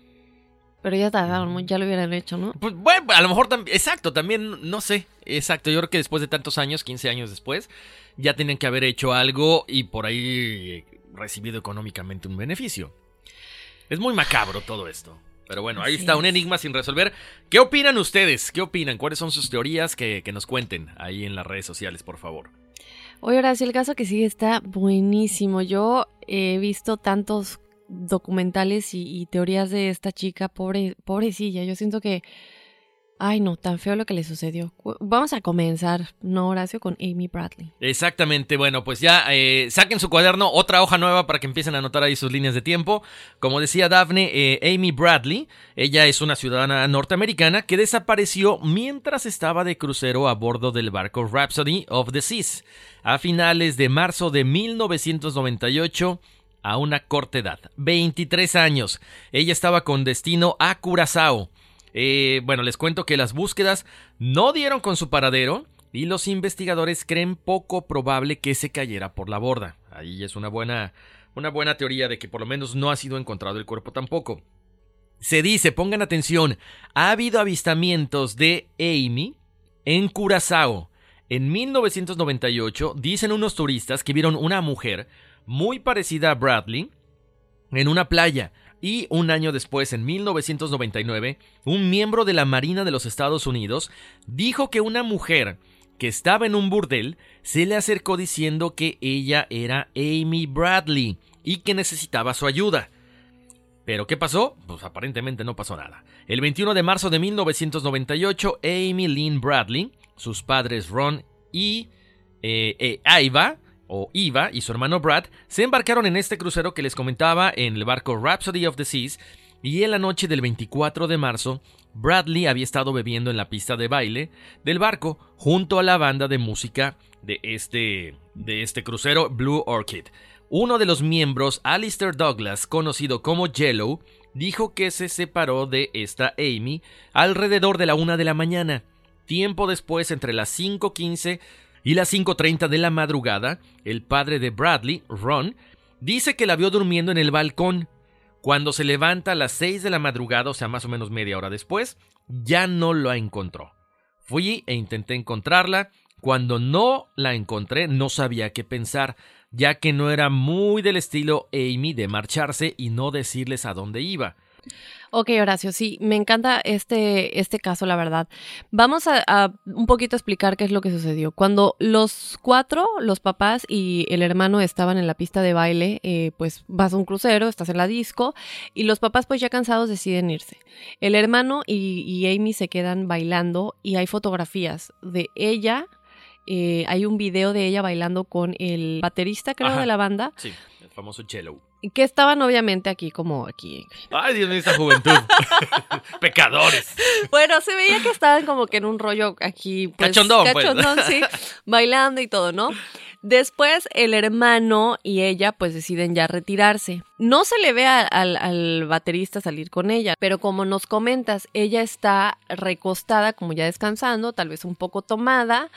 Pero ya tardaron, ya lo hubieran hecho, ¿no? Pues bueno, a lo mejor también, exacto, también, no sé, exacto, yo creo que después de tantos años, 15 años después, ya tienen que haber hecho algo y por ahí recibido económicamente un beneficio. Es muy macabro todo esto. Pero bueno, ahí está un enigma sin resolver. ¿Qué opinan ustedes? ¿Qué opinan? ¿Cuáles son sus teorías? Que, nos cuenten ahí en las redes sociales, por favor. Oye, sí, el caso que sigue está buenísimo. Yo he visto tantos documentales y, y teorías de esta chica, pobre, pobrecilla. Yo siento que Ay, no, tan feo lo que le sucedió. Vamos a comenzar, ¿no, Horacio? Con Amy Bradley. Exactamente, bueno, pues ya eh, saquen su cuaderno, otra hoja nueva para que empiecen a anotar ahí sus líneas de tiempo. Como decía Daphne, eh, Amy Bradley, ella es una ciudadana norteamericana que desapareció mientras estaba de crucero a bordo del barco Rhapsody of the Seas a finales de marzo de 1998 a una corta edad, 23 años. Ella estaba con destino a Curazao. Eh, bueno, les cuento que las búsquedas no dieron con su paradero y los investigadores creen poco probable que se cayera por la borda. Ahí es una buena, una buena teoría de que por lo menos no ha sido encontrado el cuerpo tampoco. Se dice, pongan atención, ha habido avistamientos de Amy en Curazao. En 1998 dicen unos turistas que vieron una mujer muy parecida a Bradley en una playa. Y un año después, en 1999, un miembro de la Marina de los Estados Unidos dijo que una mujer que estaba en un burdel se le acercó diciendo que ella era Amy Bradley y que necesitaba su ayuda. ¿Pero qué pasó? Pues aparentemente no pasó nada. El 21 de marzo de 1998, Amy Lynn Bradley, sus padres Ron y eh, eh o Eva y su hermano Brad se embarcaron en este crucero que les comentaba en el barco Rhapsody of the Seas y en la noche del 24 de marzo Bradley había estado bebiendo en la pista de baile del barco junto a la banda de música de este, de este crucero Blue Orchid. Uno de los miembros, Alistair Douglas, conocido como Yellow, dijo que se separó de esta Amy alrededor de la una de la mañana. Tiempo después, entre las 5.15 y las 5.30 de la madrugada, el padre de Bradley, Ron, dice que la vio durmiendo en el balcón. Cuando se levanta a las 6 de la madrugada, o sea, más o menos media hora después, ya no la encontró. Fui e intenté encontrarla. Cuando no la encontré, no sabía qué pensar, ya que no era muy del estilo Amy de marcharse y no decirles a dónde iba. Ok, Horacio, sí, me encanta este, este caso, la verdad. Vamos a, un poquito explicar qué es lo que sucedió. Cuando los cuatro, los papás y el hermano estaban en la pista de baile, eh, pues vas a un crucero, estás en la disco, y los papás pues ya cansados deciden irse. El hermano y, Amy se quedan bailando y hay fotografías de ella, eh, hay un video de ella bailando con el baterista, creo, de la banda. Sí, el famoso cello que estaban obviamente aquí como aquí. Ay, Dios mío, esa juventud. Pecadores. Bueno, se veía que estaban como que en un rollo aquí. Pues, cachondón, pues. cachondón sí. Bailando y todo, ¿no? Después el hermano y ella pues deciden ya retirarse. No se le ve al, baterista salir con ella, pero como nos comentas, ella está recostada como ya descansando, tal vez un poco tomada,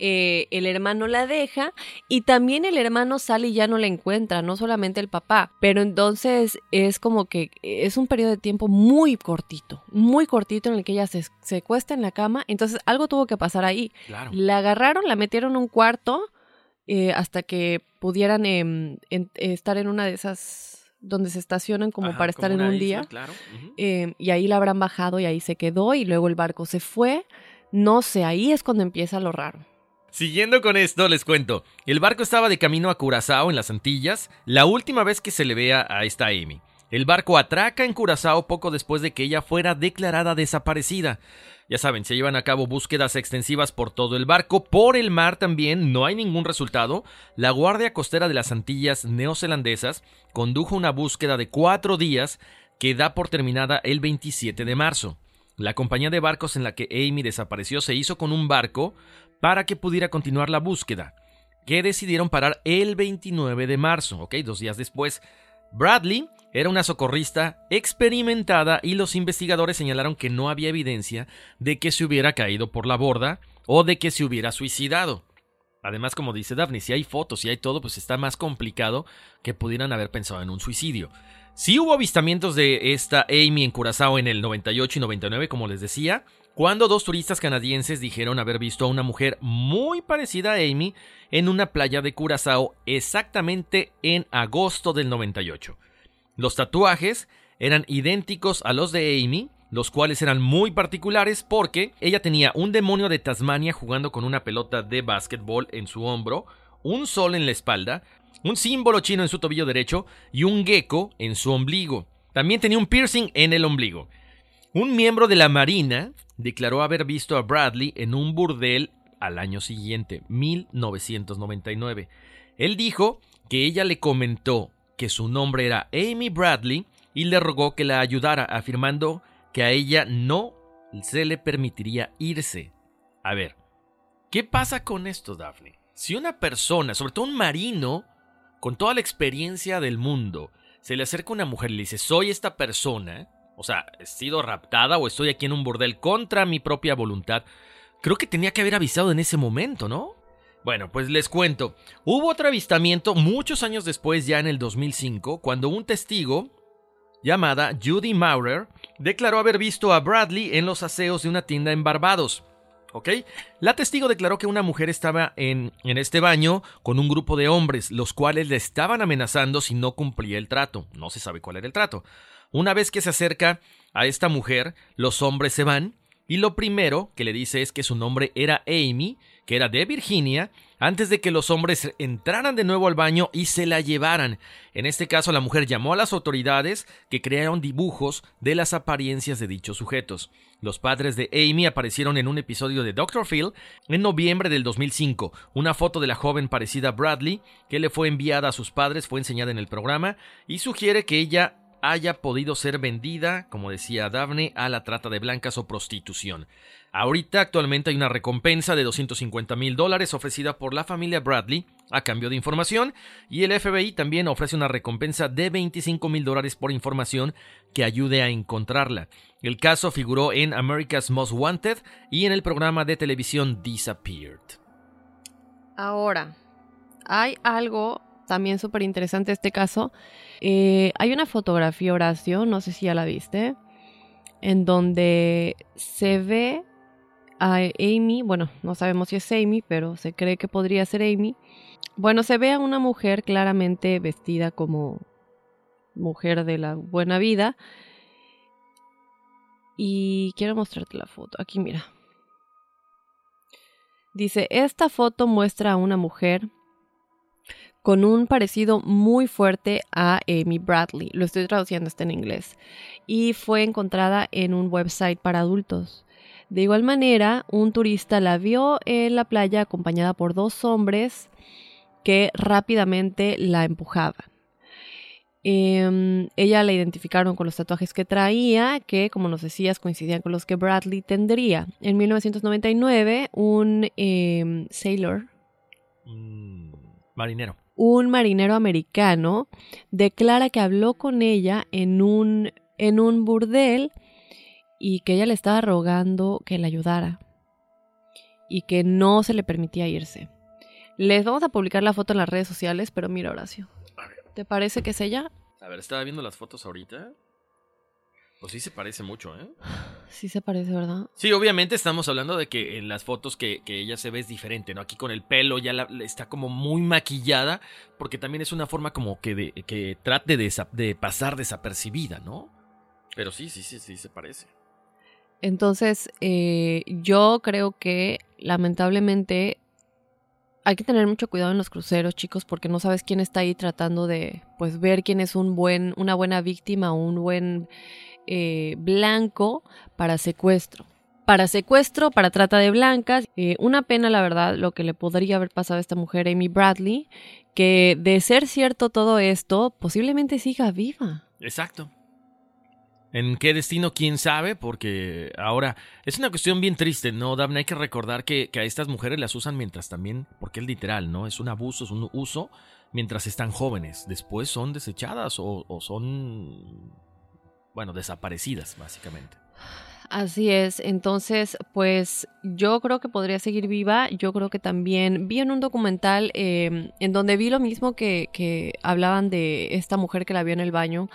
eh, el hermano la deja y también el hermano sale y ya no la encuentra, no solamente el papá, pero entonces es como que es un periodo de tiempo muy cortito, muy cortito en el que ella se, se cuesta en la cama, entonces algo tuvo que pasar ahí. La agarraron, la metieron en un cuarto, eh, hasta que pudieran em, en- estar en una de esas donde se estacionan como Ajá, para estar en un isla, día. claro. Em, y ahí la habrán bajado y ahí se quedó y luego el barco se fue. No sé, ahí es cuando empieza lo raro. Siguiendo con esto, les cuento. El barco estaba de camino a Curazao, en las Antillas, la última vez que se le vea a esta Amy. El barco atraca en Curazao poco después de que ella fuera declarada desaparecida. Ya saben, se llevan a cabo búsquedas extensivas por todo el barco, por el mar también, no hay ningún resultado. La Guardia Costera de las Antillas neozelandesas condujo una búsqueda de cuatro días que da por terminada el 27 de marzo. La compañía de barcos en la que Amy desapareció se hizo con un barco para que pudiera continuar la búsqueda, que decidieron parar el 29 de marzo, ¿ok? Dos días después. Bradley era una socorrista experimentada y los investigadores señalaron que no había evidencia de que se hubiera caído por la borda o de que se hubiera suicidado. Además, como dice Daphne, si hay fotos, si hay todo, pues está más complicado que pudieran haber pensado en un suicidio. Sí hubo avistamientos de esta Amy en Curazao en el 98 y 99, como les decía, cuando dos turistas canadienses dijeron haber visto a una mujer muy parecida a Amy en una playa de Curazao exactamente en agosto del 98. Los tatuajes eran idénticos a los de Amy, los cuales eran muy particulares porque ella tenía un demonio de Tasmania jugando con una pelota de básquetbol en su hombro, un sol en la espalda, un símbolo chino en su tobillo derecho y un gecko en su ombligo. También tenía un piercing en el ombligo. Un miembro de la Marina declaró haber visto a Bradley en un burdel al año siguiente, 1999. Él dijo que ella le comentó que su nombre era Amy Bradley y le rogó que la ayudara, afirmando que a ella no se le permitiría irse. A ver, ¿qué pasa con esto, Daphne? Si una persona, sobre todo un marino, con toda la experiencia del mundo, se le acerca una mujer y le dice, soy esta persona, o sea, he sido raptada o estoy aquí en un bordel contra mi propia voluntad, creo que tenía que haber avisado en ese momento, ¿no? Bueno, pues les cuento. Hubo otro avistamiento muchos años después, ya en el 2005, cuando un testigo, llamada Judy Maurer, declaró haber visto a Bradley en los aseos de una tienda en Barbados. ¿Ok? La testigo declaró que una mujer estaba en, en este baño con un grupo de hombres, los cuales le estaban amenazando si no cumplía el trato. No se sabe cuál era el trato. Una vez que se acerca a esta mujer, los hombres se van y lo primero que le dice es que su nombre era Amy, que era de Virginia, antes de que los hombres entraran de nuevo al baño y se la llevaran. En este caso, la mujer llamó a las autoridades que crearon dibujos de las apariencias de dichos sujetos. Los padres de Amy aparecieron en un episodio de Dr. Phil en noviembre del 2005. Una foto de la joven parecida a Bradley, que le fue enviada a sus padres, fue enseñada en el programa y sugiere que ella haya podido ser vendida, como decía Daphne, a la trata de blancas o prostitución. Ahorita actualmente hay una recompensa de 250 mil dólares ofrecida por la familia Bradley a cambio de información y el FBI también ofrece una recompensa de 25 mil dólares por información que ayude a encontrarla. El caso figuró en America's Most Wanted y en el programa de televisión Disappeared. Ahora, hay algo también súper interesante este caso. Eh, hay una fotografía, Horacio, no sé si ya la viste, en donde se ve a Amy, bueno, no sabemos si es Amy, pero se cree que podría ser Amy. Bueno, se ve a una mujer claramente vestida como mujer de la buena vida. Y quiero mostrarte la foto. Aquí mira. Dice, esta foto muestra a una mujer con un parecido muy fuerte a Amy Bradley. Lo estoy traduciendo, está en inglés. Y fue encontrada en un website para adultos. De igual manera, un turista la vio en la playa acompañada por dos hombres que rápidamente la empujaban. Eh, ella la identificaron con los tatuajes que traía, que como nos decías coincidían con los que Bradley tendría. En 1999, un eh, sailor, Mm, marinero. un marinero americano, declara que habló con ella en un, en un burdel y que ella le estaba rogando que la ayudara y que no se le permitía irse. Les vamos a publicar la foto en las redes sociales, pero mira, Horacio. ¿Te parece que es ella? A ver, estaba viendo las fotos ahorita. Pues sí se parece mucho, ¿eh? Sí se parece, ¿verdad? Sí, obviamente estamos hablando de que en las fotos que, ella se ve es diferente, ¿no? Aquí con el pelo ya está como muy maquillada, porque también es una forma como que, de, que trate de, de pasar desapercibida, ¿no? Pero sí, sí, sí, sí se parece. Entonces, eh, yo creo que lamentablemente hay que tener mucho cuidado en los cruceros, chicos, porque no sabes quién está ahí tratando de, pues, ver quién es un buen, una buena víctima o un buen eh, blanco para secuestro. Para secuestro, para trata de blancas. Eh, una pena, la verdad, lo que le podría haber pasado a esta mujer, Amy Bradley, que de ser cierto todo esto, posiblemente siga viva. Exacto. ¿En qué destino? ¿Quién sabe? Porque ahora es una cuestión bien triste, ¿no, Daphne? Hay que recordar que, a estas mujeres las usan mientras también, porque es literal, ¿no? Es un abuso, es un uso mientras están jóvenes. Después son desechadas o son bueno, desaparecidas, básicamente. Así es, entonces, pues yo creo que podría seguir viva. Yo creo que también vi en un documental em, en donde vi lo mismo que, hablaban de esta mujer que la vio en el baño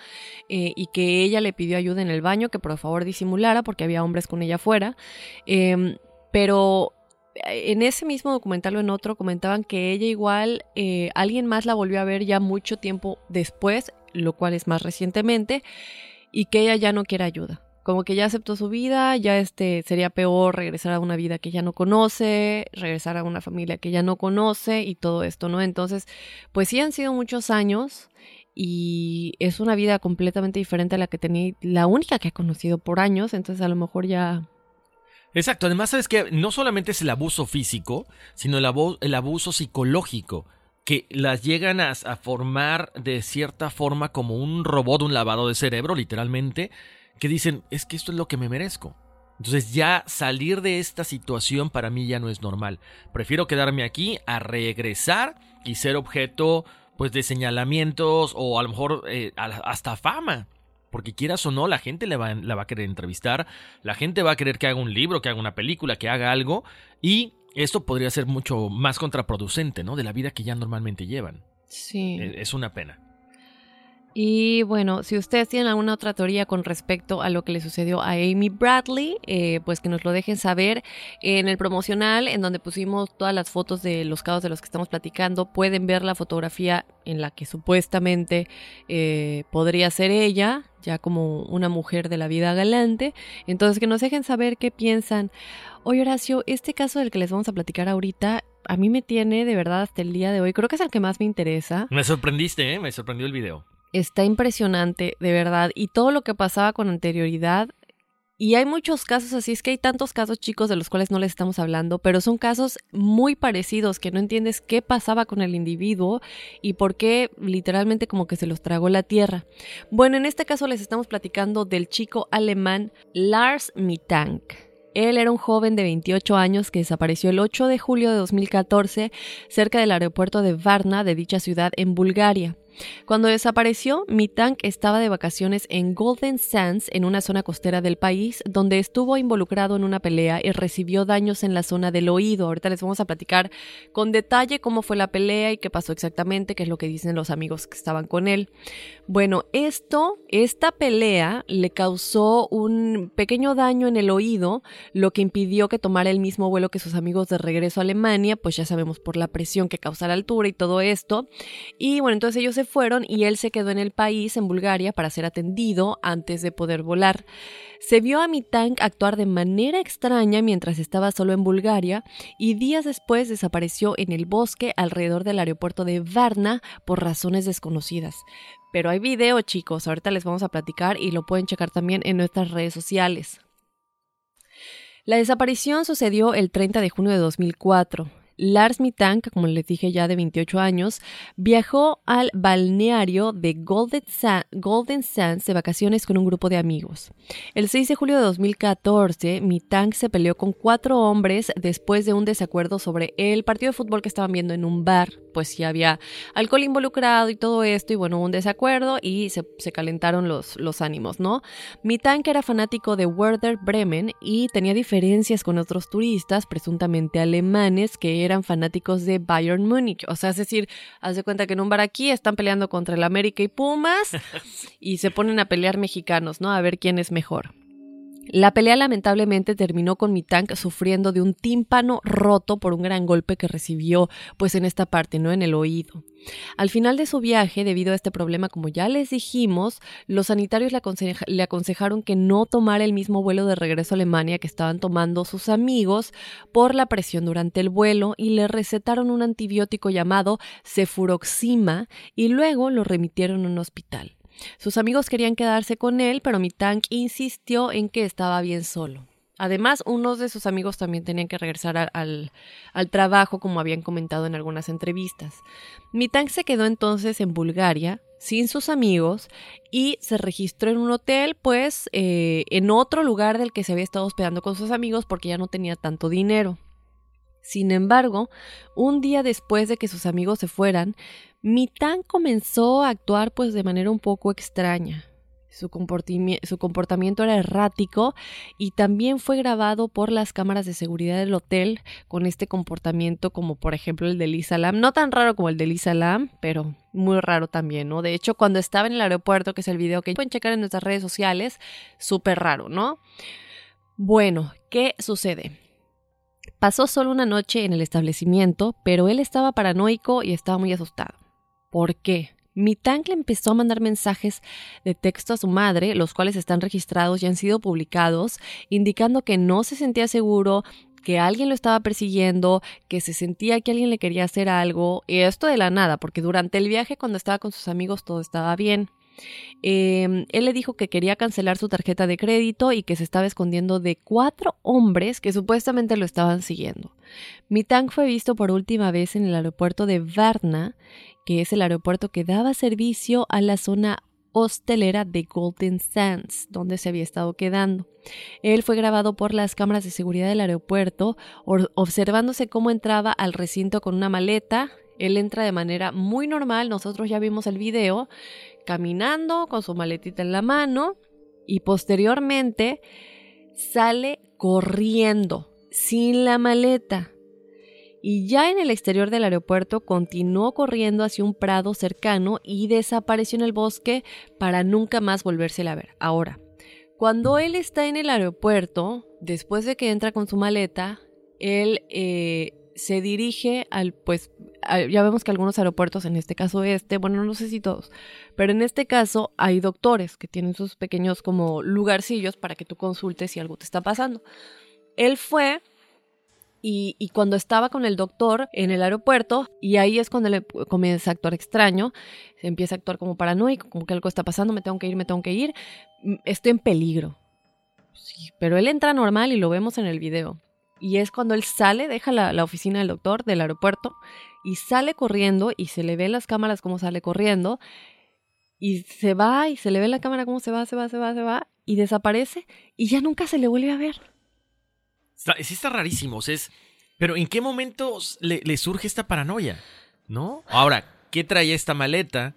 eh, y que ella le pidió ayuda en el baño, que por favor disimulara porque había hombres con ella afuera. Em, pero en ese mismo documental o en otro comentaban que ella igual, eh, alguien más la volvió a ver ya mucho tiempo después, lo cual es más recientemente y que ella ya no quiere ayuda. Como que ya aceptó su vida, ya este sería peor regresar a una vida que ya no conoce, regresar a una familia que ya no conoce y todo esto, ¿no? Entonces, pues sí han sido muchos años y es una vida completamente diferente a la que tenía, la única que he conocido por años, entonces a lo mejor ya Exacto, además sabes que no solamente es el abuso físico, sino el, el abuso psicológico que las llegan a, formar de cierta forma como un robot, un lavado de cerebro, literalmente, que dicen, es que esto es lo que me merezco. Entonces ya salir de esta situación para mí ya no es normal. Prefiero quedarme aquí a regresar y ser objeto pues de señalamientos o a lo mejor eh, hasta fama. Porque quieras o no, la gente la va, la va a querer entrevistar, la gente va a querer que haga un libro, que haga una película, que haga algo. Y esto podría ser mucho más contraproducente, ¿no? De la vida que ya normalmente llevan. Sí. E, es una pena. Y bueno, si ustedes tienen alguna otra teoría con respecto a lo que le sucedió a Amy Bradley, eh, pues que nos lo dejen saber en el promocional, en donde pusimos todas las fotos de los casos de los que estamos platicando. Pueden ver la fotografía en la que supuestamente eh, podría ser ella, ya como una mujer de la vida galante. Entonces, que nos dejen saber qué piensan. Oye, Horacio, este caso del que les vamos a platicar ahorita, a mí me tiene de verdad hasta el día de hoy. Creo que es el que más me interesa. Me sorprendiste, ¿eh? Me sorprendió el video. Está impresionante, de verdad. Y todo lo que pasaba con anterioridad. Y hay muchos casos así, es que hay tantos casos chicos de los cuales no les estamos hablando, pero son casos muy parecidos que no entiendes qué pasaba con el individuo y por qué literalmente como que se los tragó la tierra. Bueno, en este caso les estamos platicando del chico alemán Lars Mittank. Él era un joven de 28 años que desapareció el 8 de julio de 2014 cerca del aeropuerto de Varna de dicha ciudad en Bulgaria. Cuando desapareció, mi tank estaba de vacaciones en Golden Sands, en una zona costera del país, donde estuvo involucrado en una pelea y recibió daños en la zona del oído. Ahorita les vamos a platicar con detalle cómo fue la pelea y qué pasó exactamente, qué es lo que dicen los amigos que estaban con él. Bueno, esto, esta pelea le causó un pequeño daño en el oído, lo que impidió que tomara el mismo vuelo que sus amigos de regreso a Alemania, pues ya sabemos por la presión que causa la altura y todo esto. Y bueno, entonces ellos se fueron y él se quedó en el país, en Bulgaria, para ser atendido antes de poder volar. Se vio a Mitang actuar de manera extraña mientras estaba solo en Bulgaria y días después desapareció en el bosque alrededor del aeropuerto de Varna por razones desconocidas. Pero hay video, chicos, ahorita les vamos a platicar y lo pueden checar también en nuestras redes sociales. La desaparición sucedió el 30 de junio de 2004. Lars Mittank, como les dije ya de 28 años, viajó al balneario de Golden, Sands de vacaciones con un grupo de amigos. El 6 de julio de 2014, Mittank se peleó con cuatro hombres después de un desacuerdo sobre el partido de fútbol que estaban viendo en un bar. pues sí había alcohol involucrado y todo esto, y bueno, un desacuerdo y se, se calentaron los, los ánimos, ¿no? Mi tanque era fanático de Werder Bremen y tenía diferencias con otros turistas, presuntamente alemanes, que eran fanáticos de Bayern Múnich. O sea, es decir, haz de cuenta que en un bar aquí están peleando contra el América y Pumas y se ponen a pelear mexicanos, ¿no? A ver quién es mejor. La pelea lamentablemente terminó con mi tank sufriendo de un tímpano roto por un gran golpe que recibió pues en esta parte, no en el oído. Al final de su viaje, debido a este problema, como ya les dijimos, los sanitarios le, le, aconsejaron que no tomara el mismo vuelo de regreso a Alemania que estaban tomando sus amigos por la presión durante el vuelo y le recetaron un antibiótico llamado cefuroxima y luego lo remitieron a un hospital. Sus amigos querían quedarse con él, pero mi tank insistió en que estaba bien solo. Además, unos de sus amigos también tenían que regresar al, al, trabajo, como habían comentado en algunas entrevistas. Mi tank se quedó entonces en Bulgaria, sin sus amigos, y se registró en un hotel, pues, eh, en otro lugar del que se había estado hospedando con sus amigos porque ya no tenía tanto dinero. Sin embargo, un día después de que sus amigos se fueran, Mitán comenzó a actuar pues de manera un poco extraña. Su, comportamiento era errático y también fue grabado por las cámaras de seguridad del hotel con este comportamiento como por ejemplo el de Lisa Lam. No tan raro como el de Lisa Lam, pero muy raro también, ¿no? De hecho, cuando estaba en el aeropuerto, que es el video que pueden checar en nuestras redes sociales, súper raro, ¿no? Bueno, ¿qué sucede? Pasó solo una noche en el establecimiento, pero él estaba paranoico y estaba muy asustado. ¿Por qué? Mi tank le empezó a mandar mensajes de texto a su madre, los cuales están registrados y han sido publicados, indicando que no se sentía seguro, que alguien lo estaba persiguiendo, que se sentía que alguien le quería hacer algo, y esto de la nada, porque durante el viaje cuando estaba con sus amigos todo estaba bien. Em, él le dijo que quería cancelar su tarjeta de crédito y que se estaba escondiendo de cuatro hombres que supuestamente lo estaban siguiendo. Mi tank fue visto por última vez en el aeropuerto de Varna que es el aeropuerto que daba servicio a la zona hostelera de Golden Sands, donde se había estado quedando. Él fue grabado por las cámaras de seguridad del aeropuerto, observándose cómo entraba al recinto con una maleta. Él entra de manera muy normal, nosotros ya vimos el video, caminando con su maletita en la mano y posteriormente sale corriendo sin la maleta y ya en el exterior del aeropuerto continuó corriendo hacia un prado cercano y desapareció en el bosque para nunca más volvérsela a ver. Ahora, cuando él está en el aeropuerto, después de que entra con su maleta, él eh, se dirige al, pues, ya vemos que algunos aeropuertos, en este caso este, bueno, no sé si todos, pero en este caso hay doctores que tienen sus pequeños como lugarcillos para que tú consultes si algo te está pasando. Él fue y, cuando estaba con el doctor en el aeropuerto, y ahí es cuando le comienza a actuar extraño, empieza a actuar como paranoico, como que algo está pasando, me tengo que ir, me tengo que ir, mm, estoy en peligro. Sí, pero él entra normal y lo vemos en el video. Y es cuando él sale, deja la, la oficina del doctor del aeropuerto y sale corriendo y se le ve en las cámaras cómo sale corriendo y se va y se le ve en la cámara cómo se va, se va, se va, se va y desaparece y ya nunca se le vuelve a ver. Sí está rarísimo, es... Pero ¿en qué momento le, surge esta paranoia? ¿No? Ahora, ¿qué trae esta maleta?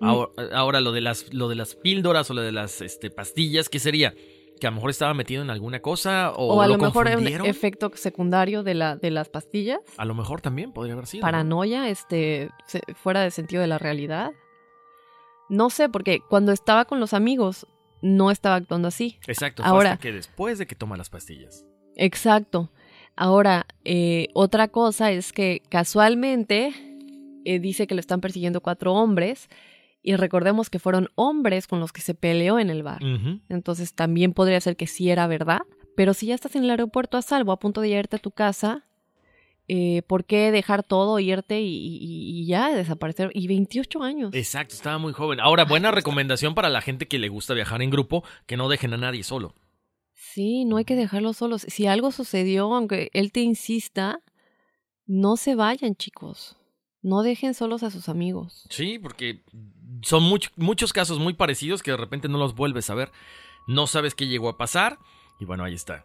Mm. Ahora, lo, de las, lo de las píldoras o lo de las este, pastillas, ¿qué sería? ¿Que a lo mejor estaba metido en alguna cosa? ¿O, a lo, mejor un efecto secundario de, la, de las pastillas? A lo mejor también podría haber sido. Paranoia, este, fuera de sentido de la realidad. No sé, porque cuando estaba con los amigos, no estaba actuando así. Exacto, Ahora, hasta que después de que toma las pastillas. Exacto. Ahora, eh, otra cosa es que casualmente eh, dice que lo están persiguiendo cuatro hombres y recordemos que fueron hombres con los que se peleó en el bar. Entonces también podría ser que sí era verdad. Pero si ya estás en el aeropuerto a salvo, a punto de irte a tu casa, eh, ¿por qué dejar todo, irte y, y, ya desaparecer? Y 28 años. Exacto, estaba muy joven. Ahora, buena recomendación para la gente que le gusta viajar en grupo, que no dejen a nadie solo. Sí, no hay que dejarlo solos. Si algo sucedió, aunque él te insista, no se vayan, chicos. No dejen solos a sus amigos. Sí, porque son muchos casos muy parecidos que de repente no los vuelves a ver. No sabes qué llegó a pasar. Y bueno, ahí está.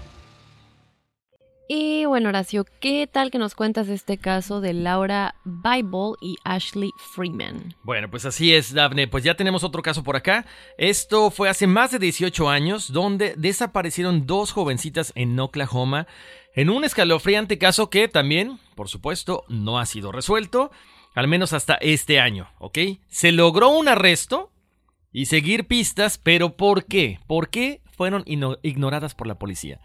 Y bueno, Horacio, ¿qué tal que nos cuentas este caso de Laura Bible y Ashley Freeman? Bueno, pues así es, Daphne. Pues ya tenemos otro caso por acá. Esto fue hace más de 18 años, donde desaparecieron dos jovencitas en Oklahoma, en un escalofriante caso que también, por supuesto, no ha sido resuelto, al menos hasta este año, ¿ok? Se logró un arresto y seguir pistas, pero ¿por qué? ¿Por qué fueron ignoradas por la policía?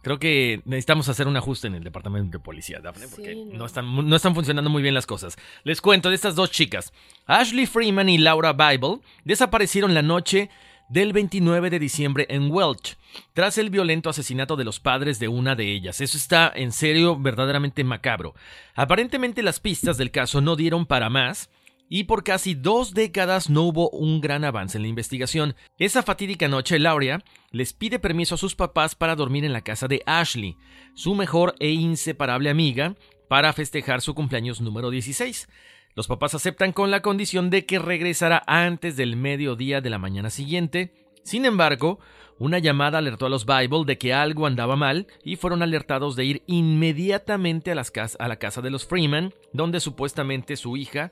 No, Creo que necesitamos hacer un ajuste en el departamento de policía, Daphne, porque no. están, no están funcionando muy bien las cosas. Les cuento de estas dos chicas. Ashley Freeman y Laura Bible desaparecieron la noche del 29 de diciembre en Welch, tras el violento asesinato de los padres de una de ellas. Eso está en serio verdaderamente macabro. Aparentemente las pistas del caso no dieron para más, y por casi dos décadas no hubo un gran avance en la investigación. Esa fatídica noche, Laura les pide permiso a sus papás para dormir en la casa de Ashley, su mejor e inseparable amiga, para festejar su cumpleaños número 16. Los papás aceptan con la condición de que regresará antes del mediodía de la mañana siguiente. Sin embargo, una llamada alertó a los Bible de que algo andaba mal y fueron alertados de ir inmediatamente a, a la casa de los Freeman, donde supuestamente su hija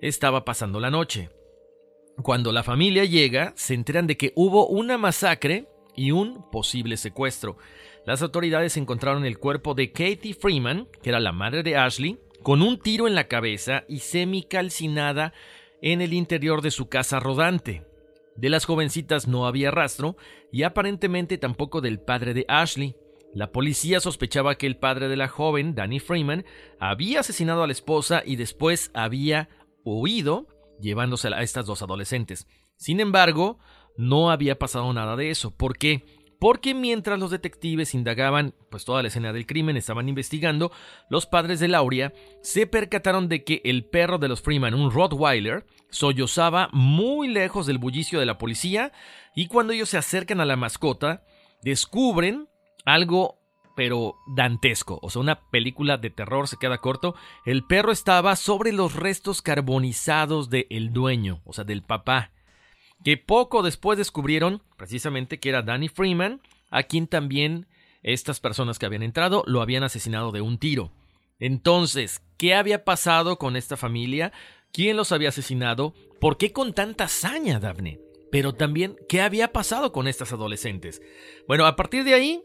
estaba pasando la noche. Cuando la familia llega, se enteran de que hubo una masacre y un posible secuestro. Las autoridades encontraron el cuerpo de Katie Freeman, que era la madre de Ashley, con un tiro en la cabeza y semicalcinada en el interior de su casa rodante. De las jovencitas no había rastro y aparentemente tampoco del padre de Ashley. La policía sospechaba que el padre de la joven, Danny Freeman, había asesinado a la esposa y después había huido, llevándose a estas dos adolescentes. Sin embargo, no había pasado nada de eso. ¿Por qué? Porque mientras los detectives indagaban, pues toda la escena del crimen, estaban investigando, los padres de Lauria se percataron de que el perro de los Freeman, un Rottweiler, sollozaba muy lejos del bullicio de la policía y cuando ellos se acercan a la mascota, descubren algo pero dantesco, o sea, una película de terror se queda corto. El perro estaba sobre los restos carbonizados del el dueño, o sea, del papá, que poco después descubrieron precisamente que era Danny Freeman, a quien también estas personas que habían entrado lo habían asesinado de un tiro. Entonces, ¿qué había pasado con esta familia? ¿Quién los había asesinado? ¿Por qué con tanta hazaña, Daphne? Pero también, ¿qué había pasado con estas adolescentes? Bueno, a partir de ahí,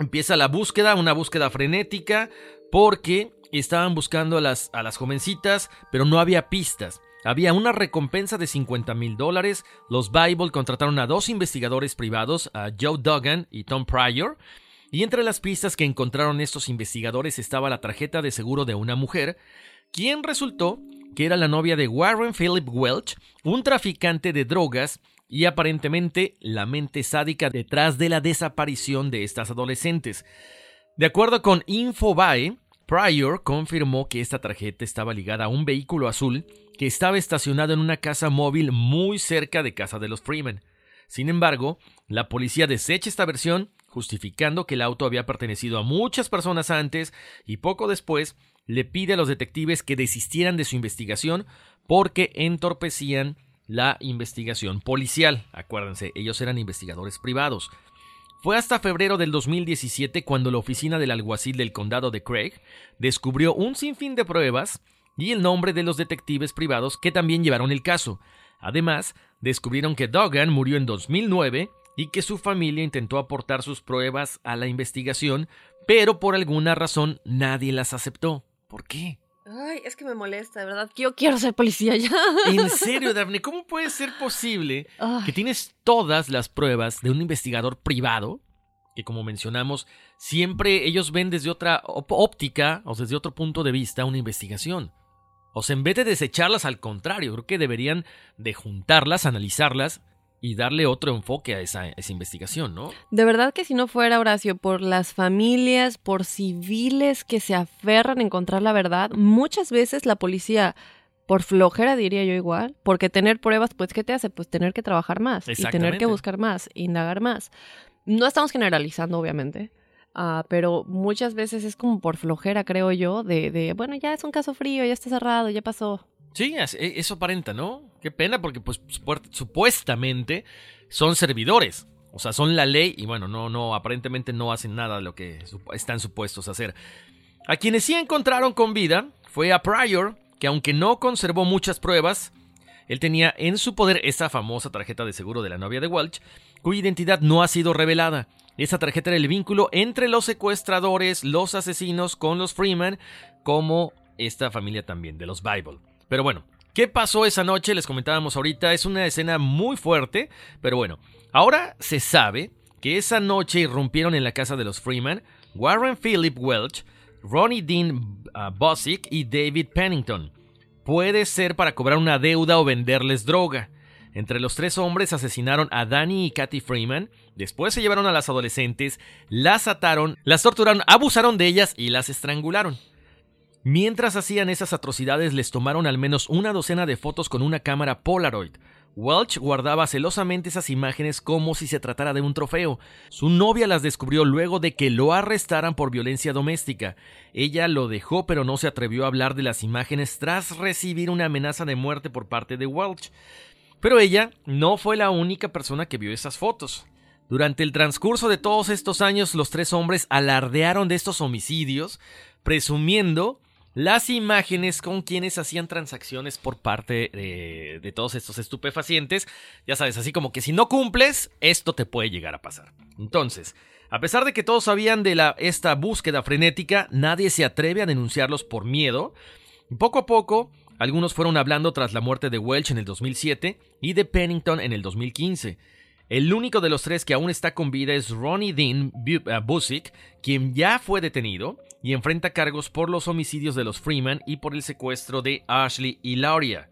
empieza la búsqueda, una búsqueda frenética, porque estaban buscando a las, a las jovencitas, pero no había pistas. Había una recompensa de 50 mil dólares. Los Bible contrataron a dos investigadores privados, a Joe Duggan y Tom Pryor. Y entre las pistas que encontraron estos investigadores estaba la tarjeta de seguro de una mujer, quien resultó que era la novia de Warren Philip Welch, un traficante de drogas y aparentemente la mente sádica detrás de la desaparición de estas adolescentes. De acuerdo con Infobae, Pryor confirmó que esta tarjeta estaba ligada a un vehículo azul que estaba estacionado en una casa móvil muy cerca de casa de los Freeman. Sin embargo, la policía desecha esta versión, justificando que el auto había pertenecido a muchas personas antes y poco después le pide a los detectives que desistieran de su investigación porque entorpecían la investigación policial. Acuérdense, ellos eran investigadores privados. Fue hasta febrero del 2017 cuando la oficina del alguacil del condado de Craig descubrió un sinfín de pruebas y el nombre de los detectives privados que también llevaron el caso. Además, descubrieron que Duggan murió en 2009 y que su familia intentó aportar sus pruebas a la investigación, pero por alguna razón nadie las aceptó. ¿Por qué? Ay, es que me molesta, de verdad. Yo quiero ser policía ya. En serio, Daphne, ¿cómo puede ser posible que tienes todas las pruebas de un investigador privado? Que como mencionamos, siempre ellos ven desde otra óptica o desde otro punto de vista una investigación. O sea, en vez de desecharlas, al contrario, creo que deberían de juntarlas, analizarlas y darle otro enfoque a esa, esa, investigación, ¿no? De verdad que si no fuera, Horacio, por las familias, por civiles que se aferran a encontrar la verdad, muchas veces la policía, por flojera diría yo igual, porque tener pruebas, pues, ¿qué te hace? Pues tener que trabajar más y tener que buscar más, indagar más. No estamos generalizando, obviamente. Uh, pero muchas veces es como por flojera, creo yo, de, de, bueno, ya es un caso frío, ya está cerrado, ya pasó. Sí, e, eso aparenta, ¿no? Qué pena porque pues supuestamente son servidores, o sea, son la ley y bueno, no no aparentemente no hacen nada de lo que están supuestos a hacer. A quienes sí encontraron con vida fue a Pryor, que aunque no conservó muchas pruebas, él tenía en su poder esa famosa tarjeta de seguro de la novia de Welch, cuya identidad no ha sido revelada. Esa tarjeta era el vínculo entre los secuestradores, los asesinos con los Freeman, como esta familia también de los Bible. Pero bueno, ¿qué pasó esa noche? Les comentábamos ahorita, es una escena muy fuerte, pero bueno, ahora se sabe que esa noche irrumpieron en la casa de los Freeman Warren Philip Welch, Ronnie Dean uh, Bosick y David Pennington. Puede ser para cobrar una deuda o venderles droga. Entre los tres hombres asesinaron a Danny y Kathy Freeman, después se llevaron a las adolescentes, las ataron, las torturaron, abusaron de ellas y las estrangularon. Mientras hacían esas atrocidades les tomaron al menos una docena de fotos con una cámara Polaroid. Welch guardaba celosamente esas imágenes como si se tratara de un trofeo. Su novia las descubrió luego de que lo arrestaran por violencia doméstica. Ella lo dejó pero no se atrevió a hablar de las imágenes tras recibir una amenaza de muerte por parte de Welch. Pero ella no fue la única persona que vio esas fotos. Durante el transcurso de todos estos años los tres hombres alardearon de estos homicidios, presumiendo las imágenes con quienes hacían transacciones por parte de, todos estos estupefacientes. Ya sabes, así como que si no cumples, esto te puede llegar a pasar. Entonces, a pesar de que todos sabían de la, esta búsqueda frenética, nadie se atreve a denunciarlos por miedo. Poco a poco, algunos fueron hablando tras la muerte de Welch en el 2007 y de Pennington en el 2015. El único de los tres que aún está con vida es Ronnie Dean Busick, quien ya fue detenido y enfrenta cargos por los homicidios de los Freeman y por el secuestro de Ashley y Lauria.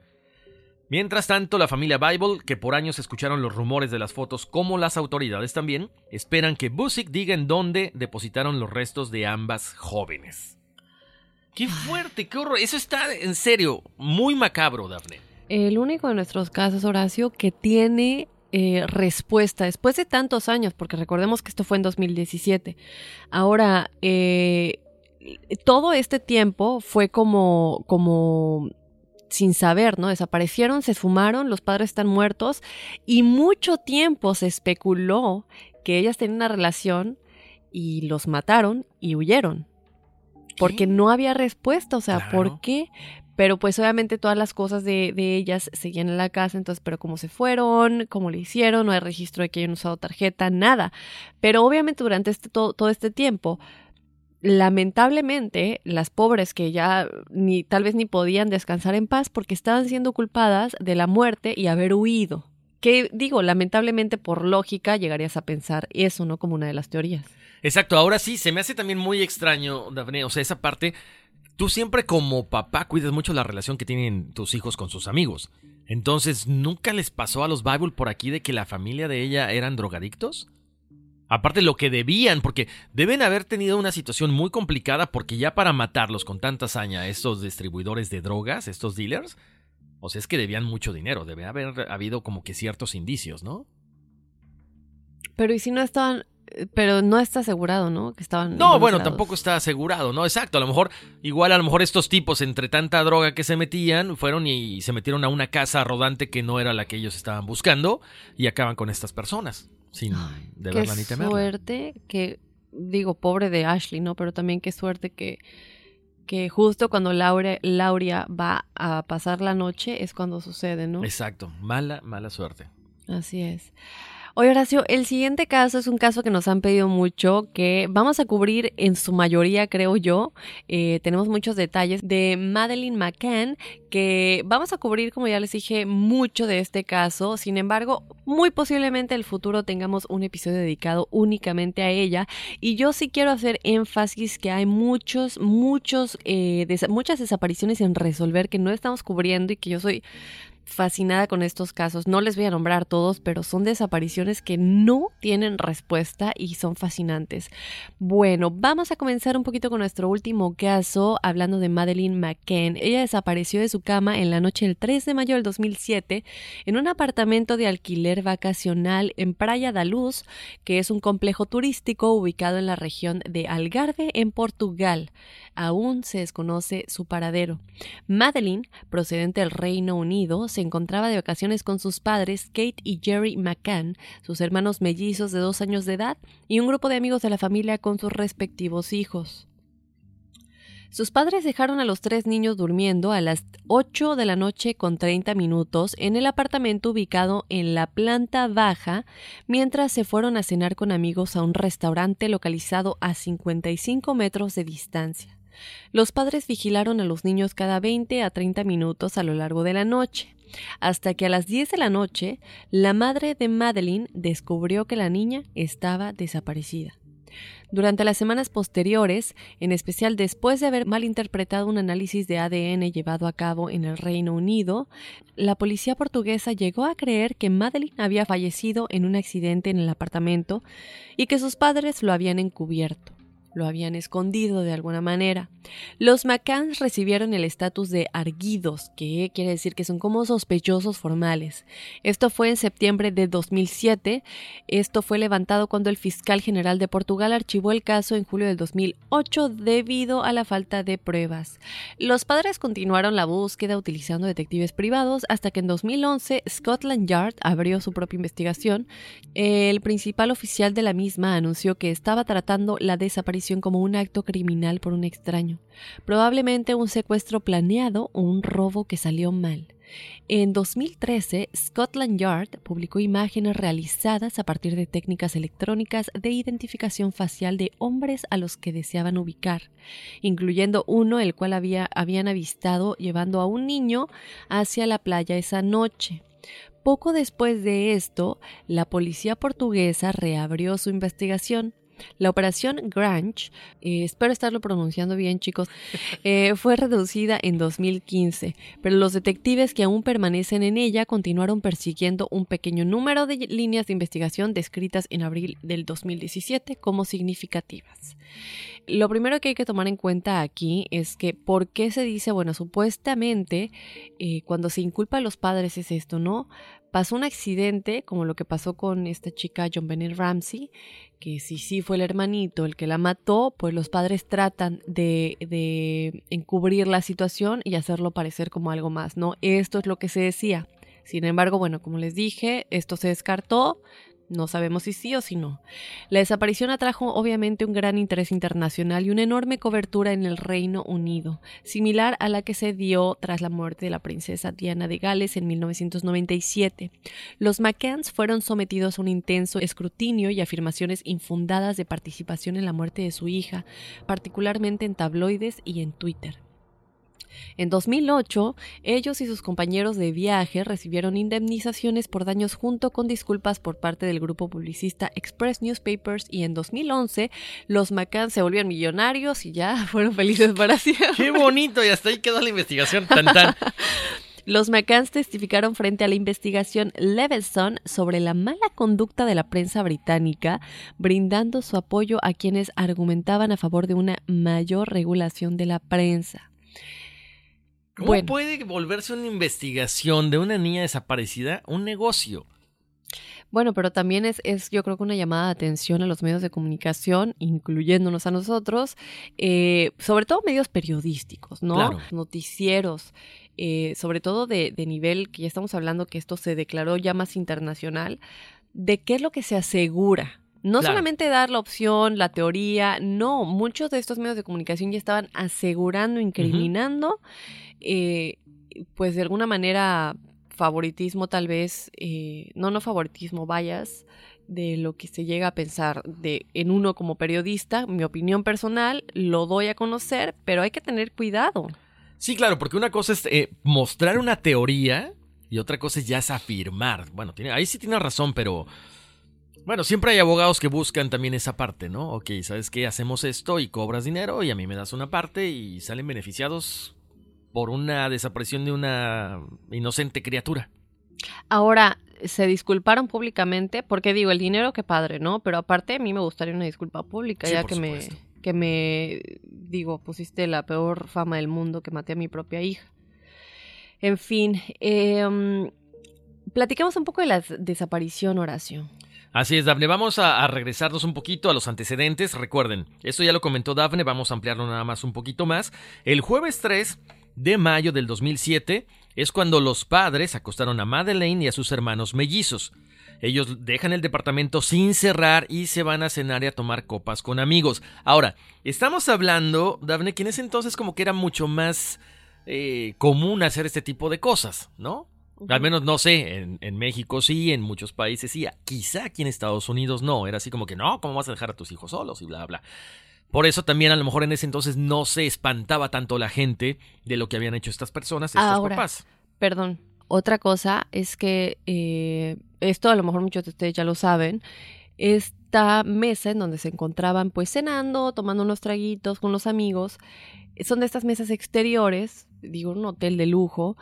Mientras tanto, la familia Bible, que por años escucharon los rumores de las fotos como las autoridades también, esperan que Busick diga en dónde depositaron los restos de ambas jóvenes. ¡Qué fuerte! ¡Qué horror! Eso está, en serio, muy macabro, Daphne. El único de nuestros casos, Horacio, que tiene eh, respuesta después de tantos años, porque recordemos que esto fue en 2017. Ahora, eh, todo este tiempo fue como, como sin saber, ¿no? Desaparecieron, se esfumaron, los padres están muertos y mucho tiempo se especuló que ellas tenían una relación y los mataron y huyeron. Porque no había respuesta, o sea, ¿por qué? Pero pues obviamente todas las cosas de, ellas seguían en la casa, entonces, pero cómo se fueron, cómo le hicieron, no hay registro de que hayan usado tarjeta, nada. Pero obviamente durante este, todo este tiempo lamentablemente, las pobres que ya ni tal vez ni podían descansar en paz porque estaban siendo culpadas de la muerte y haber huido. Que digo, lamentablemente por lógica llegarías a pensar eso, ¿no? Como una de las teorías. Exacto, ahora sí, se me hace también muy extraño, Daphne, o sea, esa parte, tú siempre como papá cuidas mucho la relación que tienen tus hijos con sus amigos. Entonces, ¿nunca les pasó a los Bible por aquí de que la familia de ella eran drogadictos? Aparte lo que debían, porque deben haber tenido una situación muy complicada porque ya para matarlos con tanta hazaña estos distribuidores de drogas, estos dealers, o sea, es que debían mucho dinero, debe haber habido como que ciertos indicios, ¿no? Pero ¿y si no estaban pero no está asegurado, ¿no? Que estaban No, bueno, tampoco está asegurado, ¿no? Exacto, a lo mejor igual a lo mejor estos tipos entre tanta droga que se metían fueron y se metieron a una casa rodante que no era la que ellos estaban buscando y acaban con estas personas. Sin deberla ni temerla. Qué suerte que, digo, pobre de Ashley, ¿no? Pero también qué suerte que, que justo cuando Laura, Lauria va a pasar la noche es cuando sucede, ¿no? Exacto, mala, mala suerte. Así es. Oye, Horacio, el siguiente caso es un caso que nos han pedido mucho, que vamos a cubrir en su mayoría, creo yo. Eh, tenemos muchos detalles de Madeleine McCann, que vamos a cubrir, como ya les dije, mucho de este caso. Sin embargo, muy posiblemente en el futuro tengamos un episodio dedicado únicamente a ella. Y yo sí quiero hacer énfasis que hay muchos, muchos, eh, muchas desapariciones en resolver que no estamos cubriendo y que yo soy fascinada con estos casos. No les voy a nombrar todos, pero son desapariciones que no tienen respuesta y son fascinantes. Bueno, vamos a comenzar un poquito con nuestro último caso, hablando de Madeleine McCann. Ella desapareció de su cama en la noche del 3 de mayo del 2007 en un apartamento de alquiler vacacional en Praia da Luz, que es un complejo turístico ubicado en la región de Algarve, en Portugal aún se desconoce su paradero. Madeline, procedente del Reino Unido, se encontraba de vacaciones con sus padres, Kate y Jerry McCann, sus hermanos mellizos de dos años de edad, y un grupo de amigos de la familia con sus respectivos hijos. Sus padres dejaron a los tres niños durmiendo a las 8 de la noche con 30 minutos en el apartamento ubicado en la planta baja, mientras se fueron a cenar con amigos a un restaurante localizado a 55 metros de distancia. Los padres vigilaron a los niños cada 20 a 30 minutos a lo largo de la noche, hasta que a las 10 de la noche la madre de Madeline descubrió que la niña estaba desaparecida. Durante las semanas posteriores, en especial después de haber malinterpretado un análisis de ADN llevado a cabo en el Reino Unido, la policía portuguesa llegó a creer que Madeline había fallecido en un accidente en el apartamento y que sus padres lo habían encubierto lo habían escondido de alguna manera. Los McCanns recibieron el estatus de arguidos, que quiere decir que son como sospechosos formales. Esto fue en septiembre de 2007. Esto fue levantado cuando el fiscal general de Portugal archivó el caso en julio del 2008 debido a la falta de pruebas. Los padres continuaron la búsqueda utilizando detectives privados hasta que en 2011 Scotland Yard abrió su propia investigación. El principal oficial de la misma anunció que estaba tratando la desaparición como un acto criminal por un extraño, probablemente un secuestro planeado o un robo que salió mal. En 2013, Scotland Yard publicó imágenes realizadas a partir de técnicas electrónicas de identificación facial de hombres a los que deseaban ubicar, incluyendo uno el cual había, habían avistado llevando a un niño hacia la playa esa noche. Poco después de esto, la policía portuguesa reabrió su investigación, la operación Grange, eh, espero estarlo pronunciando bien chicos, eh, fue reducida en 2015, pero los detectives que aún permanecen en ella continuaron persiguiendo un pequeño número de líneas de investigación descritas en abril del 2017 como significativas. Lo primero que hay que tomar en cuenta aquí es que por qué se dice, bueno, supuestamente eh, cuando se inculpa a los padres es esto, ¿no? Pasó un accidente, como lo que pasó con esta chica John Bennett Ramsey, que si sí fue el hermanito el que la mató, pues los padres tratan de, de encubrir la situación y hacerlo parecer como algo más, ¿no? Esto es lo que se decía. Sin embargo, bueno, como les dije, esto se descartó, no sabemos si sí o si no. La desaparición atrajo obviamente un gran interés internacional y una enorme cobertura en el Reino Unido, similar a la que se dio tras la muerte de la princesa Diana de Gales en 1997. Los McCanns fueron sometidos a un intenso escrutinio y afirmaciones infundadas de participación en la muerte de su hija, particularmente en tabloides y en Twitter. En 2008, ellos y sus compañeros de viaje recibieron indemnizaciones por daños junto con disculpas por parte del grupo publicista Express Newspapers y en 2011 los McCann se volvieron millonarios y ya fueron felices para siempre. ¡Qué bonito! Y hasta ahí quedó la investigación. Tan, Los McCanns testificaron frente a la investigación Leveson sobre la mala conducta de la prensa británica, brindando su apoyo a quienes argumentaban a favor de una mayor regulación de la prensa. ¿Cómo puede volverse una investigación de una niña desaparecida un negocio? Bueno, pero también es, es, yo creo que una llamada de atención a los medios de comunicación, incluyéndonos a nosotros, eh, sobre todo medios periodísticos, ¿no? Noticieros, eh, sobre todo de, de, nivel que ya estamos hablando que esto se declaró ya más internacional, de qué es lo que se asegura. No Claro. solamente dar la opción, la teoría, no, muchos de estos medios de comunicación ya estaban asegurando, incriminando, eh, pues de alguna manera favoritismo tal vez, eh, no, no favoritismo, vayas, de lo que se llega a pensar de en uno como periodista, mi opinión personal, lo doy a conocer, pero hay que tener cuidado. Sí, claro, porque una cosa es eh, mostrar una teoría y otra cosa es ya es afirmar. Bueno, tiene, ahí sí tiene razón, pero bueno, siempre hay abogados que buscan también esa parte, ¿no? Ok, ¿sabes qué? Hacemos esto y cobras dinero y a mí me das una parte y salen beneficiados por una desaparición de una inocente criatura. Ahora, se disculparon públicamente, porque digo, el dinero qué padre, ¿no? Pero aparte a mí me gustaría una disculpa pública, Sí, ya que me, que me, digo, pusiste la peor fama del mundo que maté a mi propia hija. En fin, eh, platicamos un poco de la desaparición, Horacio. Así es, Dafne. Vamos a, a regresarnos un poquito a los antecedentes. Recuerden, esto ya lo comentó Dafne, vamos a ampliarlo nada más un poquito más. El jueves 3 de mayo del 2007 es cuando los padres acostaron a Madeleine y a sus hermanos mellizos. Ellos dejan el departamento sin cerrar y se van a cenar y a tomar copas con amigos. Ahora, estamos hablando, Dafne, que en ese entonces como que era mucho más eh, común hacer este tipo de cosas, ¿no? Al menos no sé, en, en México sí, en muchos países sí, quizá aquí en Estados Unidos no, era así como que no, ¿cómo vas a dejar a tus hijos solos y bla, bla? Por eso también a lo mejor en ese entonces no se espantaba tanto la gente de lo que habían hecho estas personas, estos Ahora, papás. Perdón. Otra cosa es que eh, esto a lo mejor muchos de ustedes ya lo saben. Esta mesa en donde se encontraban pues cenando, tomando unos traguitos con los amigos, son de estas mesas exteriores, digo un hotel de lujo,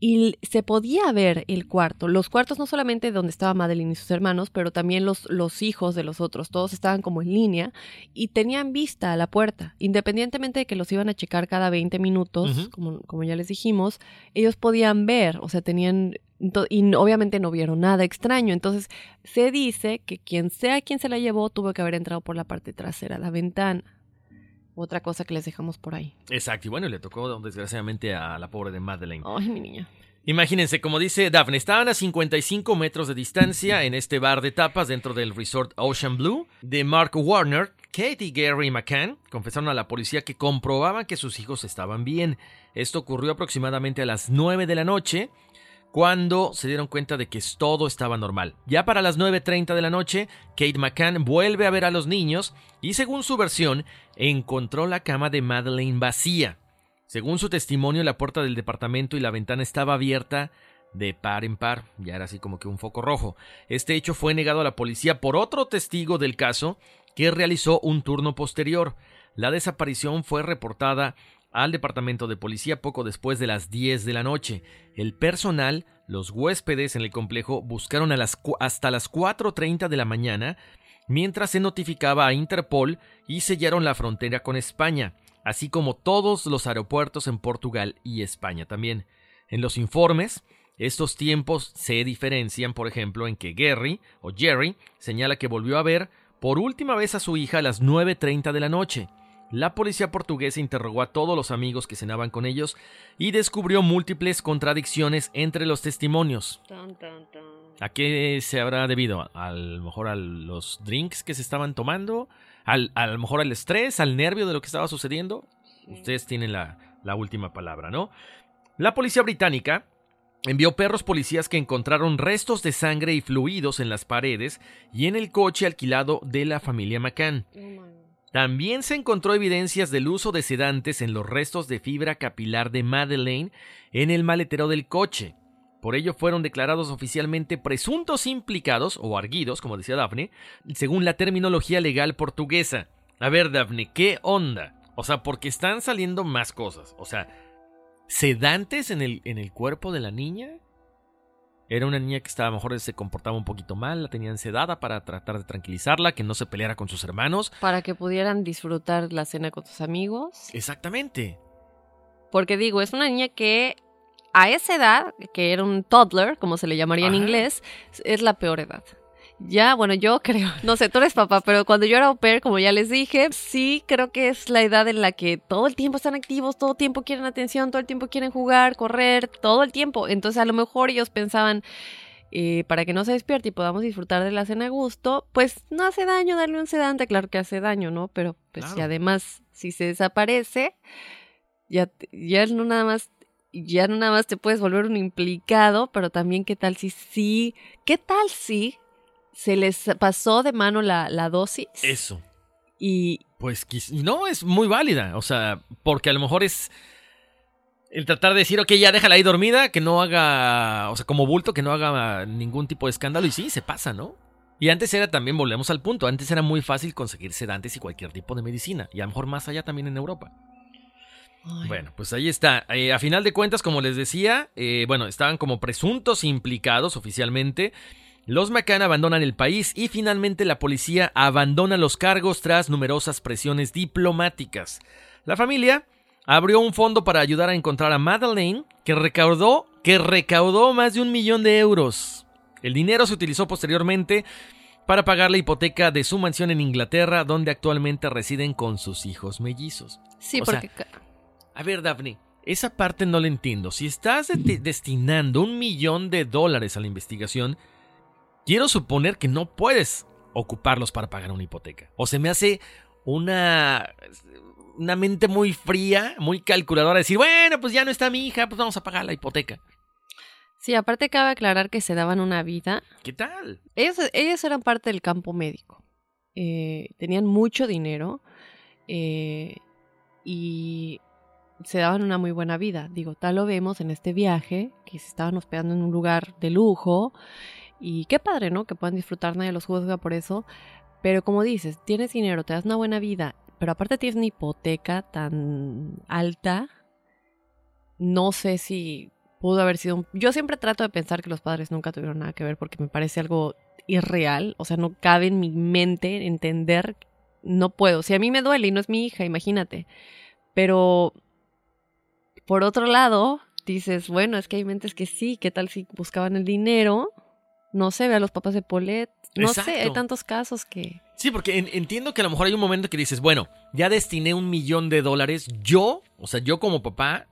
y se podía ver el cuarto. Los cuartos no solamente donde estaba Madeline y sus hermanos, pero también los, los hijos de los otros. Todos estaban como en línea y tenían vista a la puerta. Independientemente de que los iban a checar cada 20 minutos, como, como ya les dijimos, ellos podían ver, o sea, tenían... Y obviamente no vieron nada extraño. Entonces, se dice que quien sea quien se la llevó tuvo que haber entrado por la parte trasera, la ventana. Otra cosa que les dejamos por ahí. Exacto, y bueno, le tocó desgraciadamente a la pobre de Madeleine. Ay, mi niña. Imagínense, como dice Daphne, estaban a 55 metros de distancia en este bar de tapas dentro del resort Ocean Blue de Mark Warner. Kate y Gary McCann confesaron a la policía que comprobaban que sus hijos estaban bien. Esto ocurrió aproximadamente a las 9 de la noche, cuando se dieron cuenta de que todo estaba normal. Ya para las 9.30 de la noche, Kate McCann vuelve a ver a los niños y según su versión, encontró la cama de Madeleine vacía. Según su testimonio, la puerta del departamento y la ventana estaba abierta de par en par, ya era así como que un foco rojo. Este hecho fue negado a la policía por otro testigo del caso que realizó un turno posterior. La desaparición fue reportada al departamento de policía poco después de las 10 de la noche. El personal, los huéspedes en el complejo buscaron a las hasta las 4.30 de la mañana mientras se notificaba a Interpol y sellaron la frontera con España, así como todos los aeropuertos en Portugal y España también. En los informes, estos tiempos se diferencian, por ejemplo, en que Gary o Jerry señala que volvió a ver por última vez a su hija a las 9.30 de la noche. La policía portuguesa interrogó a todos los amigos que cenaban con ellos y descubrió múltiples contradicciones entre los testimonios. ¿A qué se habrá debido? A lo mejor a los drinks que se estaban tomando, al, a lo mejor al estrés, al nervio de lo que estaba sucediendo. Ustedes tienen la, la última palabra, ¿no? La policía británica envió perros policías que encontraron restos de sangre y fluidos en las paredes y en el coche alquilado de la familia McCann. También se encontró evidencias del uso de sedantes en los restos de fibra capilar de Madeleine en el maletero del coche. Por ello fueron declarados oficialmente presuntos implicados, o arguidos, como decía Daphne, según la terminología legal portuguesa. A ver, Daphne, ¿qué onda? O sea, porque están saliendo más cosas. O sea, ¿sedantes en el, en el cuerpo de la niña? Era una niña que estaba, a lo mejor se comportaba un poquito mal, la tenían sedada para tratar de tranquilizarla, que no se peleara con sus hermanos. Para que pudieran disfrutar la cena con sus amigos. Exactamente. Porque digo, es una niña que a esa edad, que era un toddler, como se le llamaría en inglés, es la peor edad. Ya, bueno, yo creo, no sé, tú eres papá, pero cuando yo era au pair, como ya les dije, sí creo que es la edad en la que todo el tiempo están activos, todo el tiempo quieren atención, todo el tiempo quieren jugar, correr, todo el tiempo. Entonces a lo mejor ellos pensaban eh, para que no se despierte y podamos disfrutar de la cena a gusto, pues no hace daño darle un sedante, claro que hace daño, ¿no? Pero pues si además si se desaparece, ya, ya no nada más ya no nada más te puedes volver un implicado, pero también qué tal si sí, qué tal si se les pasó de mano la, la dosis. Eso. Y... Pues no, es muy válida, o sea, porque a lo mejor es el tratar de decir, ok, ya déjala ahí dormida, que no haga, o sea, como bulto, que no haga ningún tipo de escándalo, y sí, se pasa, ¿no? Y antes era también, volvemos al punto, antes era muy fácil conseguir sedantes y cualquier tipo de medicina, y a lo mejor más allá también en Europa. Bueno, pues ahí está. Eh, a final de cuentas, como les decía, eh, bueno, estaban como presuntos implicados oficialmente. Los McCann abandonan el país y finalmente la policía abandona los cargos tras numerosas presiones diplomáticas. La familia abrió un fondo para ayudar a encontrar a Madeleine, que recaudó, que recaudó más de un millón de euros. El dinero se utilizó posteriormente para pagar la hipoteca de su mansión en Inglaterra, donde actualmente residen con sus hijos mellizos. Sí, porque... A ver, Daphne, esa parte no la entiendo. Si estás destinando un millón de dólares a la investigación, quiero suponer que no puedes ocuparlos para pagar una hipoteca. O se me hace una, una mente muy fría, muy calculadora, decir, bueno, pues ya no está mi hija, pues vamos a pagar la hipoteca. Sí, aparte cabe aclarar que se daban una vida. ¿Qué tal? Ellos, ellos eran parte del campo médico. Eh, tenían mucho dinero eh, y se daban una muy buena vida. Digo, tal lo vemos en este viaje, que se estaban hospedando en un lugar de lujo. Y qué padre, ¿no? Que puedan disfrutar, nadie los juzga por eso. Pero como dices, tienes dinero, te das una buena vida, pero aparte tienes una hipoteca tan alta. No sé si pudo haber sido un... Yo siempre trato de pensar que los padres nunca tuvieron nada que ver porque me parece algo irreal. O sea, no cabe en mi mente entender. No puedo. Si a mí me duele y no es mi hija, imagínate. Pero por otro lado, dices, bueno, es que hay mentes que sí, ¿qué tal si buscaban el dinero? No sé, ve a los papás de Polet. No sé, hay tantos casos que... Sí, porque entiendo que a lo mejor hay un momento que dices, bueno, ya destiné un millón de dólares, yo, o sea, yo como papá,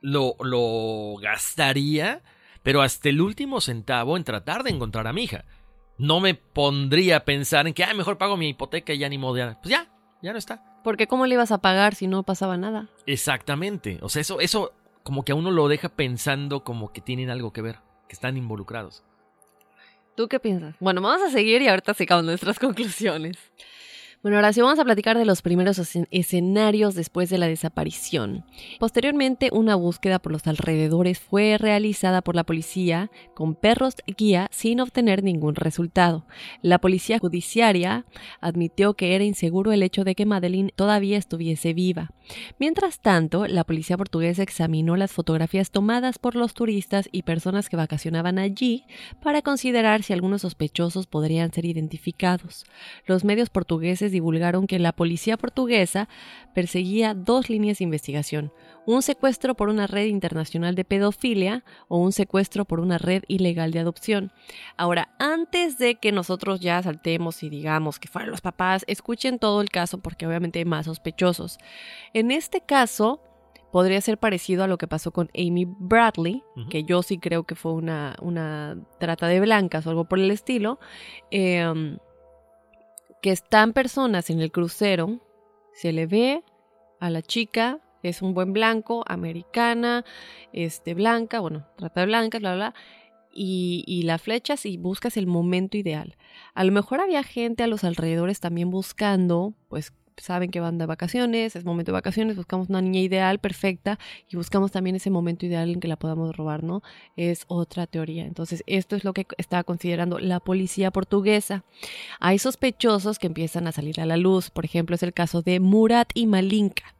lo, lo gastaría, pero hasta el último centavo en tratar de encontrar a mi hija. No me pondría a pensar en que, ah, mejor pago mi hipoteca y ya ni modo. Pues ya, ya no está. Porque ¿cómo le ibas a pagar si no pasaba nada? Exactamente. O sea, eso, eso como que a uno lo deja pensando como que tienen algo que ver, que están involucrados. ¿Tú qué piensas? Bueno, vamos a seguir y ahorita sacamos nuestras conclusiones. Bueno, ahora sí vamos a platicar de los primeros escenarios después de la desaparición. Posteriormente, una búsqueda por los alrededores fue realizada por la policía con perros guía sin obtener ningún resultado. La policía judiciaria admitió que era inseguro el hecho de que Madeline todavía estuviese viva. Mientras tanto, la policía portuguesa examinó las fotografías tomadas por los turistas y personas que vacacionaban allí para considerar si algunos sospechosos podrían ser identificados. Los medios portugueses divulgaron que la policía portuguesa perseguía dos líneas de investigación, un secuestro por una red internacional de pedofilia o un secuestro por una red ilegal de adopción. Ahora, antes de que nosotros ya saltemos y digamos que fueron los papás, escuchen todo el caso porque obviamente hay más sospechosos. En este caso, podría ser parecido a lo que pasó con Amy Bradley, que yo sí creo que fue una, una trata de blancas o algo por el estilo. Eh, que están personas en el crucero, se le ve a la chica, es un buen blanco, americana, este, blanca, bueno, trata de blancas, bla, bla, y, y la flechas y buscas el momento ideal. A lo mejor había gente a los alrededores también buscando, pues saben que van de vacaciones, es momento de vacaciones, buscamos una niña ideal, perfecta, y buscamos también ese momento ideal en que la podamos robar, ¿no? Es otra teoría. Entonces, esto es lo que estaba considerando la policía portuguesa. Hay sospechosos que empiezan a salir a la luz, por ejemplo, es el caso de Murat y Malinka.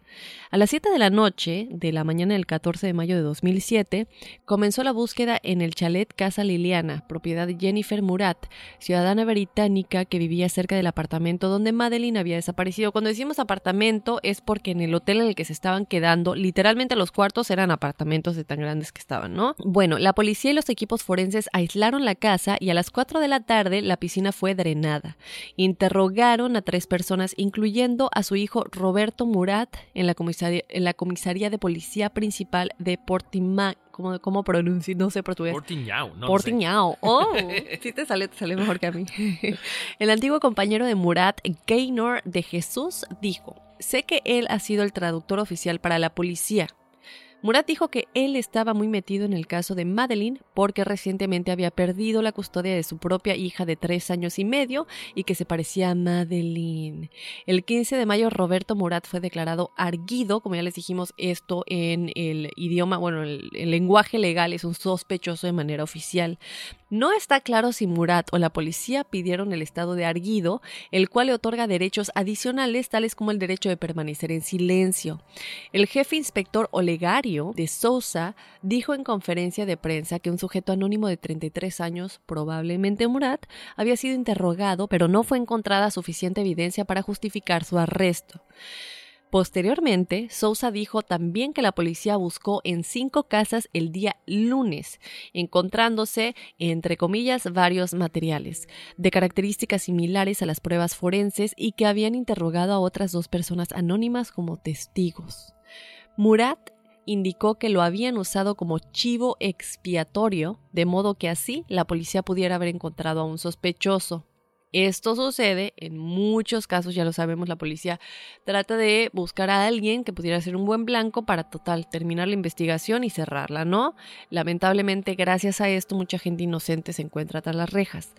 A las 7 de la noche de la mañana del 14 de mayo de 2007, comenzó la búsqueda en el chalet Casa Liliana, propiedad de Jennifer Murat, ciudadana británica que vivía cerca del apartamento donde Madeline había desaparecido. Cuando decimos apartamento es porque en el hotel en el que se estaban quedando, literalmente los cuartos eran apartamentos de tan grandes que estaban, ¿no? Bueno, la policía y los equipos forenses aislaron la casa y a las 4 de la tarde la piscina fue drenada. Interrogaron a tres personas, incluyendo a su hijo Roberto Murat, en la comisaría, en la comisaría de policía principal de Portimao. ¿Cómo, cómo pronuncio? No sé portugués. Portiñao, no Portiñao. Oh, sí te sale, te sale mejor que a mí. El antiguo compañero de Murat, Gaynor de Jesús, dijo: Sé que él ha sido el traductor oficial para la policía. Murat dijo que él estaba muy metido en el caso de Madeline porque recientemente había perdido la custodia de su propia hija de tres años y medio y que se parecía a Madeline. El 15 de mayo Roberto Murat fue declarado arguido, como ya les dijimos, esto en el idioma, bueno, el, el lenguaje legal es un sospechoso de manera oficial. No está claro si Murat o la policía pidieron el estado de arguido, el cual le otorga derechos adicionales tales como el derecho de permanecer en silencio. El jefe inspector Olegario de Sousa dijo en conferencia de prensa que un sujeto anónimo de 33 años, probablemente Murat, había sido interrogado, pero no fue encontrada suficiente evidencia para justificar su arresto. Posteriormente, Sousa dijo también que la policía buscó en cinco casas el día lunes, encontrándose, entre comillas, varios materiales, de características similares a las pruebas forenses y que habían interrogado a otras dos personas anónimas como testigos. Murat indicó que lo habían usado como chivo expiatorio, de modo que así la policía pudiera haber encontrado a un sospechoso. Esto sucede en muchos casos, ya lo sabemos, la policía trata de buscar a alguien que pudiera ser un buen blanco para total terminar la investigación y cerrarla, ¿no? Lamentablemente, gracias a esto, mucha gente inocente se encuentra tras las rejas.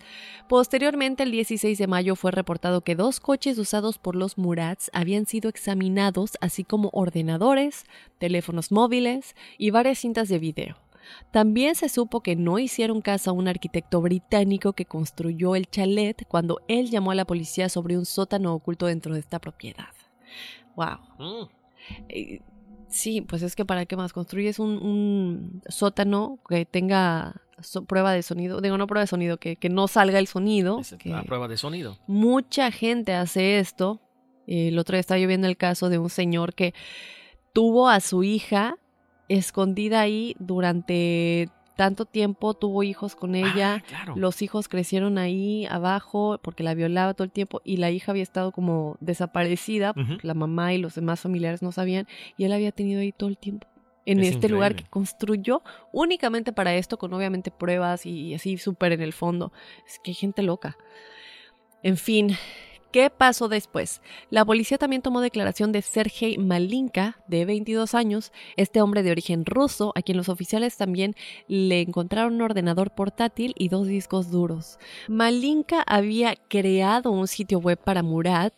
Posteriormente, el 16 de mayo fue reportado que dos coches usados por los Murats habían sido examinados, así como ordenadores, teléfonos móviles y varias cintas de video. También se supo que no hicieron caso a un arquitecto británico que construyó el chalet cuando él llamó a la policía sobre un sótano oculto dentro de esta propiedad. ¡Wow! Mm. Eh, sí, pues es que para qué más construyes un, sótano que tenga prueba de sonido, digo no prueba de sonido, que, no salga el sonido. la prueba de sonido. Mucha gente hace esto. El otro día estaba yo viendo el caso de un señor que tuvo a su hija escondida ahí durante tanto tiempo, tuvo hijos con ella, Ah, los hijos crecieron ahí abajo porque la violaba todo el tiempo y la hija había estado como desaparecida, la mamá y los demás familiares no sabían y él había tenido ahí todo el tiempo. En Es este lugar que construyó únicamente para esto, con obviamente pruebas y, y así súper en el fondo. Es que hay gente loca. En fin, ¿Qué pasó después? La policía también tomó declaración de Sergei Malinka, de 22 años, este hombre de origen ruso, a quien los oficiales también le encontraron un ordenador portátil y dos discos duros. Malinka había creado un sitio web para Murat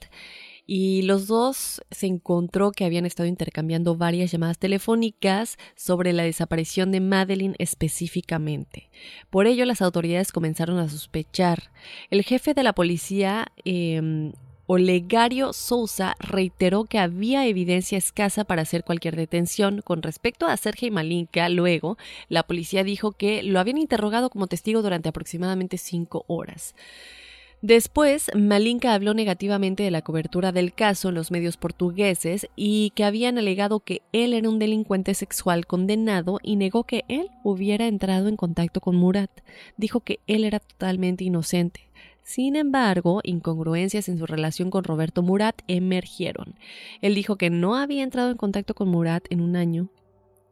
y los dos se encontró que habían estado intercambiando varias llamadas telefónicas sobre la desaparición de Madeline específicamente. Por ello, las autoridades comenzaron a sospechar. El jefe de la policía, eh, Olegario Sousa, reiteró que había evidencia escasa para hacer cualquier detención. Con respecto a Sergei Malinka, luego, la policía dijo que lo habían interrogado como testigo durante aproximadamente cinco horas. Después, Malinka habló negativamente de la cobertura del caso en los medios portugueses y que habían alegado que él era un delincuente sexual condenado y negó que él hubiera entrado en contacto con Murat. Dijo que él era totalmente inocente. Sin embargo, incongruencias en su relación con Roberto Murat emergieron. Él dijo que no había entrado en contacto con Murat en un año,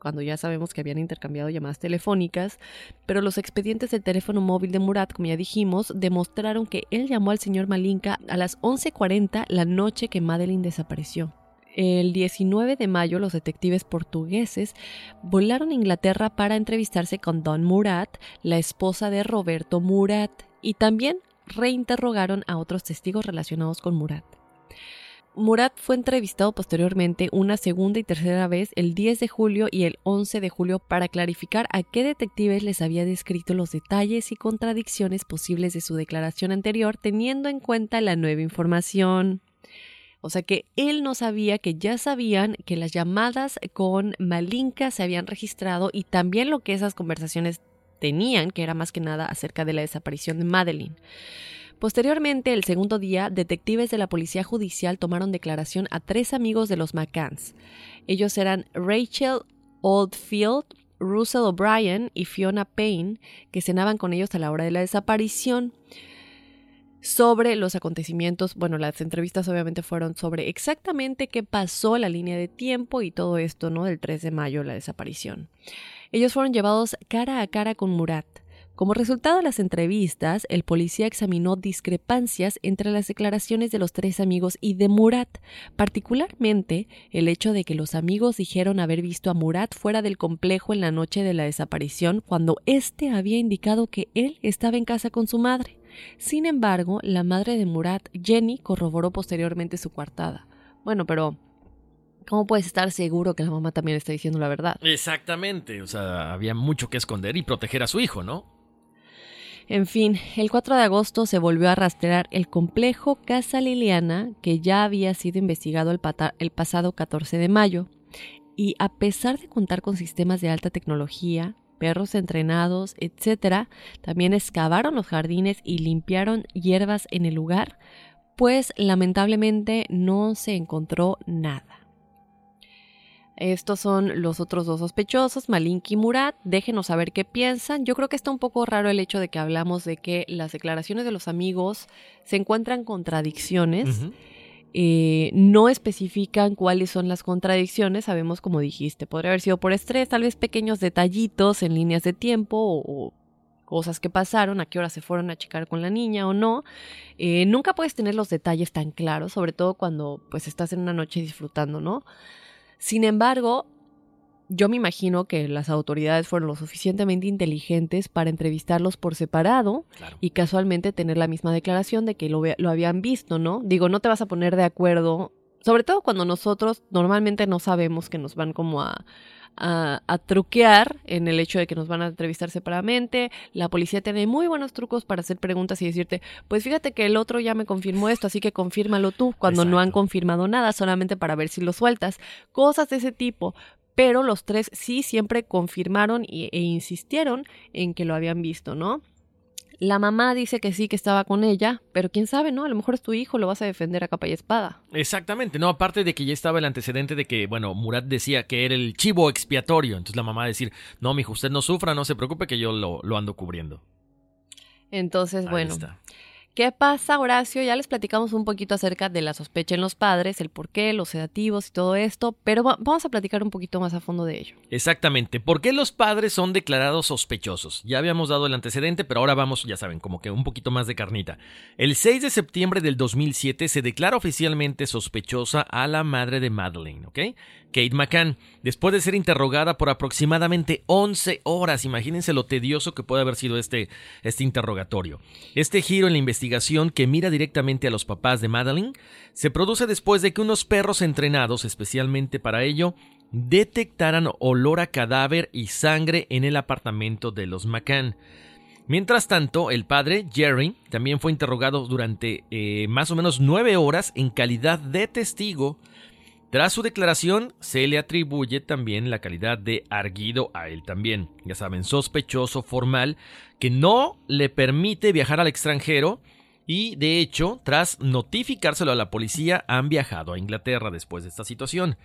cuando ya sabemos que habían intercambiado llamadas telefónicas, pero los expedientes del teléfono móvil de Murat, como ya dijimos, demostraron que él llamó al señor Malinka a las 11.40 la noche que Madeline desapareció. El 19 de mayo los detectives portugueses volaron a Inglaterra para entrevistarse con Don Murat, la esposa de Roberto Murat, y también reinterrogaron a otros testigos relacionados con Murat. Murat fue entrevistado posteriormente una segunda y tercera vez el 10 de julio y el 11 de julio para clarificar a qué detectives les había descrito los detalles y contradicciones posibles de su declaración anterior teniendo en cuenta la nueva información. O sea que él no sabía que ya sabían que las llamadas con Malinka se habían registrado y también lo que esas conversaciones tenían, que era más que nada acerca de la desaparición de Madeline. Posteriormente, el segundo día, detectives de la Policía Judicial tomaron declaración a tres amigos de los McCanns. Ellos eran Rachel Oldfield, Russell O'Brien y Fiona Payne, que cenaban con ellos a la hora de la desaparición. sobre los acontecimientos. Bueno, las entrevistas obviamente fueron sobre exactamente qué pasó, la línea de tiempo y todo esto, ¿no? Del 3 de mayo, la desaparición. Ellos fueron llevados cara a cara con Murat. Como resultado de las entrevistas, el policía examinó discrepancias entre las declaraciones de los tres amigos y de Murat, particularmente el hecho de que los amigos dijeron haber visto a Murat fuera del complejo en la noche de la desaparición cuando éste había indicado que él estaba en casa con su madre. Sin embargo, la madre de Murat, Jenny, corroboró posteriormente su coartada. Bueno, pero ¿Cómo puedes estar seguro que la mamá también está diciendo la verdad? Exactamente, o sea, había mucho que esconder y proteger a su hijo, ¿no? En fin, el 4 de agosto se volvió a rastrear el complejo Casa Liliana, que ya había sido investigado el, pasado 14 de mayo. Y a pesar de contar con sistemas de alta tecnología, perros entrenados, etc., también excavaron los jardines y limpiaron hierbas en el lugar, pues lamentablemente no se encontró nada. Estos son los otros dos sospechosos, Malink y Murat. Déjenos saber qué piensan. Yo creo que está un poco raro el hecho de que hablamos de que las declaraciones de los amigos se encuentran contradicciones. Eh, no especifican cuáles son las contradicciones, sabemos como dijiste, podría haber sido por estrés, tal vez pequeños detallitos en líneas de tiempo o, cosas que pasaron, a qué hora se fueron a checar con la niña o no. Eh, nunca puedes tener los detalles tan claros, sobre todo cuando pues estás en una noche disfrutando, ¿no? Sin embargo, yo me imagino que las autoridades fueron lo suficientemente inteligentes para entrevistarlos por separado y casualmente tener la misma declaración de que lo, lo, habían visto, ¿no? Digo, no te vas a poner de acuerdo, sobre todo cuando nosotros normalmente no sabemos que nos van como a, a, truquear en el hecho de que nos van a entrevistar separadamente. La policía tiene muy buenos trucos para hacer preguntas y decirte, pues fíjate que el otro ya me confirmó esto, así que confírmalo tú, cuando no han confirmado nada, solamente para ver si lo sueltas. Cosas de ese tipo. Pero los tres sí siempre confirmaron e insistieron en que lo habían visto, ¿no? La mamá dice que sí, que estaba con ella, pero quién sabe, ¿no? A lo mejor es tu hijo, lo vas a defender a capa y espada. Exactamente, no, aparte de que ya estaba el antecedente de que, bueno, Murat decía que era el chivo expiatorio, entonces la mamá decir, no, mi hijo, usted no sufra, no se preocupe que yo lo, lo ando cubriendo. Entonces, bueno, ¿Qué pasa, Horacio? Ya les platicamos un poquito acerca de la sospecha en los padres, el por qué, los sedativos y todo esto, pero vamos a platicar un poquito más a fondo de ello. Exactamente. ¿Por qué los padres son declarados sospechosos? Ya habíamos dado el antecedente, pero ahora vamos, ya saben, como que un poquito más de carnita. El 6 de septiembre del 2007 se declara oficialmente sospechosa a la madre de Madeleine, ¿ok? Kate McCann, después de ser interrogada por aproximadamente 11 horas. Imagínense lo tedioso que puede haber sido este, este interrogatorio. Este giro en la investigación que mira directamente a los papás de Madeline se produce después de que unos perros entrenados especialmente para ello detectaran olor a cadáver y sangre en el apartamento de los McCann. Mientras tanto, el padre, Jerry, también fue interrogado durante eh, más o menos nueve horas en calidad de testigo tras su declaración, se le atribuye también la calidad de arguido a él también, ya saben, sospechoso formal, que no le permite viajar al extranjero y, de hecho, tras notificárselo a la policía, han viajado a Inglaterra después de esta situación.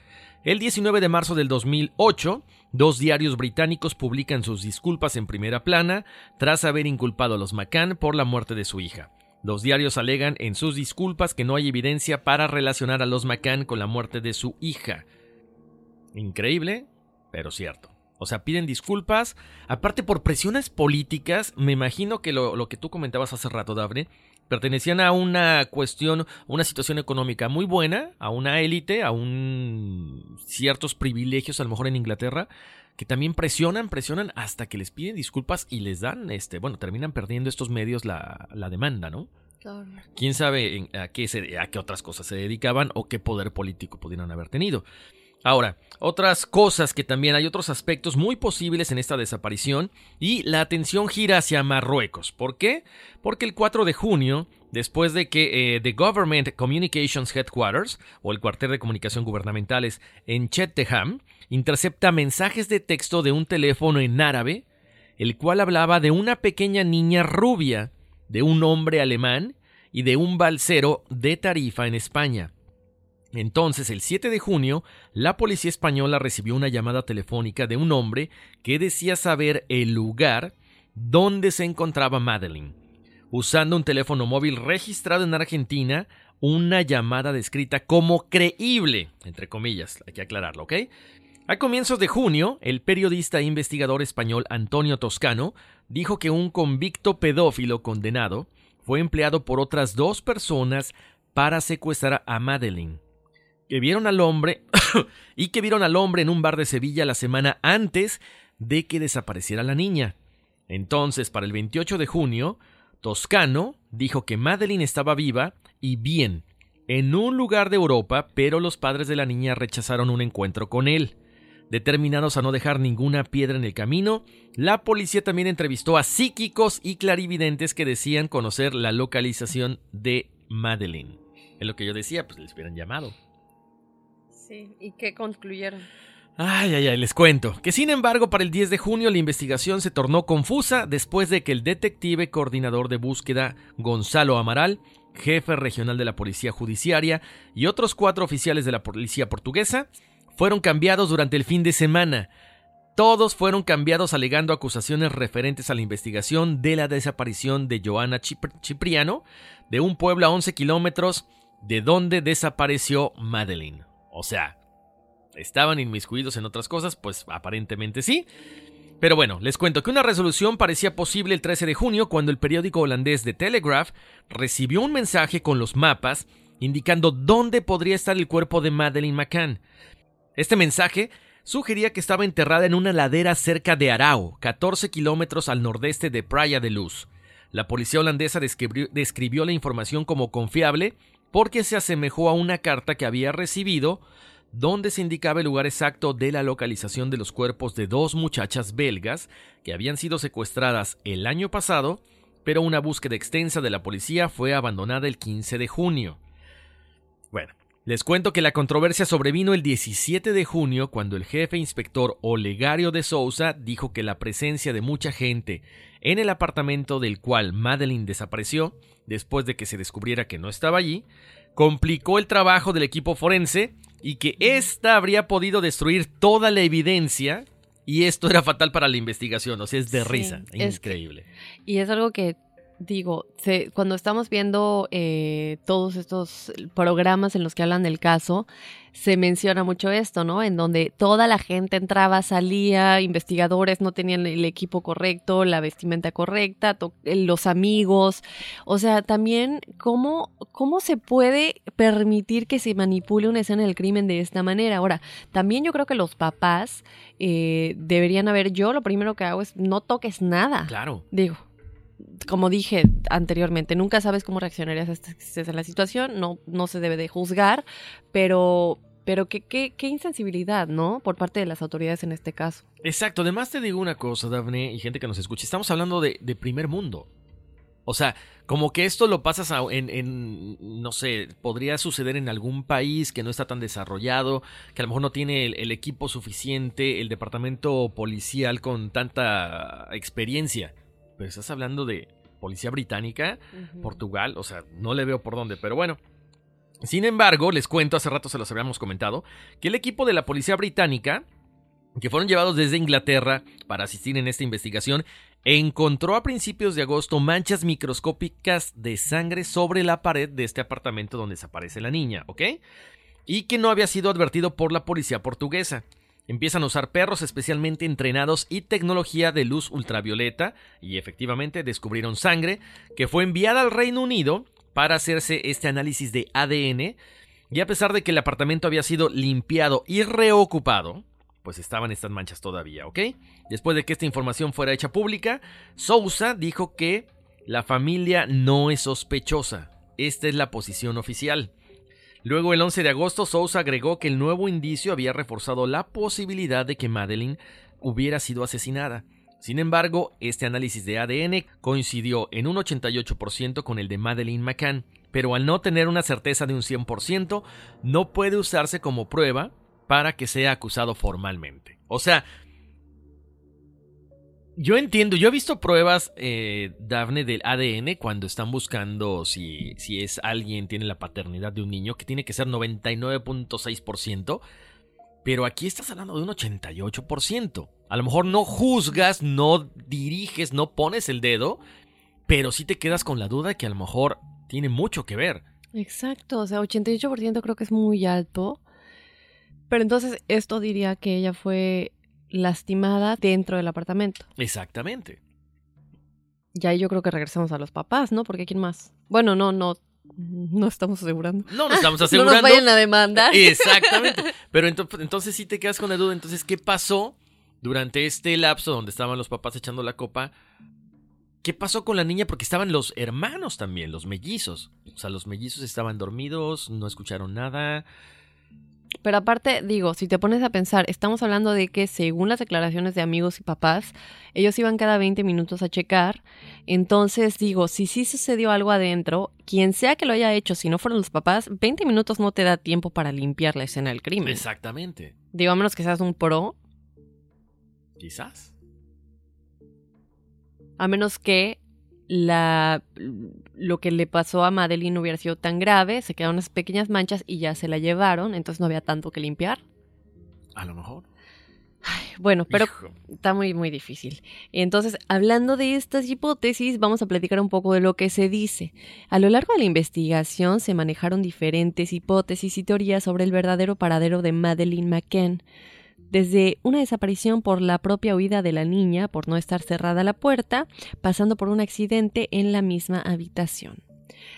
El 19 de marzo del 2008, dos diarios británicos publican sus disculpas en primera plana tras haber inculpado a los McCann por la muerte de su hija. Los diarios alegan en sus disculpas que no hay evidencia para relacionar a los McCann con la muerte de su hija. Increíble, pero cierto. O sea, piden disculpas. Aparte, por presiones políticas, me imagino que lo, que tú comentabas hace rato, Daphne, pertenecían a una cuestión, una situación económica muy buena, a una élite, a un ciertos privilegios, a lo mejor en Inglaterra, que también presionan, presionan hasta que les piden disculpas y les dan, este, bueno, terminan perdiendo estos medios la, la demanda, ¿no? Claro. ¿Quién sabe a, qué se, a qué otras cosas se dedicaban o qué poder político pudieran haber tenido? Ahora, otras cosas que también hay otros aspectos muy posibles en esta desaparición y la atención gira hacia Marruecos. ¿Por qué? Porque el 4 de junio, después de que eh, The Government Communications Headquarters, o el cuartel de comunicación gubernamentales en Cheteham, intercepta mensajes de texto de un teléfono en árabe, el cual hablaba de una pequeña niña rubia, de un hombre alemán y de un balsero de Tarifa en España. Entonces, el 7 de junio, la policía española recibió una llamada telefónica de un hombre que decía saber el lugar donde se encontraba Madeline. Usando un teléfono móvil registrado en Argentina, una llamada descrita como creíble, entre comillas, hay que aclararlo, ¿ok? A comienzos de junio, el periodista e investigador español Antonio Toscano dijo que un convicto pedófilo condenado fue empleado por otras dos personas para secuestrar a Madeline, que vieron al hombre y que vieron al hombre en un bar de Sevilla la semana antes de que desapareciera la niña. Entonces, para el 28 de junio, Toscano dijo que Madeline estaba viva y bien en un lugar de Europa, pero los padres de la niña rechazaron un encuentro con él. Determinados a no dejar ninguna piedra en el camino, la policía también entrevistó a psíquicos y clarividentes que decían conocer la localización de Madeline. Es lo que yo decía, pues les hubieran llamado. Sí, ¿y qué concluyeron? Ay, ay, ay, les cuento. Que sin embargo, para el 10 de junio la investigación se tornó confusa después de que el detective coordinador de búsqueda Gonzalo Amaral, jefe regional de la Policía Judiciaria y otros cuatro oficiales de la Policía Portuguesa fueron cambiados durante el fin de semana. Todos fueron cambiados alegando acusaciones referentes a la investigación de la desaparición de Joana Cipriano de un pueblo a 11 kilómetros de donde desapareció Madeline. O sea, ¿estaban inmiscuidos en otras cosas? Pues aparentemente sí. Pero bueno, les cuento que una resolución parecía posible el 13 de junio cuando el periódico holandés The Telegraph recibió un mensaje con los mapas indicando dónde podría estar el cuerpo de Madeleine McCann. Este mensaje sugería que estaba enterrada en una ladera cerca de Arao, 14 kilómetros al nordeste de Praia de Luz. La policía holandesa describió, describió la información como confiable porque se asemejó a una carta que había recibido donde se indicaba el lugar exacto de la localización de los cuerpos de dos muchachas belgas que habían sido secuestradas el año pasado, pero una búsqueda extensa de la policía fue abandonada el 15 de junio. Bueno, les cuento que la controversia sobrevino el 17 de junio cuando el jefe inspector Olegario de Sousa dijo que la presencia de mucha gente en el apartamento del cual Madeline desapareció, después de que se descubriera que no estaba allí, complicó el trabajo del equipo forense y que ésta habría podido destruir toda la evidencia y esto era fatal para la investigación, o sea, es de risa, increíble. y es algo que digo, cuando estamos viendo eh, todos estos programas en los que hablan del caso, se menciona mucho esto, ¿no? En donde toda la gente entraba, salía, investigadores no tenían el equipo correcto, la vestimenta correcta, los amigos. O sea, también cómo, cómo se puede permitir que se manipule una escena del crimen de esta manera. Ahora, también yo creo que los papás eh, deberían haber, yo lo primero que hago es no toques nada. Claro. Digo, como dije anteriormente, nunca sabes cómo reaccionarías a la situación, no, no se debe de juzgar, pero, pero qué, qué, qué, insensibilidad, ¿no? Por parte de las autoridades en este caso. Exacto, además te digo una cosa, Daphne, y gente que nos escucha, estamos hablando de, primer mundo. O sea, como que esto lo pasas en, no sé, podría suceder en algún país que no está tan desarrollado, que a lo mejor no tiene el equipo suficiente, el departamento policial con tanta experiencia pero estás hablando de policía británica, Portugal, o sea, no le veo por dónde, pero bueno. Sin embargo, les cuento, hace rato se los habíamos comentado, que el equipo de la policía británica, que fueron llevados desde Inglaterra para asistir en esta investigación, encontró a principios de agosto manchas microscópicas de sangre sobre la pared de este apartamento donde desaparece la niña, ¿ok? Y que no había sido advertido por la policía portuguesa. Empiezan a usar perros especialmente entrenados y tecnología de luz ultravioleta y efectivamente descubrieron sangre que fue enviada al Reino Unido para hacerse este análisis de ADN y a pesar de que el apartamento había sido limpiado y reocupado, pues estaban estas manchas todavía, ¿ok? Después de que esta información fuera hecha pública, Sousa dijo que la familia no es sospechosa. Esta es la posición oficial. Luego, el 11 de agosto, Sousa agregó que el nuevo indicio había reforzado la posibilidad de que Madeline hubiera sido asesinada. Sin embargo, este análisis de ADN coincidió en un 88% con el de Madeline McCann, pero al no tener una certeza de un 100%, no puede usarse como prueba para que sea acusado formalmente. O sea, yo entiendo, yo he visto pruebas, eh, Dafne, del ADN cuando están buscando si, si es alguien, tiene la paternidad de un niño, que tiene que ser 99.6%, pero aquí estás hablando de un 88%. A lo mejor no juzgas, no diriges, no pones el dedo, pero sí te quedas con la duda que a lo mejor tiene mucho que ver. Exacto, o sea, 88% creo que es muy alto. Pero entonces esto diría que ella fue lastimada dentro del apartamento. Exactamente. Ya yo creo que regresamos a los papás, ¿no? Porque ¿quién más? Bueno, no, no, no estamos asegurando. No, no estamos asegurando. no nos vayan a demandar. Exactamente. Pero entonces sí te quedas con la duda. Entonces, ¿qué pasó durante este lapso donde estaban los papás echando la copa? ¿Qué pasó con la niña? Porque estaban los hermanos también, los mellizos. O sea, los mellizos estaban dormidos, no escucharon nada. Pero aparte, digo, si te pones a pensar, estamos hablando de que según las declaraciones de amigos y papás, ellos iban cada 20 minutos a checar. Entonces, digo, si sí sucedió algo adentro, quien sea que lo haya hecho, si no fueron los papás, 20 minutos no te da tiempo para limpiar la escena del crimen. Exactamente. Digo, a menos que seas un pro. Quizás. A menos que la, lo que le pasó a Madeline no hubiera sido tan grave, se quedaron unas pequeñas manchas y ya se la llevaron, entonces no había tanto que limpiar. A lo mejor. bueno, pero está muy, muy difícil. Entonces, hablando de estas hipótesis, vamos a platicar un poco de lo que se dice. A lo largo de la investigación se manejaron diferentes hipótesis y teorías sobre el verdadero paradero de Madeline McCann desde una desaparición por la propia huida de la niña por no estar cerrada la puerta, pasando por un accidente en la misma habitación.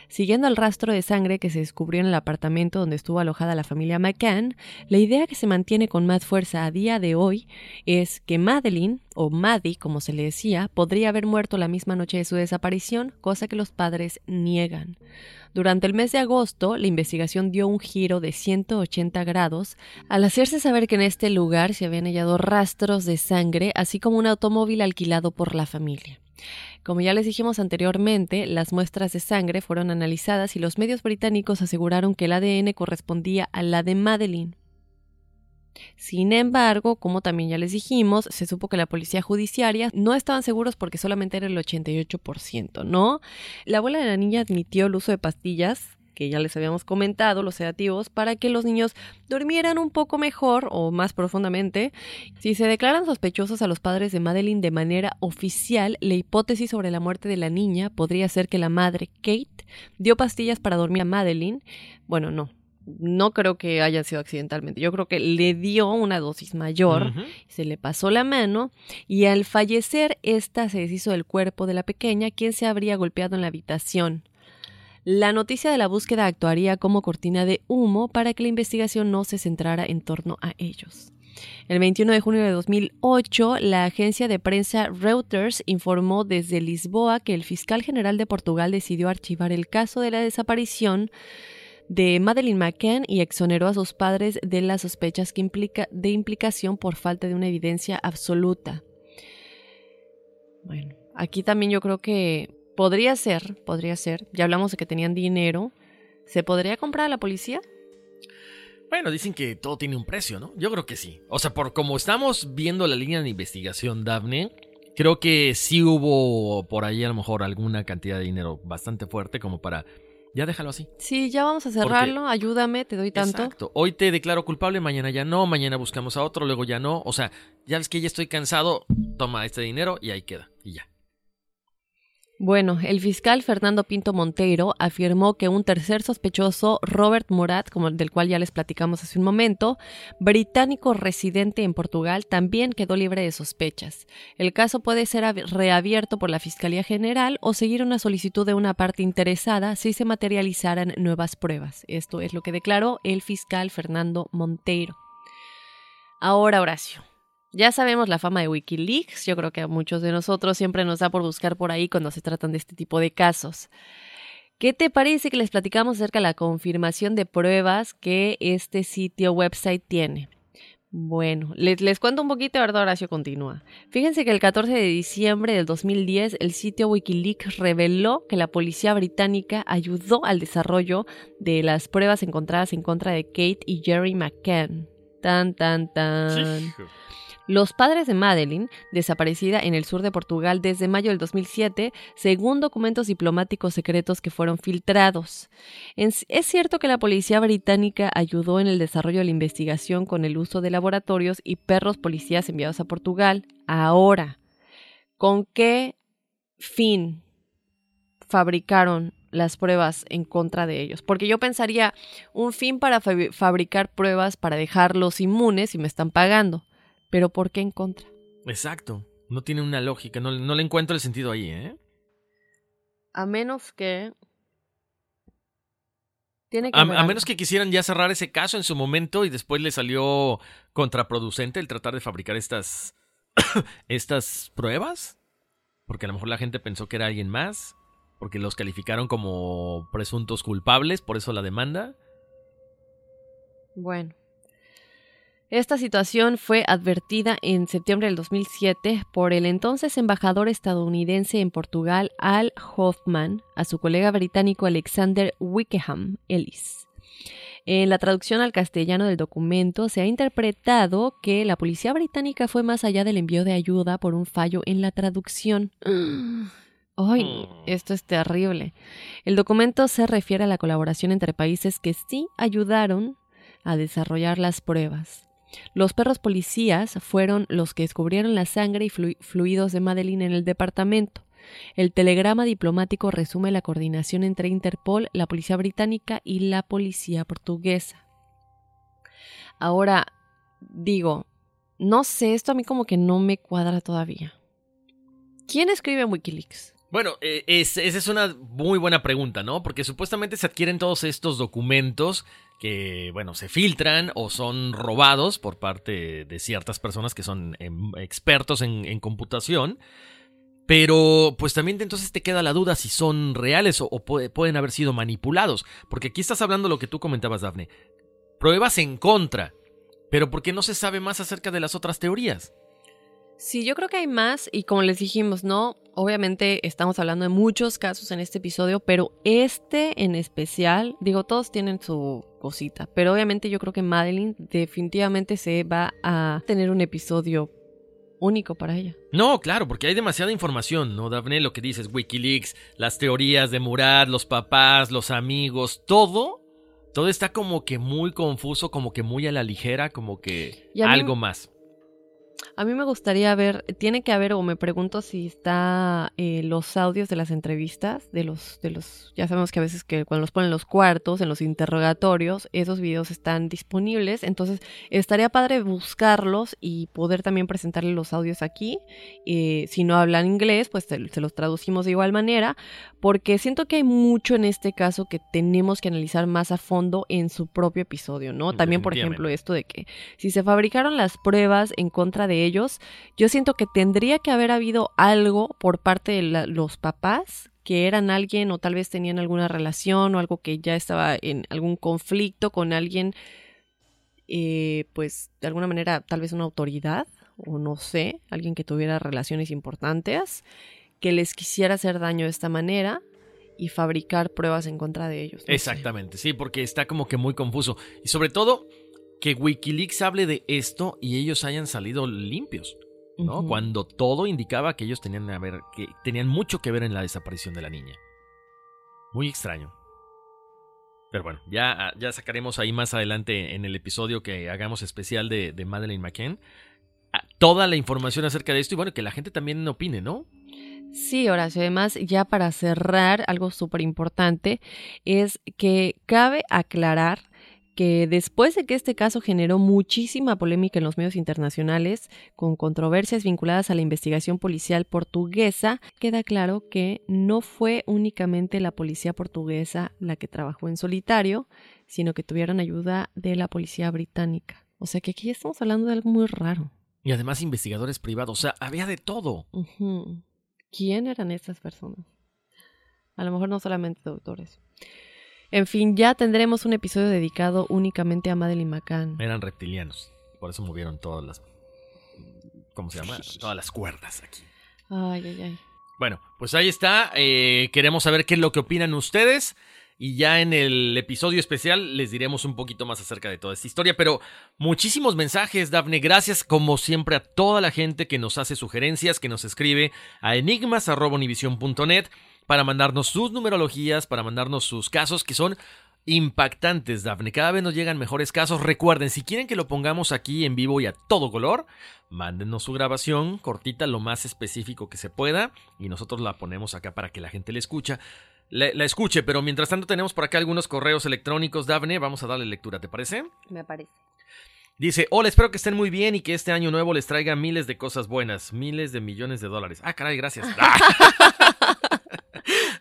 Siguiendo el rastro de sangre que se descubrió en el apartamento donde estuvo alojada la familia McCann, la idea que se mantiene con más fuerza a día de hoy es que Madeline, o Maddie como se le decía, podría haber muerto la misma noche de su desaparición, cosa que los padres niegan. Durante el mes de agosto, la investigación dio un giro de 180 grados al hacerse saber que en este lugar se habían hallado rastros de sangre, así como un automóvil alquilado por la familia. Como ya les dijimos anteriormente, las muestras de sangre fueron analizadas y los medios británicos aseguraron que el ADN correspondía a la de Madeline. Sin embargo, como también ya les dijimos, se supo que la policía judiciaria no estaban seguros porque solamente era el 88%, ¿no? La abuela de la niña admitió el uso de pastillas que ya les habíamos comentado, los sedativos, para que los niños durmieran un poco mejor o más profundamente. Si se declaran sospechosos a los padres de Madeline de manera oficial, la hipótesis sobre la muerte de la niña podría ser que la madre, Kate, dio pastillas para dormir a Madeline. Bueno, no, no creo que haya sido accidentalmente. Yo creo que le dio una dosis mayor, se le pasó la mano y al fallecer esta se deshizo del cuerpo de la pequeña, quien se habría golpeado en la habitación. La noticia de la búsqueda actuaría como cortina de humo para que la investigación no se centrara en torno a ellos. El 21 de junio de 2008, la agencia de prensa Reuters informó desde Lisboa que el fiscal general de Portugal decidió archivar el caso de la desaparición de Madeleine McCann y exoneró a sus padres de las sospechas que implica, de implicación por falta de una evidencia absoluta. Bueno, aquí también yo creo que podría ser, podría ser, ya hablamos de que tenían dinero, ¿se podría comprar a la policía? Bueno, dicen que todo tiene un precio, ¿no? Yo creo que sí. O sea, por como estamos viendo la línea de investigación, Daphne, creo que sí hubo por ahí a lo mejor alguna cantidad de dinero bastante fuerte como para ya déjalo así. Sí, ya vamos a cerrarlo. Ayúdame, te doy tanto. Exacto. Hoy te declaro culpable, mañana ya no, mañana buscamos a otro, luego ya no. O sea, ya ves que ya estoy cansado, toma este dinero y ahí queda. Y ya. Bueno, el fiscal Fernando Pinto Monteiro afirmó que un tercer sospechoso, Robert Morat, como el del cual ya les platicamos hace un momento, británico residente en Portugal, también quedó libre de sospechas. El caso puede ser reabierto por la Fiscalía General o seguir una solicitud de una parte interesada si se materializaran nuevas pruebas. Esto es lo que declaró el fiscal Fernando Monteiro. Ahora, Horacio, ya sabemos la fama de Wikileaks, yo creo que a muchos de nosotros siempre nos da por buscar por ahí cuando se tratan de este tipo de casos. ¿Qué te parece que les platicamos acerca de la confirmación de pruebas que este sitio website tiene? Bueno, les, cuento un poquito, ¿verdad? Horacio continúa. Fíjense que el 14 de diciembre del 2010 el sitio Wikileaks reveló que la policía británica ayudó al desarrollo de las pruebas encontradas en contra de Kate y Jerry McCann. Tan, tan, tan. Los padres de Madeline, desaparecida en el sur de Portugal desde mayo del 2007, según documentos diplomáticos secretos que fueron filtrados. Es cierto que la policía británica ayudó en el desarrollo de la investigación con el uso de laboratorios y perros policías enviados a Portugal. Ahora, ¿con qué fin? fabricaron las pruebas en contra de ellos. Porque yo pensaría, un fin para fabricar pruebas para dejarlos inmunes y me están pagando. Pero ¿por qué en contra? Exacto. No tiene una lógica. No, no le encuentro el sentido ahí, ¿eh? A menos que a, menos que quisieran ya cerrar ese caso en su momento y después le salió contraproducente el tratar de fabricar estas, estas pruebas. Porque a lo mejor la gente pensó que era alguien más. Porque los calificaron como presuntos culpables, por eso la demanda. Bueno. Esta situación fue advertida en septiembre del 2007 por el entonces embajador estadounidense en Portugal, Al Hoffman, a su colega británico Alexander Wickham Ellis. En la traducción al castellano del documento se ha interpretado que la policía británica fue más allá del envío de ayuda por un fallo en la traducción. ¡Ay! Hmm. Esto es terrible. El documento se refiere a la colaboración entre países que sí ayudaron a desarrollar las pruebas. Los perros policías fueron los que descubrieron la sangre y fluidos de Madeline en el departamento. El telegrama diplomático resume la coordinación entre Interpol, la policía británica y la policía portuguesa. Ahora, digo, no sé, esto a mí como que no me cuadra todavía. ¿Quién escribe en Wikileaks? Bueno, eh, esa es una muy buena pregunta, ¿no? Porque supuestamente se adquieren todos estos documentos que, bueno, se filtran o son robados por parte de ciertas personas que son em, expertos en, computación. Pero, pues también entonces te queda la duda si son reales o, pueden haber sido manipulados. Porque aquí estás hablando lo que tú comentabas, Dafne. Pruebas en contra. Pero ¿por qué no se sabe más acerca de las otras teorías? Sí, yo creo que hay más y como les dijimos, ¿no? Obviamente estamos hablando de muchos casos en este episodio, pero este en especial, digo, todos tienen su cosita, pero obviamente yo creo que Madeline definitivamente se va a tener un episodio único para ella. No, claro, porque hay demasiada información, ¿no, Daphne? Lo que dices, Wikileaks, las teorías de Murad, los papás, los amigos, todo, todo está como que muy confuso, como que muy a la ligera, como que algo más. A mí me gustaría ver, tiene que haber, o me pregunto si está eh, los audios de las entrevistas, de los, de los, ya sabemos que a veces que cuando los ponen en los cuartos, en los interrogatorios, esos videos están disponibles, entonces estaría padre buscarlos y poder también presentarle los audios aquí. Eh, si no hablan inglés, pues se, los traducimos de igual manera, porque siento que hay mucho en este caso que tenemos que analizar más a fondo en su propio episodio, ¿no? También, por ejemplo, esto de que si se fabricaron las pruebas en contra de ellos, yo siento que tendría que haber habido algo por parte de los papás que eran alguien o tal vez tenían alguna relación o algo que ya estaba en algún conflicto con alguien, eh, pues de alguna manera tal vez una autoridad o no sé, alguien que tuviera relaciones importantes, que les quisiera hacer daño de esta manera y fabricar pruebas en contra de ellos. Exactamente, sí, porque está como que muy confuso. Y sobre todo, que Wikileaks hable de esto y ellos hayan salido limpios, ¿no? Cuando todo indicaba que ellos tenían, ver, que tenían mucho que ver en la desaparición de la niña. Muy extraño. Pero bueno, ya, ya sacaremos ahí más adelante en el episodio que hagamos especial de, de Madeleine McCann toda la información acerca de esto y bueno, que la gente también opine, ¿no? Sí, Horacio. Además, ya para cerrar, algo súper importante es que cabe aclarar que después de que este caso generó muchísima polémica en los medios internacionales, con controversias vinculadas a la investigación policial portuguesa, queda claro que no fue únicamente la policía portuguesa la que trabajó en solitario, sino que tuvieron ayuda de la policía británica. O sea que aquí estamos hablando de algo muy raro. Y además investigadores privados, o sea, había de todo. ¿Quién eran estas personas? A lo mejor no solamente doctores. En fin, ya tendremos un episodio dedicado únicamente a Madeline McCann. Eran reptilianos. Por eso movieron todas las. ¿Cómo se llama? Todas las cuerdas aquí. Ay, ay, ay. Bueno, pues ahí está. Eh, queremos saber qué es lo que opinan ustedes. Y ya en el episodio especial les diremos un poquito más acerca de toda esta historia. Pero muchísimos mensajes, Dafne. Gracias como siempre a toda la gente que nos hace sugerencias, que nos escribe a enigmas.univision.net para mandarnos sus numerologías, para mandarnos sus casos que son impactantes, Dafne. Cada vez nos llegan mejores casos. Recuerden, si quieren que lo pongamos aquí en vivo y a todo color, mándenos su grabación cortita, lo más específico que se pueda, y nosotros la ponemos acá para que la gente le escucha. la, la escuche, pero mientras tanto tenemos por acá algunos correos electrónicos, Dafne, vamos a darle lectura, ¿te parece? Me parece. Dice, hola, espero que estén muy bien y que este año nuevo les traiga miles de cosas buenas, miles de millones de dólares. Ah, caray, gracias.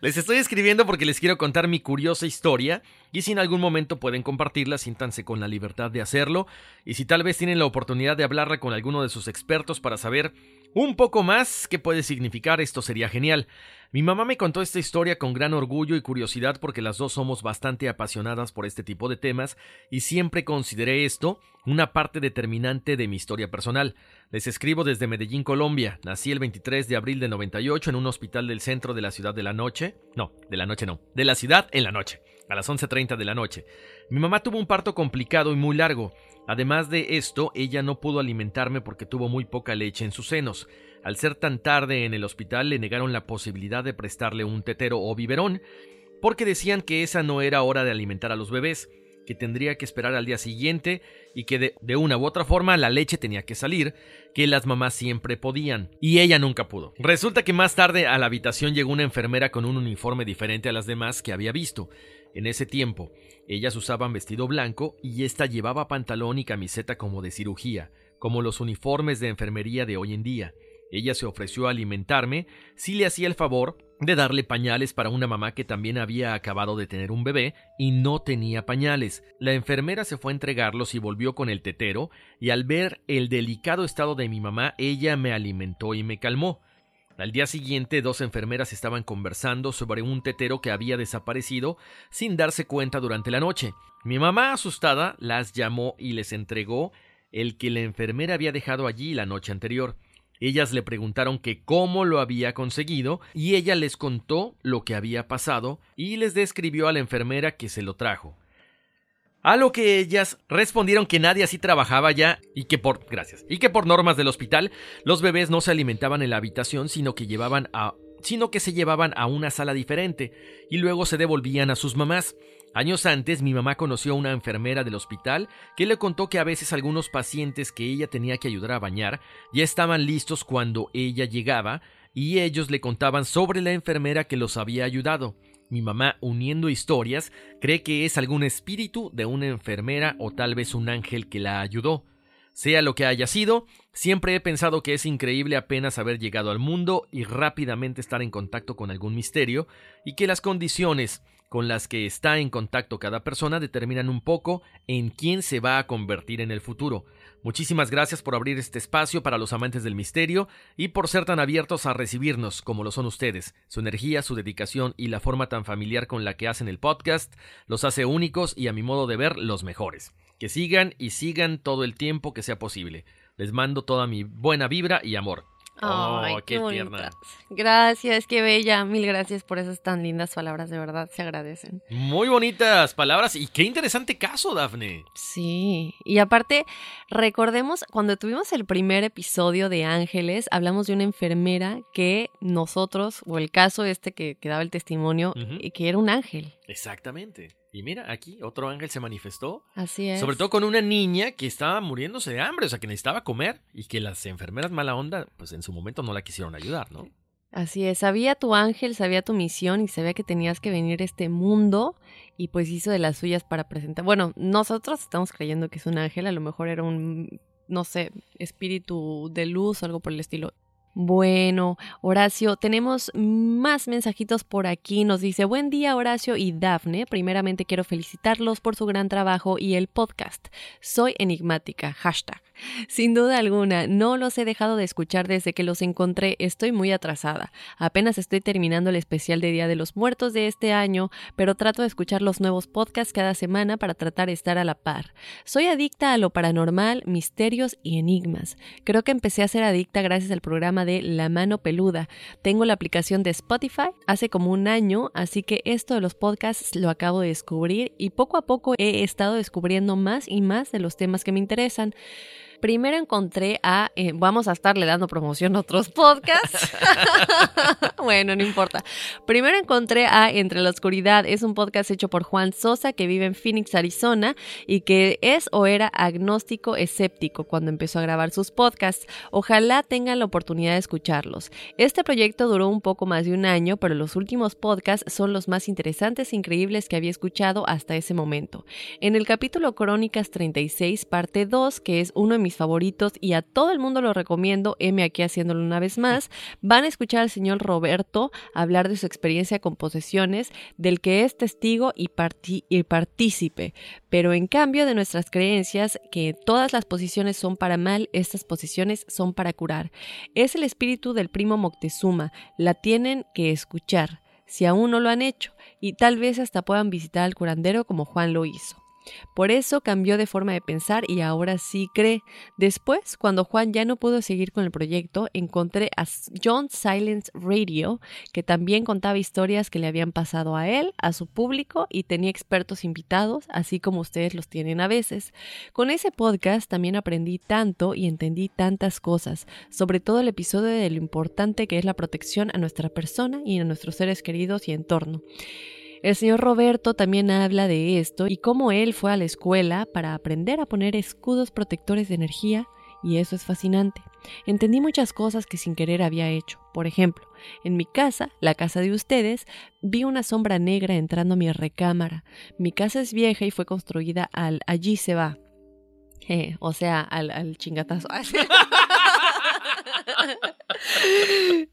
Les estoy escribiendo porque les quiero contar mi curiosa historia y si en algún momento pueden compartirla, siéntanse con la libertad de hacerlo. Y si tal vez tienen la oportunidad de hablarla con alguno de sus expertos para saber un poco más qué puede significar, esto sería genial. Mi mamá me contó esta historia con gran orgullo y curiosidad porque las dos somos bastante apasionadas por este tipo de temas y siempre consideré esto una parte determinante de mi historia personal. Les escribo desde Medellín, Colombia. Nací el 23 de abril de 98 en un hospital del centro de la ciudad de la noche. No, de la noche no, de la ciudad en la noche, a las 11.30 de la noche. Mi mamá tuvo un parto complicado y muy largo. Además de esto, ella no pudo alimentarme porque tuvo muy poca leche en sus senos. Al ser tan tarde en el hospital le negaron la posibilidad de prestarle un tetero o biberón, porque decían que esa no era hora de alimentar a los bebés, que tendría que esperar al día siguiente y que de, de, una u otra forma la leche tenía que salir, que las mamás siempre podían, y ella nunca pudo. Resulta que más tarde a la habitación llegó una enfermera con un uniforme diferente a las demás que había visto. En ese tiempo, ellas usaban vestido blanco y ésta llevaba pantalón y camiseta como de cirugía, como los uniformes de enfermería de hoy en día. Ella se ofreció a alimentarme si le hacía el favor de darle pañales para una mamá que también había acabado de tener un bebé y no tenía pañales. La enfermera se fue a entregarlos y volvió con el tetero, y al ver el delicado estado de mi mamá, ella me alimentó y me calmó. Al día siguiente, dos enfermeras estaban conversando sobre un tetero que había desaparecido sin darse cuenta durante la noche. Mi mamá, asustada, las llamó y les entregó el que la enfermera había dejado allí la noche anterior. Ellas le preguntaron que cómo lo había conseguido y ella les contó lo que había pasado y les describió a la enfermera que se lo trajo. A lo que ellas respondieron que nadie así trabajaba ya y que por gracias y que por normas del hospital los bebés no se alimentaban en la habitación sino que llevaban a sino que se llevaban a una sala diferente y luego se devolvían a sus mamás. Años antes mi mamá conoció a una enfermera del hospital que le contó que a veces algunos pacientes que ella tenía que ayudar a bañar ya estaban listos cuando ella llegaba y ellos le contaban sobre la enfermera que los había ayudado. Mi mamá, uniendo historias, cree que es algún espíritu de una enfermera o tal vez un ángel que la ayudó. Sea lo que haya sido, siempre he pensado que es increíble apenas haber llegado al mundo y rápidamente estar en contacto con algún misterio, y que las condiciones con las que está en contacto cada persona determinan un poco en quién se va a convertir en el futuro. Muchísimas gracias por abrir este espacio para los amantes del misterio y por ser tan abiertos a recibirnos como lo son ustedes. Su energía, su dedicación y la forma tan familiar con la que hacen el podcast los hace únicos y a mi modo de ver los mejores. Que sigan y sigan todo el tiempo que sea posible. Les mando toda mi buena vibra y amor. Ay, oh, qué, qué Gracias, qué bella. Mil gracias por esas tan lindas palabras, de verdad, se agradecen. Muy bonitas palabras y qué interesante caso, Dafne. Sí, y aparte, recordemos, cuando tuvimos el primer episodio de Ángeles, hablamos de una enfermera que nosotros, o el caso este que, que daba el testimonio, y que era un ángel. Exactamente. Y mira, aquí otro ángel se manifestó. Así es. Sobre todo con una niña que estaba muriéndose de hambre, o sea, que necesitaba comer y que las enfermeras mala onda, pues en su momento no la quisieron ayudar, ¿no? Así es, sabía tu ángel, sabía tu misión y sabía que tenías que venir a este mundo y pues hizo de las suyas para presentar. Bueno, nosotros estamos creyendo que es un ángel, a lo mejor era un, no sé, espíritu de luz o algo por el estilo. Bueno, Horacio, tenemos más mensajitos por aquí. Nos dice, buen día Horacio y Dafne. Primeramente quiero felicitarlos por su gran trabajo y el podcast. Soy enigmática, hashtag. Sin duda alguna, no los he dejado de escuchar desde que los encontré. Estoy muy atrasada. Apenas estoy terminando el especial de Día de los Muertos de este año, pero trato de escuchar los nuevos podcasts cada semana para tratar de estar a la par. Soy adicta a lo paranormal, misterios y enigmas. Creo que empecé a ser adicta gracias al programa de La Mano Peluda. Tengo la aplicación de Spotify hace como un año, así que esto de los podcasts lo acabo de descubrir y poco a poco he estado descubriendo más y más de los temas que me interesan. Primero encontré a, eh, vamos a estarle dando promoción a otros podcasts. bueno, no importa. Primero encontré a Entre la Oscuridad. Es un podcast hecho por Juan Sosa que vive en Phoenix, Arizona y que es o era agnóstico escéptico cuando empezó a grabar sus podcasts. Ojalá tengan la oportunidad de escucharlos. Este proyecto duró un poco más de un año, pero los últimos podcasts son los más interesantes e increíbles que había escuchado hasta ese momento. En el capítulo Crónicas 36, parte 2, que es uno de mis favoritos y a todo el mundo lo recomiendo, M aquí haciéndolo una vez más, van a escuchar al señor Roberto hablar de su experiencia con posesiones, del que es testigo y, y partícipe, pero en cambio de nuestras creencias que todas las posiciones son para mal, estas posiciones son para curar. Es el espíritu del primo Moctezuma, la tienen que escuchar, si aún no lo han hecho, y tal vez hasta puedan visitar al curandero como Juan lo hizo. Por eso cambió de forma de pensar y ahora sí cree. Después, cuando Juan ya no pudo seguir con el proyecto, encontré a John Silence Radio, que también contaba historias que le habían pasado a él, a su público y tenía expertos invitados, así como ustedes los tienen a veces. Con ese podcast también aprendí tanto y entendí tantas cosas, sobre todo el episodio de lo importante que es la protección a nuestra persona y a nuestros seres queridos y entorno. El señor Roberto también habla de esto y cómo él fue a la escuela para aprender a poner escudos protectores de energía y eso es fascinante. Entendí muchas cosas que sin querer había hecho. Por ejemplo, en mi casa, la casa de ustedes, vi una sombra negra entrando a mi recámara. Mi casa es vieja y fue construida al allí se va. o sea, al, al chingatazo.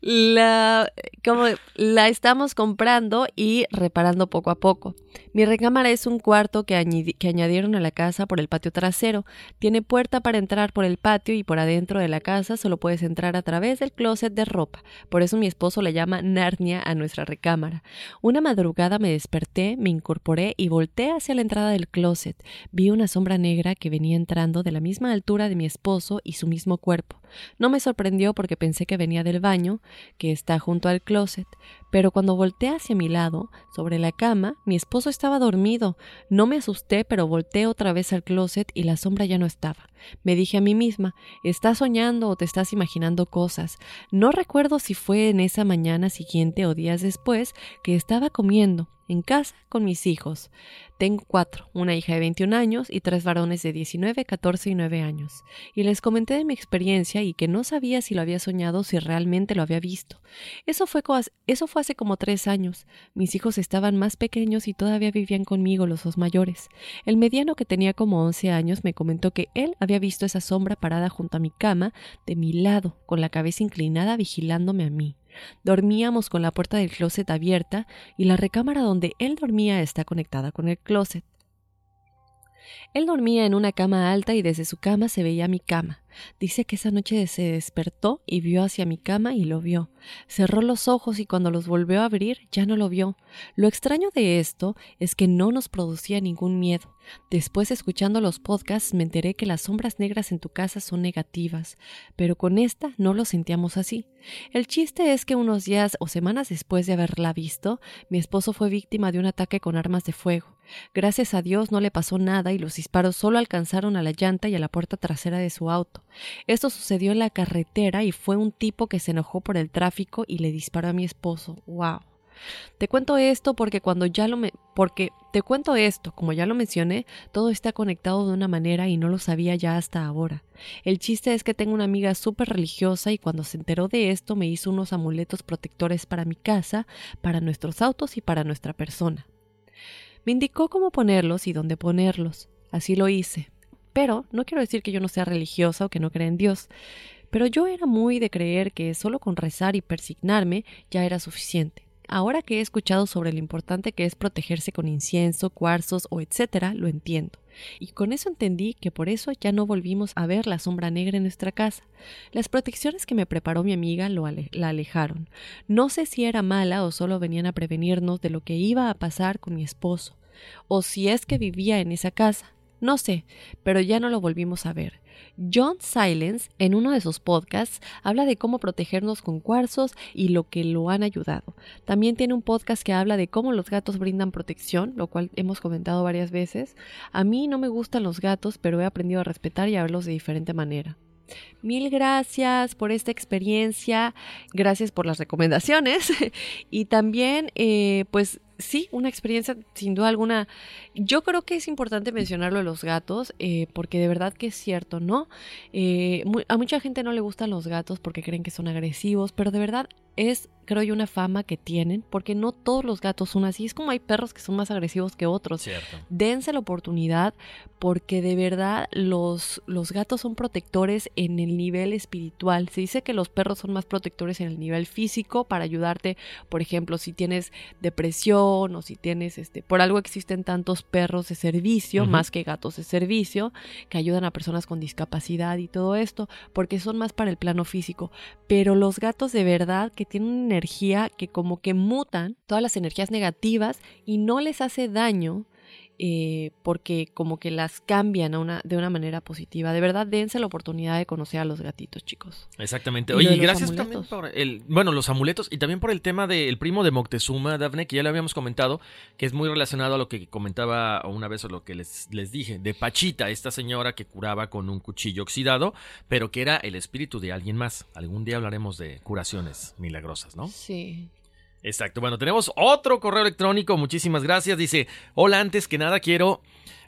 la, como la estamos comprando y reparando poco a poco. Mi recámara es un cuarto que, que, añadieron a la casa por el patio trasero. Tiene puerta para entrar por el patio y por adentro de la casa solo puedes entrar a través del closet de ropa. Por eso mi esposo le llama Narnia a nuestra recámara. Una madrugada me desperté, me incorporé y volteé hacia la entrada del closet. Vi una sombra negra que venía entrando de la misma altura de mi esposo y su mismo cuerpo. No me sorprendió porque pensé que venía del baño, que está junto al closet, pero cuando volteé hacia mi lado, sobre la cama, mi esposo estaba dormido. No me asusté, pero volteé otra vez al closet y la sombra ya no estaba. Me dije a mí misma, ¿estás soñando o te estás imaginando cosas? No recuerdo si fue en esa mañana siguiente o días después que estaba comiendo en casa con mis hijos. Tengo cuatro, una hija de 21 años y tres varones de 19, 14 y 9 años. Y les comenté de mi experiencia y que no sabía si lo había soñado o si realmente lo había visto. Eso fue, eso fue hace como tres años. Mis hijos estaban más pequeños y todavía vivían conmigo los dos mayores. El mediano que tenía como 11 años me comentó que él había visto esa sombra parada junto a mi cama, de mi lado, con la cabeza inclinada vigilándome a mí. Dormíamos con la puerta del closet abierta y la recámara donde él dormía está conectada con el closet. Él dormía en una cama alta y desde su cama se veía mi cama. Dice que esa noche se despertó y vio hacia mi cama y lo vio. Cerró los ojos y cuando los volvió a abrir ya no lo vio. Lo extraño de esto es que no nos producía ningún miedo. Después, escuchando los podcasts, me enteré que las sombras negras en tu casa son negativas, pero con esta no lo sentíamos así. El chiste es que unos días o semanas después de haberla visto, mi esposo fue víctima de un ataque con armas de fuego. Gracias a Dios no le pasó nada y los disparos solo alcanzaron a la llanta y a la puerta trasera de su auto. Esto sucedió en la carretera y fue un tipo que se enojó por el tráfico y le disparó a mi esposo. ¡Wow! Te cuento esto porque cuando ya lo me porque te cuento esto, como ya lo mencioné, todo está conectado de una manera y no lo sabía ya hasta ahora. El chiste es que tengo una amiga súper religiosa y cuando se enteró de esto me hizo unos amuletos protectores para mi casa, para nuestros autos y para nuestra persona. Me indicó cómo ponerlos y dónde ponerlos. Así lo hice. Pero no quiero decir que yo no sea religiosa o que no crea en Dios, pero yo era muy de creer que solo con rezar y persignarme ya era suficiente. Ahora que he escuchado sobre lo importante que es protegerse con incienso, cuarzos o etcétera, lo entiendo. Y con eso entendí que por eso ya no volvimos a ver la sombra negra en nuestra casa. Las protecciones que me preparó mi amiga lo la alejaron. No sé si era mala o solo venían a prevenirnos de lo que iba a pasar con mi esposo, o si es que vivía en esa casa. No sé, pero ya no lo volvimos a ver. John Silence, en uno de sus podcasts, habla de cómo protegernos con cuarzos y lo que lo han ayudado. También tiene un podcast que habla de cómo los gatos brindan protección, lo cual hemos comentado varias veces. A mí no me gustan los gatos, pero he aprendido a respetar y a verlos de diferente manera. Mil gracias por esta experiencia, gracias por las recomendaciones y también eh, pues sí, una experiencia sin duda alguna. Yo creo que es importante mencionarlo de los gatos, eh, porque de verdad que es cierto, ¿no? Eh, a mucha gente no le gustan los gatos porque creen que son agresivos, pero de verdad es, creo yo, una fama que tienen, porque no todos los gatos son así. Es como hay perros que son más agresivos que otros. Cierto. Dense la oportunidad, porque de verdad los, los gatos son protectores en el nivel espiritual. Se dice que los perros son más protectores en el nivel físico para ayudarte, por ejemplo, si tienes depresión, o si tienes, este, por algo existen tantos perros de servicio, más que gatos de servicio, que ayudan a personas con discapacidad y todo esto, porque son más para el plano físico. Pero los gatos de verdad que tienen una energía que como que mutan todas las energías negativas y no les hace daño eh, porque como que las cambian una, de una manera positiva. De verdad, dense la oportunidad de conocer a los gatitos, chicos. Exactamente. Oye, y gracias también por el, bueno, los amuletos y también por el tema del primo de Moctezuma, Dafne, que ya lo habíamos comentado, que es muy relacionado a lo que comentaba una vez o lo que les, les dije, de Pachita, esta señora que curaba con un cuchillo oxidado, pero que era el espíritu de alguien más. Algún día hablaremos de curaciones milagrosas, ¿no? Sí. Exacto. Bueno, tenemos otro correo electrónico. Muchísimas gracias. Dice, hola, antes que nada quiero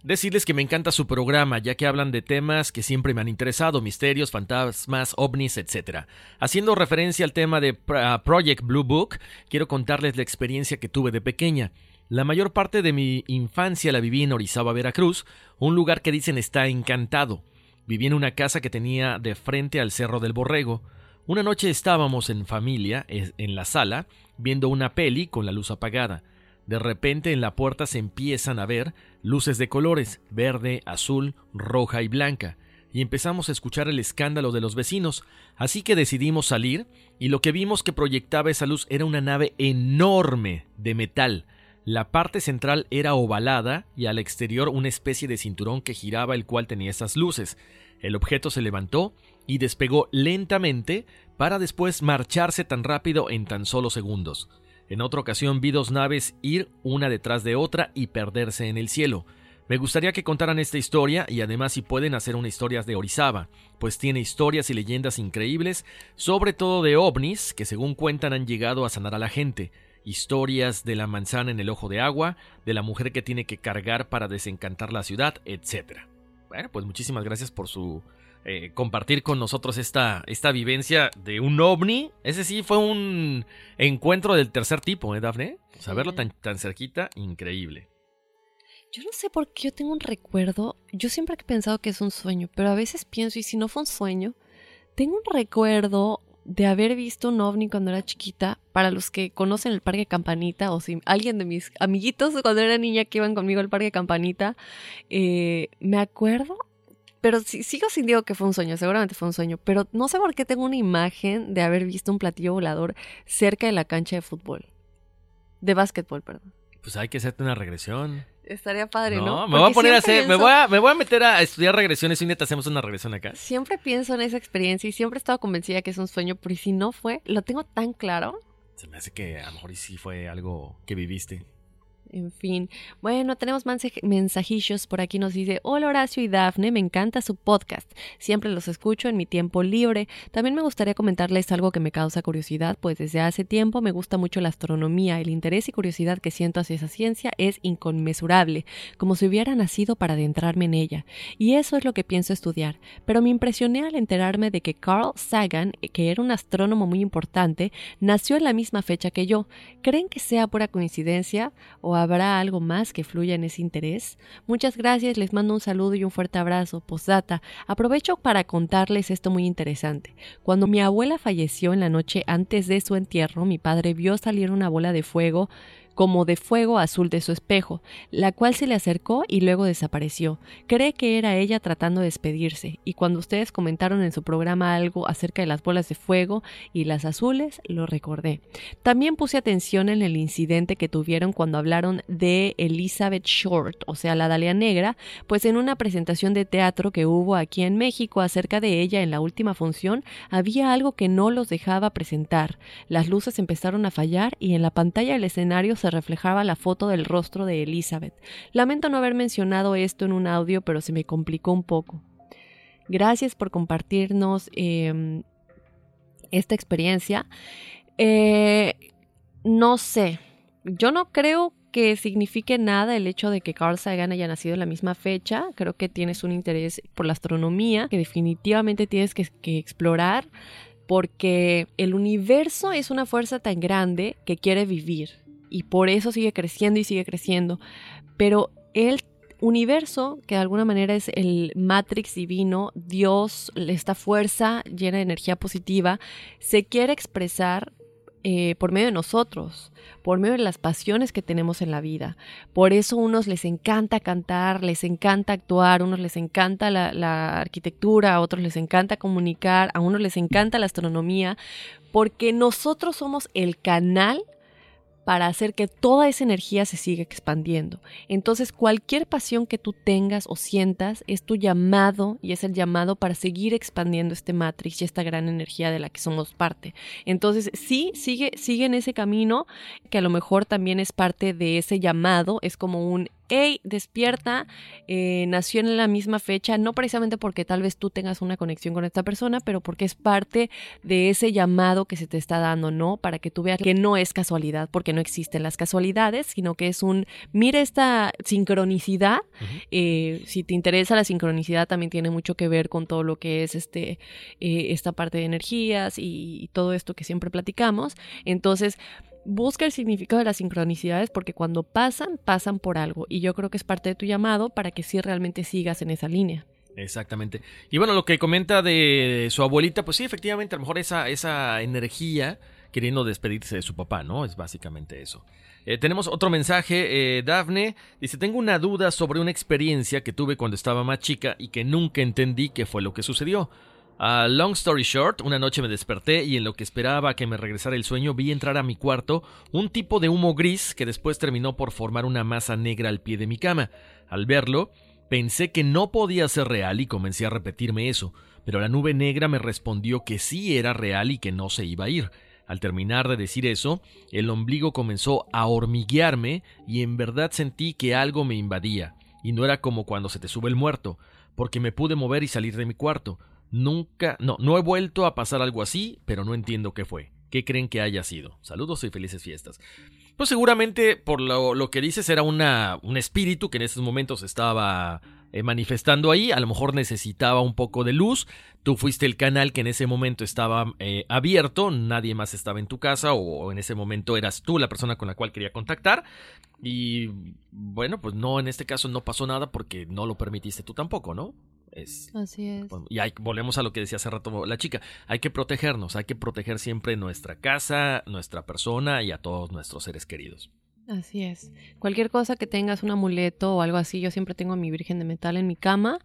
decirles que me encanta su programa, ya que hablan de temas que siempre me han interesado, misterios, fantasmas, ovnis, etc. Haciendo referencia al tema de Project Blue Book, quiero contarles la experiencia que tuve de pequeña. La mayor parte de mi infancia la viví en Orizaba, Veracruz, un lugar que dicen está encantado. Viví en una casa que tenía de frente al Cerro del Borrego. Una noche estábamos en familia, en la sala, viendo una peli con la luz apagada. De repente en la puerta se empiezan a ver luces de colores, verde, azul, roja y blanca, y empezamos a escuchar el escándalo de los vecinos, así que decidimos salir, y lo que vimos que proyectaba esa luz era una nave enorme de metal. La parte central era ovalada y al exterior una especie de cinturón que giraba el cual tenía esas luces. El objeto se levantó y despegó lentamente para después marcharse tan rápido en tan solo segundos. En otra ocasión vi dos naves ir una detrás de otra y perderse en el cielo. Me gustaría que contaran esta historia y además si pueden hacer una historia de Orizaba, pues tiene historias y leyendas increíbles, sobre todo de ovnis que según cuentan han llegado a sanar a la gente, historias de la manzana en el ojo de agua, de la mujer que tiene que cargar para desencantar la ciudad, etc. Bueno, pues muchísimas gracias por su eh, compartir con nosotros esta, esta vivencia de un ovni. Ese sí fue un encuentro del tercer tipo, ¿eh, Dafne? Saberlo tan, tan cerquita, increíble. Yo no sé por qué yo tengo un recuerdo. Yo siempre he pensado que es un sueño, pero a veces pienso, y si no fue un sueño, tengo un recuerdo de haber visto un ovni cuando era chiquita. Para los que conocen el Parque Campanita, o si alguien de mis amiguitos cuando era niña que iban conmigo al Parque Campanita, eh, me acuerdo pero sigo sin digo que fue un sueño, seguramente fue un sueño, pero no sé por qué tengo una imagen de haber visto un platillo volador cerca de la cancha de fútbol. De básquetbol, perdón. Pues hay que hacerte una regresión. Estaría padre, ¿no? Me voy a poner a hacer, me, voy a, me voy a meter a estudiar regresiones y neta hacemos una regresión acá. Siempre pienso en esa experiencia y siempre he estado convencida que es un sueño, pero si no fue, lo tengo tan claro. Se me hace que a lo mejor sí fue algo que viviste. En fin, bueno, tenemos mensajillos por aquí. Nos dice: Hola Horacio y Dafne, me encanta su podcast. Siempre los escucho en mi tiempo libre. También me gustaría comentarles algo que me causa curiosidad, pues desde hace tiempo me gusta mucho la astronomía. El interés y curiosidad que siento hacia esa ciencia es inconmensurable, como si hubiera nacido para adentrarme en ella. Y eso es lo que pienso estudiar. Pero me impresioné al enterarme de que Carl Sagan, que era un astrónomo muy importante, nació en la misma fecha que yo. ¿Creen que sea pura coincidencia o habrá algo más que fluya en ese interés? Muchas gracias, les mando un saludo y un fuerte abrazo. Posdata, aprovecho para contarles esto muy interesante. Cuando mi abuela falleció en la noche antes de su entierro, mi padre vio salir una bola de fuego como de fuego azul de su espejo, la cual se le acercó y luego desapareció. Cree que era ella tratando de despedirse, y cuando ustedes comentaron en su programa algo acerca de las bolas de fuego y las azules, lo recordé. También puse atención en el incidente que tuvieron cuando hablaron de Elizabeth Short, o sea, la Dalia Negra, pues en una presentación de teatro que hubo aquí en México acerca de ella en la última función, había algo que no los dejaba presentar. Las luces empezaron a fallar y en la pantalla del escenario se reflejaba la foto del rostro de Elizabeth. Lamento no haber mencionado esto en un audio, pero se me complicó un poco. Gracias por compartirnos em, esta experiencia. Eh, no sé, yo no creo que signifique nada el hecho de que Carl Sagan haya nacido en la misma fecha. Creo que tienes un interés por la astronomía que definitivamente tienes que, que explorar porque el universo es una fuerza tan grande que quiere vivir y por eso sigue creciendo y sigue creciendo. Pero el universo, que de alguna manera es el Matrix divino, Dios, esta fuerza llena de energía positiva, se quiere expresar eh, por medio de nosotros, por medio de las pasiones que tenemos en la vida. Por eso a unos les encanta cantar, les encanta actuar, a unos les encanta la, la arquitectura, a otros les encanta comunicar, a unos les encanta la astronomía, porque nosotros somos el canal para hacer que toda esa energía se siga expandiendo. Entonces, cualquier pasión que tú tengas o sientas es tu llamado y es el llamado para seguir expandiendo este matrix y esta gran energía de la que somos parte. Entonces, sí, sigue, sigue en ese camino que a lo mejor también es parte de ese llamado, es como un hey, despierta, eh, nació en la misma fecha, no precisamente porque tal vez tú tengas una conexión con esta persona, pero porque es parte de ese llamado que se te está dando, ¿no? Para que tú veas que no es casualidad, porque no existen las casualidades, sino que es un, mira esta sincronicidad, eh, si te interesa la sincronicidad también tiene mucho que ver con todo lo que es este, eh, esta parte de energías y todo esto que siempre platicamos, entonces busca el significado de las sincronicidades porque cuando pasan, pasan por algo. Y yo creo que es parte de tu llamado para que sí realmente sigas en esa línea. Exactamente. Y bueno, lo que comenta de su abuelita, pues sí, efectivamente, a lo mejor esa, esa energía queriendo despedirse de su papá, ¿no? Es básicamente eso. Eh, tenemos otro mensaje, eh, Dafne dice, tengo una duda sobre una experiencia que tuve cuando estaba más chica y que nunca entendí qué fue lo que sucedió. Uh, long story short, una noche me desperté y en lo que esperaba que me regresara el sueño vi entrar a mi cuarto un tipo de humo gris que después terminó por formar una masa negra al pie de mi cama. Al verlo, pensé que no podía ser real y comencé a repetirme eso, pero la nube negra me respondió que sí era real y que no se iba a ir. Al terminar de decir eso, el ombligo comenzó a hormiguearme y en verdad sentí que algo me invadía, y no era como cuando se te sube el muerto, porque me pude mover y salir de mi cuarto. Nunca, no, no he vuelto a pasar algo así, pero no entiendo qué fue. ¿Qué creen que haya sido? Saludos y felices fiestas. Pues seguramente por lo, lo que dices era una, un espíritu que en estos momentos estaba eh, manifestando ahí, a lo mejor necesitaba un poco de luz, tú fuiste el canal que en ese momento estaba eh, abierto, nadie más estaba en tu casa o, en ese momento eras tú la persona con la cual quería contactar y bueno, pues no, en este caso no pasó nada porque no lo permitiste tú tampoco, ¿no? Así es. Y volvemos a lo que decía hace rato la chica. Hay que protegernos, hay que proteger siempre nuestra casa, nuestra persona y a todos nuestros seres queridos. Así es. Cualquier cosa que tengas, un amuleto o algo así, yo siempre tengo a mi Virgen de Metal en mi cama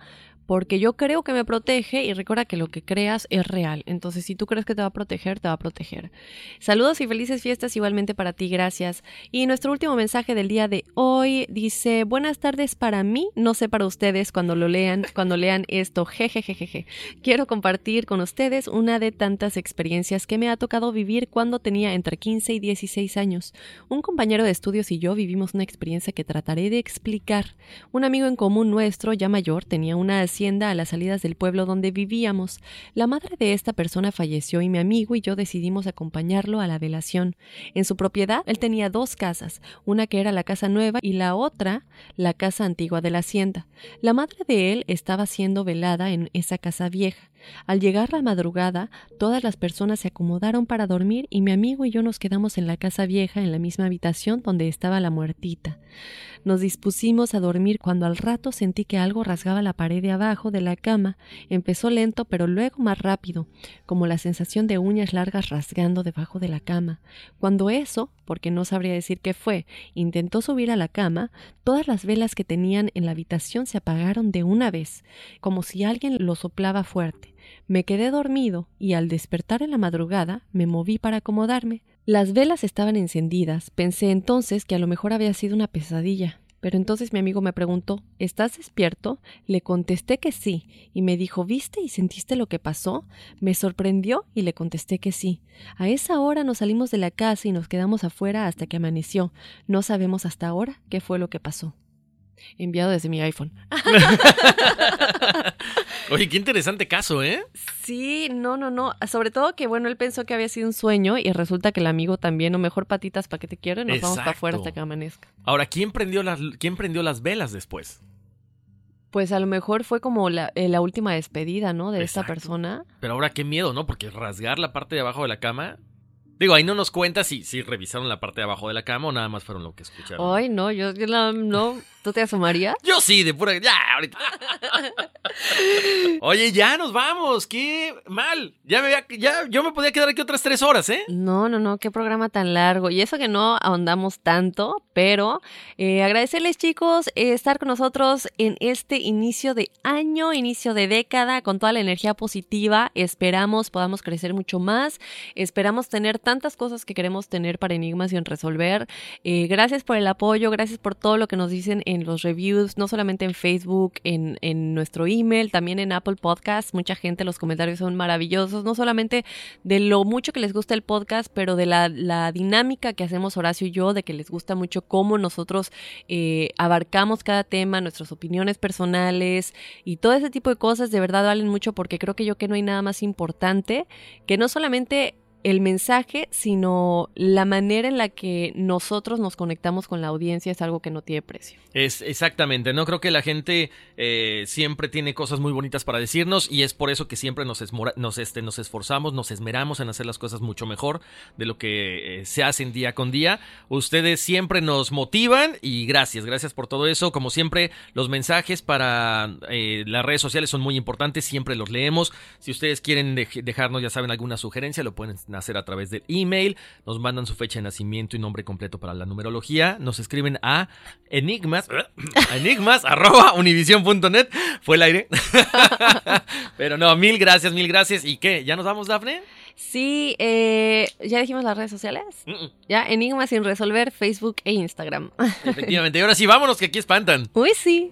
porque yo creo que me protege y recuerda que lo que creas es real. Entonces, si tú crees que te va a proteger, te va a proteger. Saludos y felices fiestas igualmente para ti, gracias. Y nuestro último mensaje del día de hoy dice, buenas tardes para mí, no sé para ustedes cuando lo lean, cuando lean esto, jejejejeje. Quiero compartir con ustedes una de tantas experiencias que me ha tocado vivir cuando tenía entre 15 y 16 años. Un compañero de estudios y yo vivimos una experiencia que trataré de explicar. Un amigo en común nuestro, ya mayor, tenía una hacienda a las salidas del pueblo donde vivíamos. La madre de esta persona falleció y mi amigo y yo decidimos acompañarlo a la velación. En su propiedad él tenía dos casas, una que era la casa nueva y la otra la casa antigua de la hacienda. La madre de él estaba siendo velada en esa casa vieja. Al llegar la madrugada, todas las personas se acomodaron para dormir y mi amigo y yo nos quedamos en la casa vieja en la misma habitación donde estaba la muertita. Nos dispusimos a dormir cuando al rato sentí que algo rasgaba la pared de abajo de la cama. Empezó lento pero luego más rápido, como la sensación de uñas largas rasgando debajo de la cama. Cuando eso, porque no sabría decir qué fue, intentó subir a la cama, todas las velas que tenían en la habitación se apagaron de una vez, como si alguien lo soplaba fuerte. Me quedé dormido y al despertar en la madrugada me moví para acomodarme. Las velas estaban encendidas. Pensé entonces que a lo mejor había sido una pesadilla. Pero entonces mi amigo me preguntó ¿Estás despierto? Le contesté que sí, y me dijo ¿Viste y sentiste lo que pasó? Me sorprendió y le contesté que sí. A esa hora nos salimos de la casa y nos quedamos afuera hasta que amaneció. No sabemos hasta ahora qué fue lo que pasó enviado desde mi iPhone. Oye, qué interesante caso, ¿eh? Sí, no, no, no. Sobre todo que, bueno, él pensó que había sido un sueño y resulta que el amigo también, o mejor patitas para que te quieren, nos vamos para afuera hasta que amanezca. Ahora, ¿quién prendió las, quién prendió las velas después? Pues a lo mejor fue como la, eh, la última despedida, ¿no? De esta persona. Pero ahora qué miedo, ¿no? Porque rasgar la parte de abajo de la cama Digo, ahí no nos cuenta si, si revisaron la parte de abajo de la cama o nada más fueron lo que escucharon. Ay, no, yo, no. ¿Tú te asomarías? Yo sí, de pura. Ya, ahorita. Oye, ya nos vamos. Qué mal. Ya me ya, yo me podía quedar aquí otras tres horas, ¿eh? No, no, no. Qué programa tan largo. Y eso que no ahondamos tanto, pero eh, agradecerles, chicos, eh, estar con nosotros en este inicio de año, inicio de década, con toda la energía positiva. Esperamos podamos crecer mucho más. Esperamos tener tantas cosas que queremos tener para Enigmas y en resolver. Eh, gracias por el apoyo, gracias por todo lo que nos dicen en los reviews, no solamente en Facebook, en, en nuestro email, también en Apple Podcasts. Mucha gente, los comentarios son maravillosos, no solamente de lo mucho que les gusta el podcast, pero de la, la dinámica que hacemos Horacio y yo, de que les gusta mucho cómo nosotros eh, abarcamos cada tema, nuestras opiniones personales y todo ese tipo de cosas de verdad valen mucho porque creo que yo que no hay nada más importante que no solamente el mensaje, sino la manera en la que nosotros nos conectamos con la audiencia es algo que no tiene precio. Es exactamente, no creo que la gente eh, siempre tiene cosas muy bonitas para decirnos y es por eso que siempre nos, nos, este, nos esforzamos, nos esmeramos en hacer las cosas mucho mejor de lo que eh, se hacen día con día. Ustedes siempre nos motivan y gracias, gracias por todo eso. Como siempre, los mensajes para eh, las redes sociales son muy importantes, siempre los leemos. Si ustedes quieren dejarnos, ya saben, alguna sugerencia, lo pueden hacer a través del email, nos mandan su fecha de nacimiento y nombre completo para la numerología, nos escriben a enigmas, enigmas arroba univision.net, fue el aire. Pero no, mil gracias, mil gracias. ¿Y qué? ¿Ya nos vamos, Dafne? Sí, eh, ya dijimos las redes sociales. Ya, Enigmas sin resolver, Facebook e Instagram. Efectivamente. Y ahora sí, vámonos que aquí espantan. Uy, sí.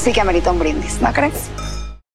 Sí que amerita un brindis, ¿no crees?